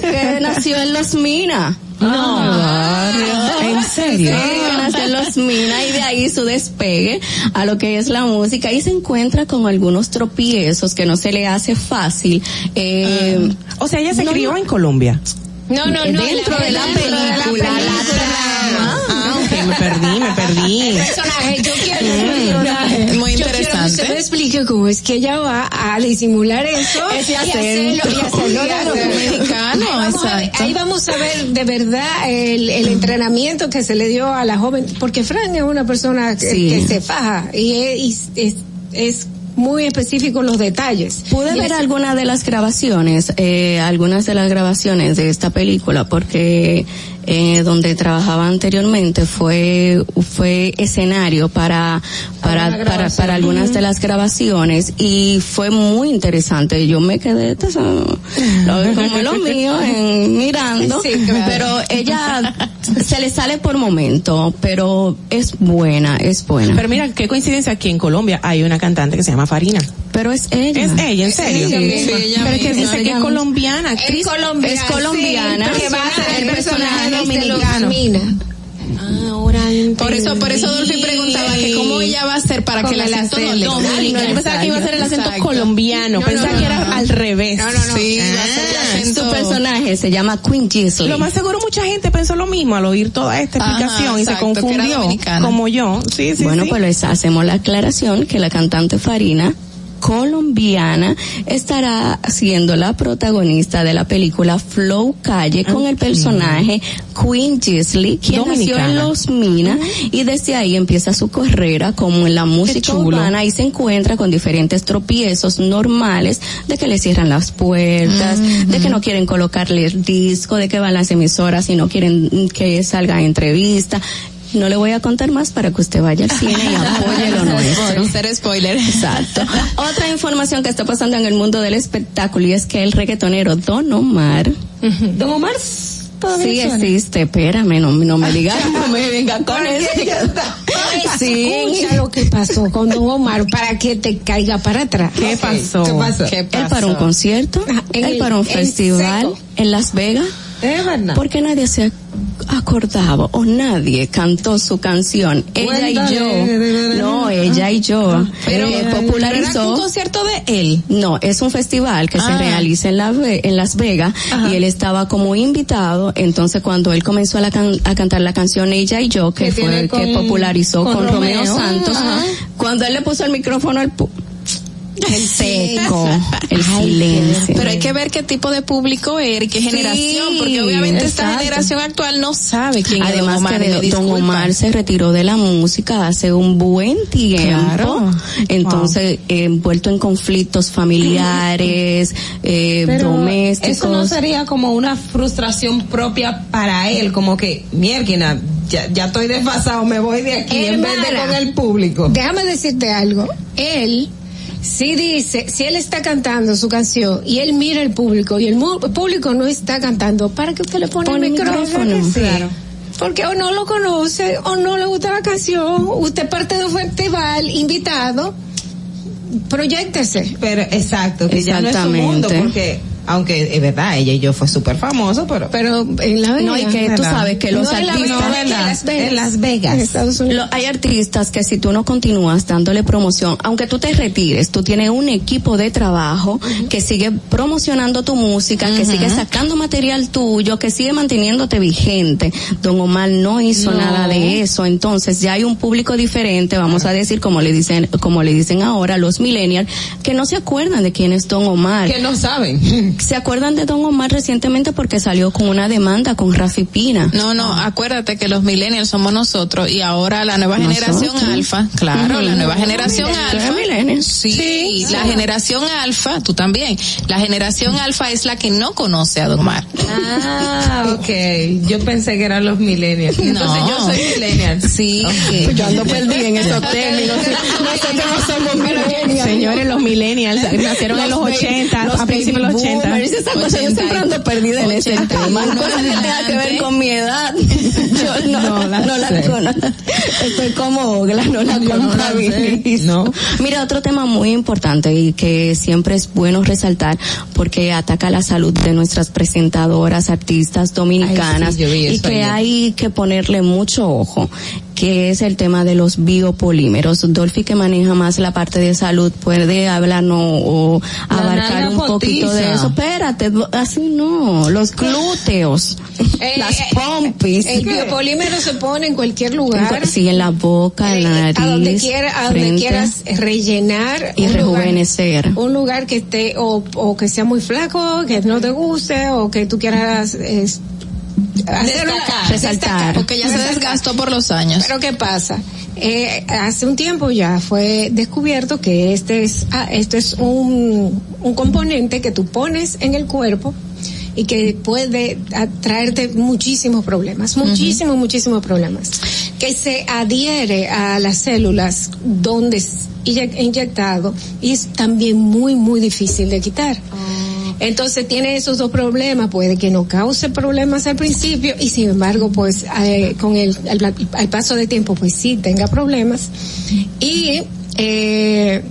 que nació en Los Mina. No, ¿en serio? Sí, que nació en Los Mina y de ahí su despegue a lo que es la música y se encuentra con algunos tropiezos que no se le hace fácil. Eh, O sea, ella se no, crió en Colombia. No, no, no. Dentro de la dentro de la película, la película. Ah, ok, me perdí, me perdí. personaje, yo quiero Mm. personaje. Muy Yo quiero que interesante. usted me explique cómo es que ella va a disimular eso Ese y hacerlo, y hacerlo mexicano, ahí vamos, a ver, ahí vamos a ver de verdad el, el entrenamiento que se le dio a la joven, porque Fran es una persona que, Sí. que se faja y es, es, es muy específico en los detalles. Pude Y ver es- algunas de las grabaciones, eh, algunas de las grabaciones de esta película, porque eh, donde trabajaba anteriormente fue fue escenario para para para, para algunas de las grabaciones y fue muy interesante. Yo me quedé como lo mío en mirando, Sí, claro. pero ella se le sale por momento, pero es buena, es buena. Pero mira, qué coincidencia, aquí en Colombia hay una cantante que se llama Farina. Pero es ella. Es ella, en serio. misma. Sí, pero es que dice que es colombiana, actriz. colombiana, es colombiana, sí, que va a ser el personaje de dominicano. Mina. Ahora Por eso, por eso Dolphy preguntaba que cómo ella va a hacer para Con que el acento no le acento. salga. No, yo pensaba que iba a ser el acento Exacto. colombiano, No, pensaba no, que era no. al revés. No, no, no. Sí, va a ser el Su personaje se llama Queen Gisley. Lo más seguro mucha gente pensó lo mismo al oír toda esta Ajá, explicación y se confundió, como yo. Sí, sí, bueno, sí. pues hacemos la aclaración que la cantante Farina colombiana estará siendo la protagonista de la película Flow Calle con el personaje Queen Gisley, quien nació en Los Minas y desde ahí empieza su carrera como en la música urbana y se encuentra con diferentes tropiezos normales de que le cierran las puertas, de que no quieren colocarle el disco, de que van las emisoras y no quieren que salga entrevista. No le voy a contar más para que usted vaya al cine y apoye lo nuestro. Ser spoiler. Exacto. Otra información que está pasando en el mundo del espectáculo y es que el reggaetonero Don Omar Don Omar sí suena. existe, espérame, no, no me digas, no me venga con eso. Sí. Escucha lo que pasó con Don Omar para que te caiga para atrás. ¿Qué pasó? ¿Qué pasó? ¿Qué Él pasó? para un concierto, él para un festival seco. en Las Vegas. Es verdad. Porque nadie se acordaba o nadie cantó su canción. Ella y yo. No, ella y yo. Pero, Eh, pero era popularizó. un concierto de él. No, es un festival que se Ah. realiza en, la, en Las Vegas y él estaba como invitado. Entonces, cuando él comenzó a, la can- a cantar la canción Ella y yo, que, Que fue el que popularizó con, con Romeo, Romeo. Santos, Ajá. cuando él le puso el micrófono al el seco, el silencio. Pero hay que ver qué tipo de público era y qué generación, porque obviamente esta generación actual no sabe quién es Don Además Omar. que me de- Don. Omar se retiró de la música hace un buen tiempo, Claro. entonces eh, envuelto en conflictos familiares, eh, Pero domésticos. eso no sería como una frustración propia para él, como que, mierda, ya, ya estoy desfasado, me voy de aquí en vez de con el público. Déjame decirte algo. Él, si dice, si él está cantando su canción y él mira el público y el mu- público no está cantando, ¿para qué usted le pone, Pone el micrófono? micrófono, Sí. claro. Porque o no lo conoce o no le gusta la canción, usted parte de un festival invitado, proyectese. Pero exacto, que ya no es su mundo, Exactamente. porque Aunque es verdad, ella y yo fue súper famoso, pero... Pero en la Vega. No, y que tú sabes que los No artistas... En Las Vegas. En Las Vegas. En Estados Unidos. Lo- hay artistas que si tú no continúas dándole promoción, aunque tú te retires, tú tienes un equipo de trabajo que sigue promocionando tu música, que sigue sacando material tuyo, que sigue manteniéndote vigente. Don Omar no hizo No. nada de eso, entonces ya hay un público diferente, vamos a decir como le dicen, como le dicen ahora los millennials, que no se acuerdan de quién es Don Omar. Que no saben. Se acuerdan de Don Omar recientemente porque salió con una demanda con Rafi Pina. No, no, acuérdate que los millennials somos nosotros y ahora la nueva Nosotros. generación alfa, claro, la nueva generación ¿Tú eres alfa. millennial? Sí, la generación alfa, tú también. La generación alfa es la que no conoce a Don Omar. Ah, ok. Yo pensé que eran los millennials. Entonces No. yo soy millennial. Sí. Pues yo ando perdida en esos términos. Nosotros no somos millennials. Señores, los millennials nacieron en los baby- 80, los a principios de los baby 80. Boomers, esa cosa, yo siempre ando perdida en ese 81 tema. Cosa que tenga que ver con mi edad. Yo no, No la no la conozco. Estoy como Ogla, no la no la contabilizo. Mira, otro tema muy importante y que siempre es bueno resaltar porque ataca la salud de nuestras presentadoras, artistas dominicanas Ay, sí, y que ayer. hay que ponerle mucho ojo que es el tema de los biopolímeros. Dolphy que maneja más la parte de salud puede hablarnos o abarcar un poquito de eso. Espérate, así no, los glúteos, Eh, las eh, pompis. El biopolímero se pone en cualquier lugar. Sí, en la boca, en la nariz, a donde quiera, a donde quieras rellenar y un lugar- rejuvenecer. un lugar que esté o, o que sea muy flaco, que no te guste o que tú quieras es, hacer una- Destacar, resaltar. Porque ya se desgastó por los años. Pero ¿qué pasa? Eh, hace un tiempo ya fue descubierto que este es, ah, este es un, un componente que tú pones en el cuerpo y que puede traerte muchísimos problemas, muchísimos, muchísimos problemas, que se adhiere a las células donde es inye- inyectado y es también muy, muy difícil de quitar. Entonces tiene esos dos problemas, puede que no cause problemas al principio y sin embargo pues eh, con el al, paso de tiempo pues sí tenga problemas y eh,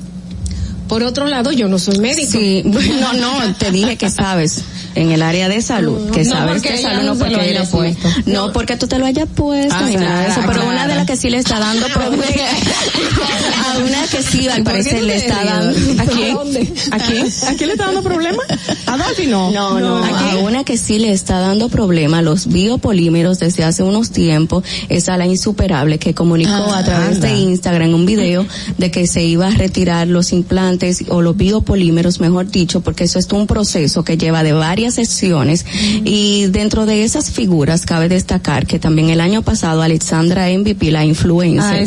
por otro lado yo no soy médico. Sí, no, no, te dije que sabes en el área de salud, que No, sabes que ella salud no porque lo haya eres puesto. no porque tú te lo hayas puesto Ah, ni nada de eso, claro, pero una de las que sí le está dando problemas a una que sí al ¿Por qué parecer le está dando ¿A quién? ¿Dónde? ¿A quién? ¿A quién le está dando problema? ¿A Dolphy no? No, no, ¿A una que sí le está dando problema los biopolímeros desde hace unos tiempos es a la insuperable que comunicó Ah, a través de Instagram un video de que se iba a retirar los implantes o los biopolímeros, mejor dicho, porque eso es un proceso que lleva de varias sesiones y dentro de esas figuras cabe destacar que también el año pasado Alexandra MVP, la influencer, Ah,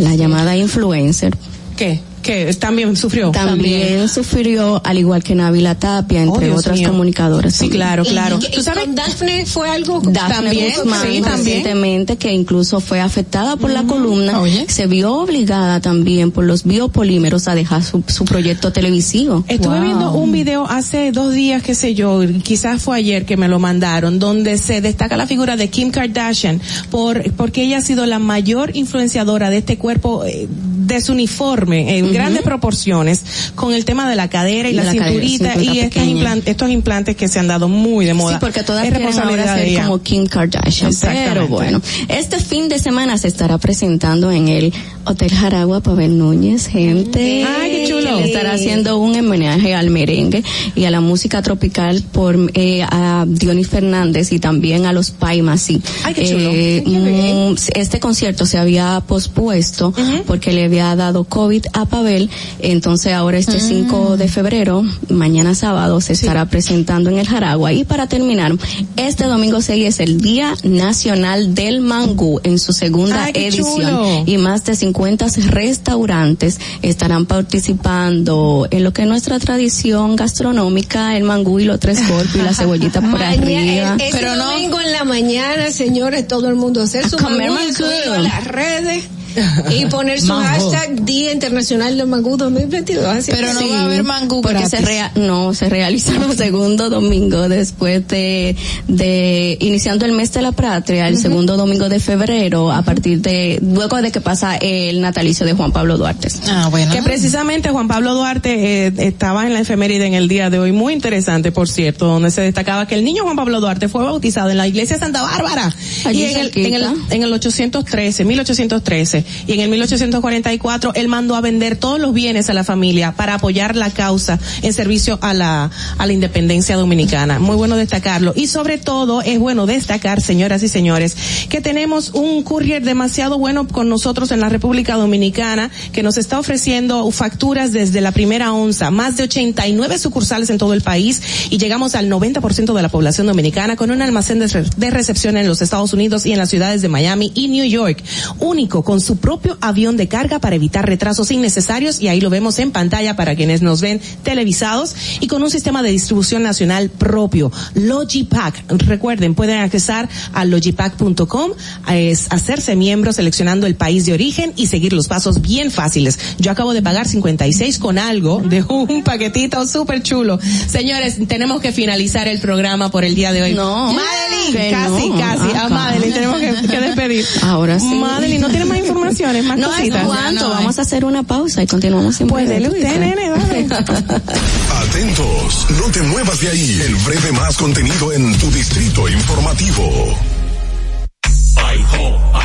la llamada influencer, ¿Qué? ¿Qué? ¿También sufrió? también sufrió, al igual que Návila Tapia, entre Oh, Dios otras comunicadoras. Sí, claro, claro. Y, y con Daphne fue algo Daphne También, Guzmán sí, también. recientemente que incluso fue afectada por la columna, Oye. se vio obligada también por los biopolímeros a dejar su, su proyecto televisivo. Estuve Wow. viendo un video hace dos días, qué sé yo, quizás fue ayer que me lo mandaron, donde se destaca la figura de Kim Kardashian por porque ella ha sido la mayor influenciadora de este cuerpo eh, de su uniforme en grandes proporciones con el tema de la cadera y De la, la cinturita y estos implantes que se han dado muy de moda. Sí, porque todas es responsabilidad ahora ser como Kim Kardashian. Pero bueno, este fin de semana se estará presentando en el Hotel Jaragua Pavel Núñez, gente. Ay, qué chulo. que le estará haciendo un homenaje al merengue y a la música tropical por eh, a Dionis Fernández y también a los Paimasí. Ay, qué chulo. Eh, Qué mm, este concierto se había pospuesto porque le había dado COVID a Pavel, entonces ahora este Mm. 5 de febrero, mañana sábado, se estará presentando en el Jaragua. Y para terminar, este domingo 6 es el Día Nacional del Mangú en su segunda Ay, edición. chulo. Y más de 50 restaurantes estarán participando en lo que es nuestra tradición gastronómica, el mangú y los tres golpes y la cebollita por Mañana, arriba. ese domingo en la mañana, señores, todo el mundo hacer su A comer mangú, a las redes. y poner su Mango. hashtag Día Internacional del Mangú 2022. Así Pero que no sí. va a haber mangú porque se rea- no se realiza los segundo domingo después de, de iniciando el mes de la patria, el segundo domingo de febrero, a partir de luego de que pasa el natalicio de Juan Pablo Duarte. Ah, bueno. Que precisamente Juan Pablo Duarte eh, estaba en la efeméride en el día de hoy, muy interesante, por cierto, donde se destacaba que el niño Juan Pablo Duarte fue bautizado en la iglesia Santa Bárbara. Allí y en el, en, el, en el 813, 1813, y en el 1844, él mandó a vender todos los bienes a la familia para apoyar la causa en servicio a la, a la independencia dominicana. Muy bueno destacarlo. Y sobre todo, es bueno destacar, señoras y señores, que tenemos un courier demasiado bueno con nosotros en la República Dominicana, que nos está ofreciendo facturas desde la primera onza, más de 89 sucursales en todo el país, y llegamos al 90% de la población dominicana con un almacén de, de recepción en los Estados Unidos y en las ciudades de Miami y New York, único con su propio avión de carga para evitar retrasos innecesarios, y ahí lo vemos en pantalla para quienes nos ven televisados, y con un sistema de distribución nacional propio, Logipack. Recuerden, pueden accesar a logipack.com, es hacerse miembro seleccionando el país de origen y seguir los pasos bien fáciles. Yo acabo de pagar 56 con algo de un paquetito súper chulo. Señores, tenemos que finalizar el programa por el día de hoy. No. Madeline, casi, no. casi. A Madeline tenemos que, que despedir. Ahora sí. Madeline, ¿no tiene más informaciones, más No cositas? es cuánto, no vamos a hacer una pausa y continuamos en Pues breve, dele ¿tú usted, nene, dale. Atentos, no te muevas de ahí. El breve más contenido en tu distrito informativo.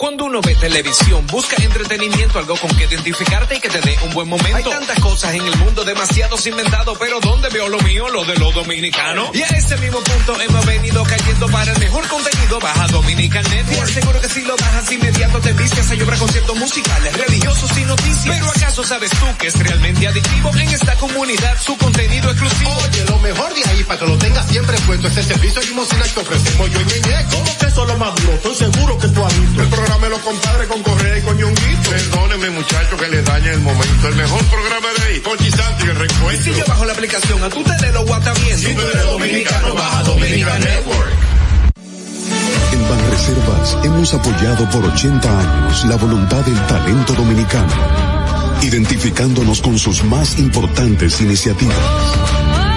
Cuando uno ve televisión, busca entretenimiento, algo con que identificarte y que te dé un buen momento. Hay tantas cosas en el mundo, demasiados inventados, pero ¿dónde veo lo mío? Lo de los dominicanos. Y a ese mismo punto hemos venido cayendo para el mejor contenido. Baja Dominican Network. Y aseguro que si lo bajas inmediato te vistes a llorar conciertos musicales, religiosos y noticias. Pero ¿acaso sabes tú que es realmente adictivo en esta comunidad su contenido exclusivo? Oye, lo mejor de ahí para que lo tengas siempre puesto es el servicio limosina que ofrecemos yo y Ñeñe. ¿Cómo que eso es lo más duro? Estoy seguro que tú has visto. El los compadres con Correa y con Ñonguito. Perdóneme, muchacho, que le dañe el momento. El mejor programa de ahí, Conchi Santi, el Y recuento. si yo bajo la aplicación, a tu tele lo guata viendo. Si tú eres dominicano, baja Dominican Network. En Banreservas hemos apoyado por 80 años la voluntad del talento dominicano, identificándonos con sus más importantes iniciativas,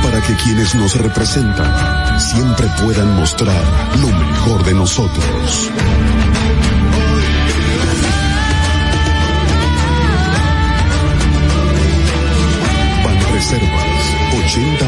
para que quienes nos representan siempre puedan mostrar lo mejor de nosotros.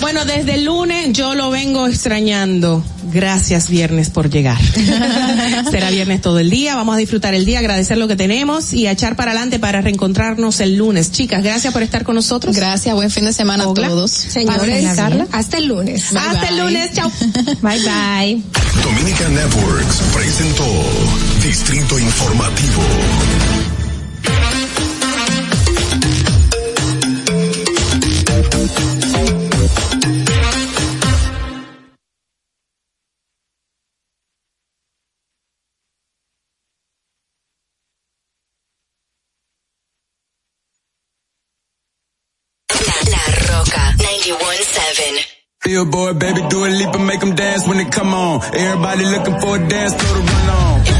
Bueno, desde el lunes yo lo vengo extrañando. Gracias viernes por llegar. Será viernes todo el día. Vamos a disfrutar el día, agradecer lo que tenemos y a echar para adelante para reencontrarnos el lunes. Chicas, gracias por estar con nosotros. Gracias, buen fin de semana a todos. Señores, Carla. hasta el lunes. Hasta el lunes, chao. Bye bye. Dominica Networks presentó Distrito Informativo. Billboard, baby, do a leap and make them dance when they come on. Everybody looking for a dance floor to run on.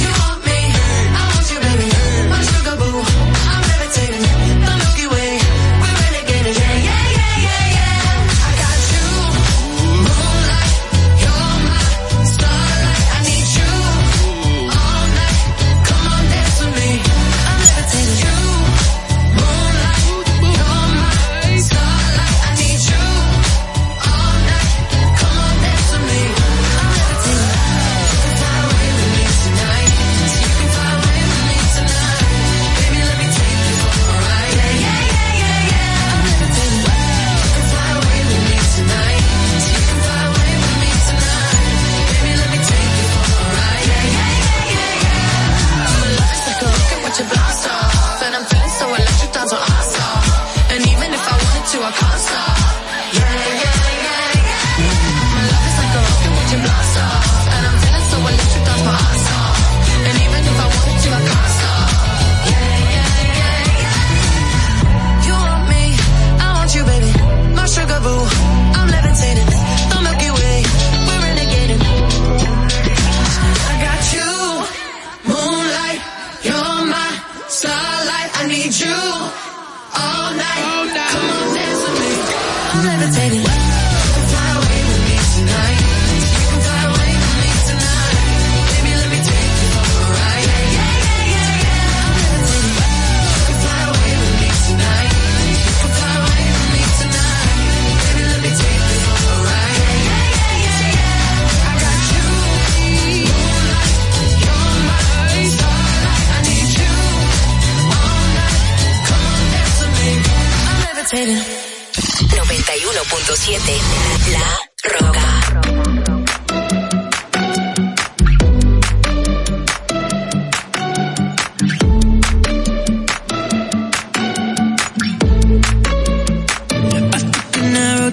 Cartera. 91.7 La Roca.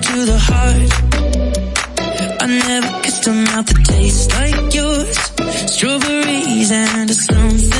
to the heart. I never kissed a mouth that tastes like yours. Strawberries and a something.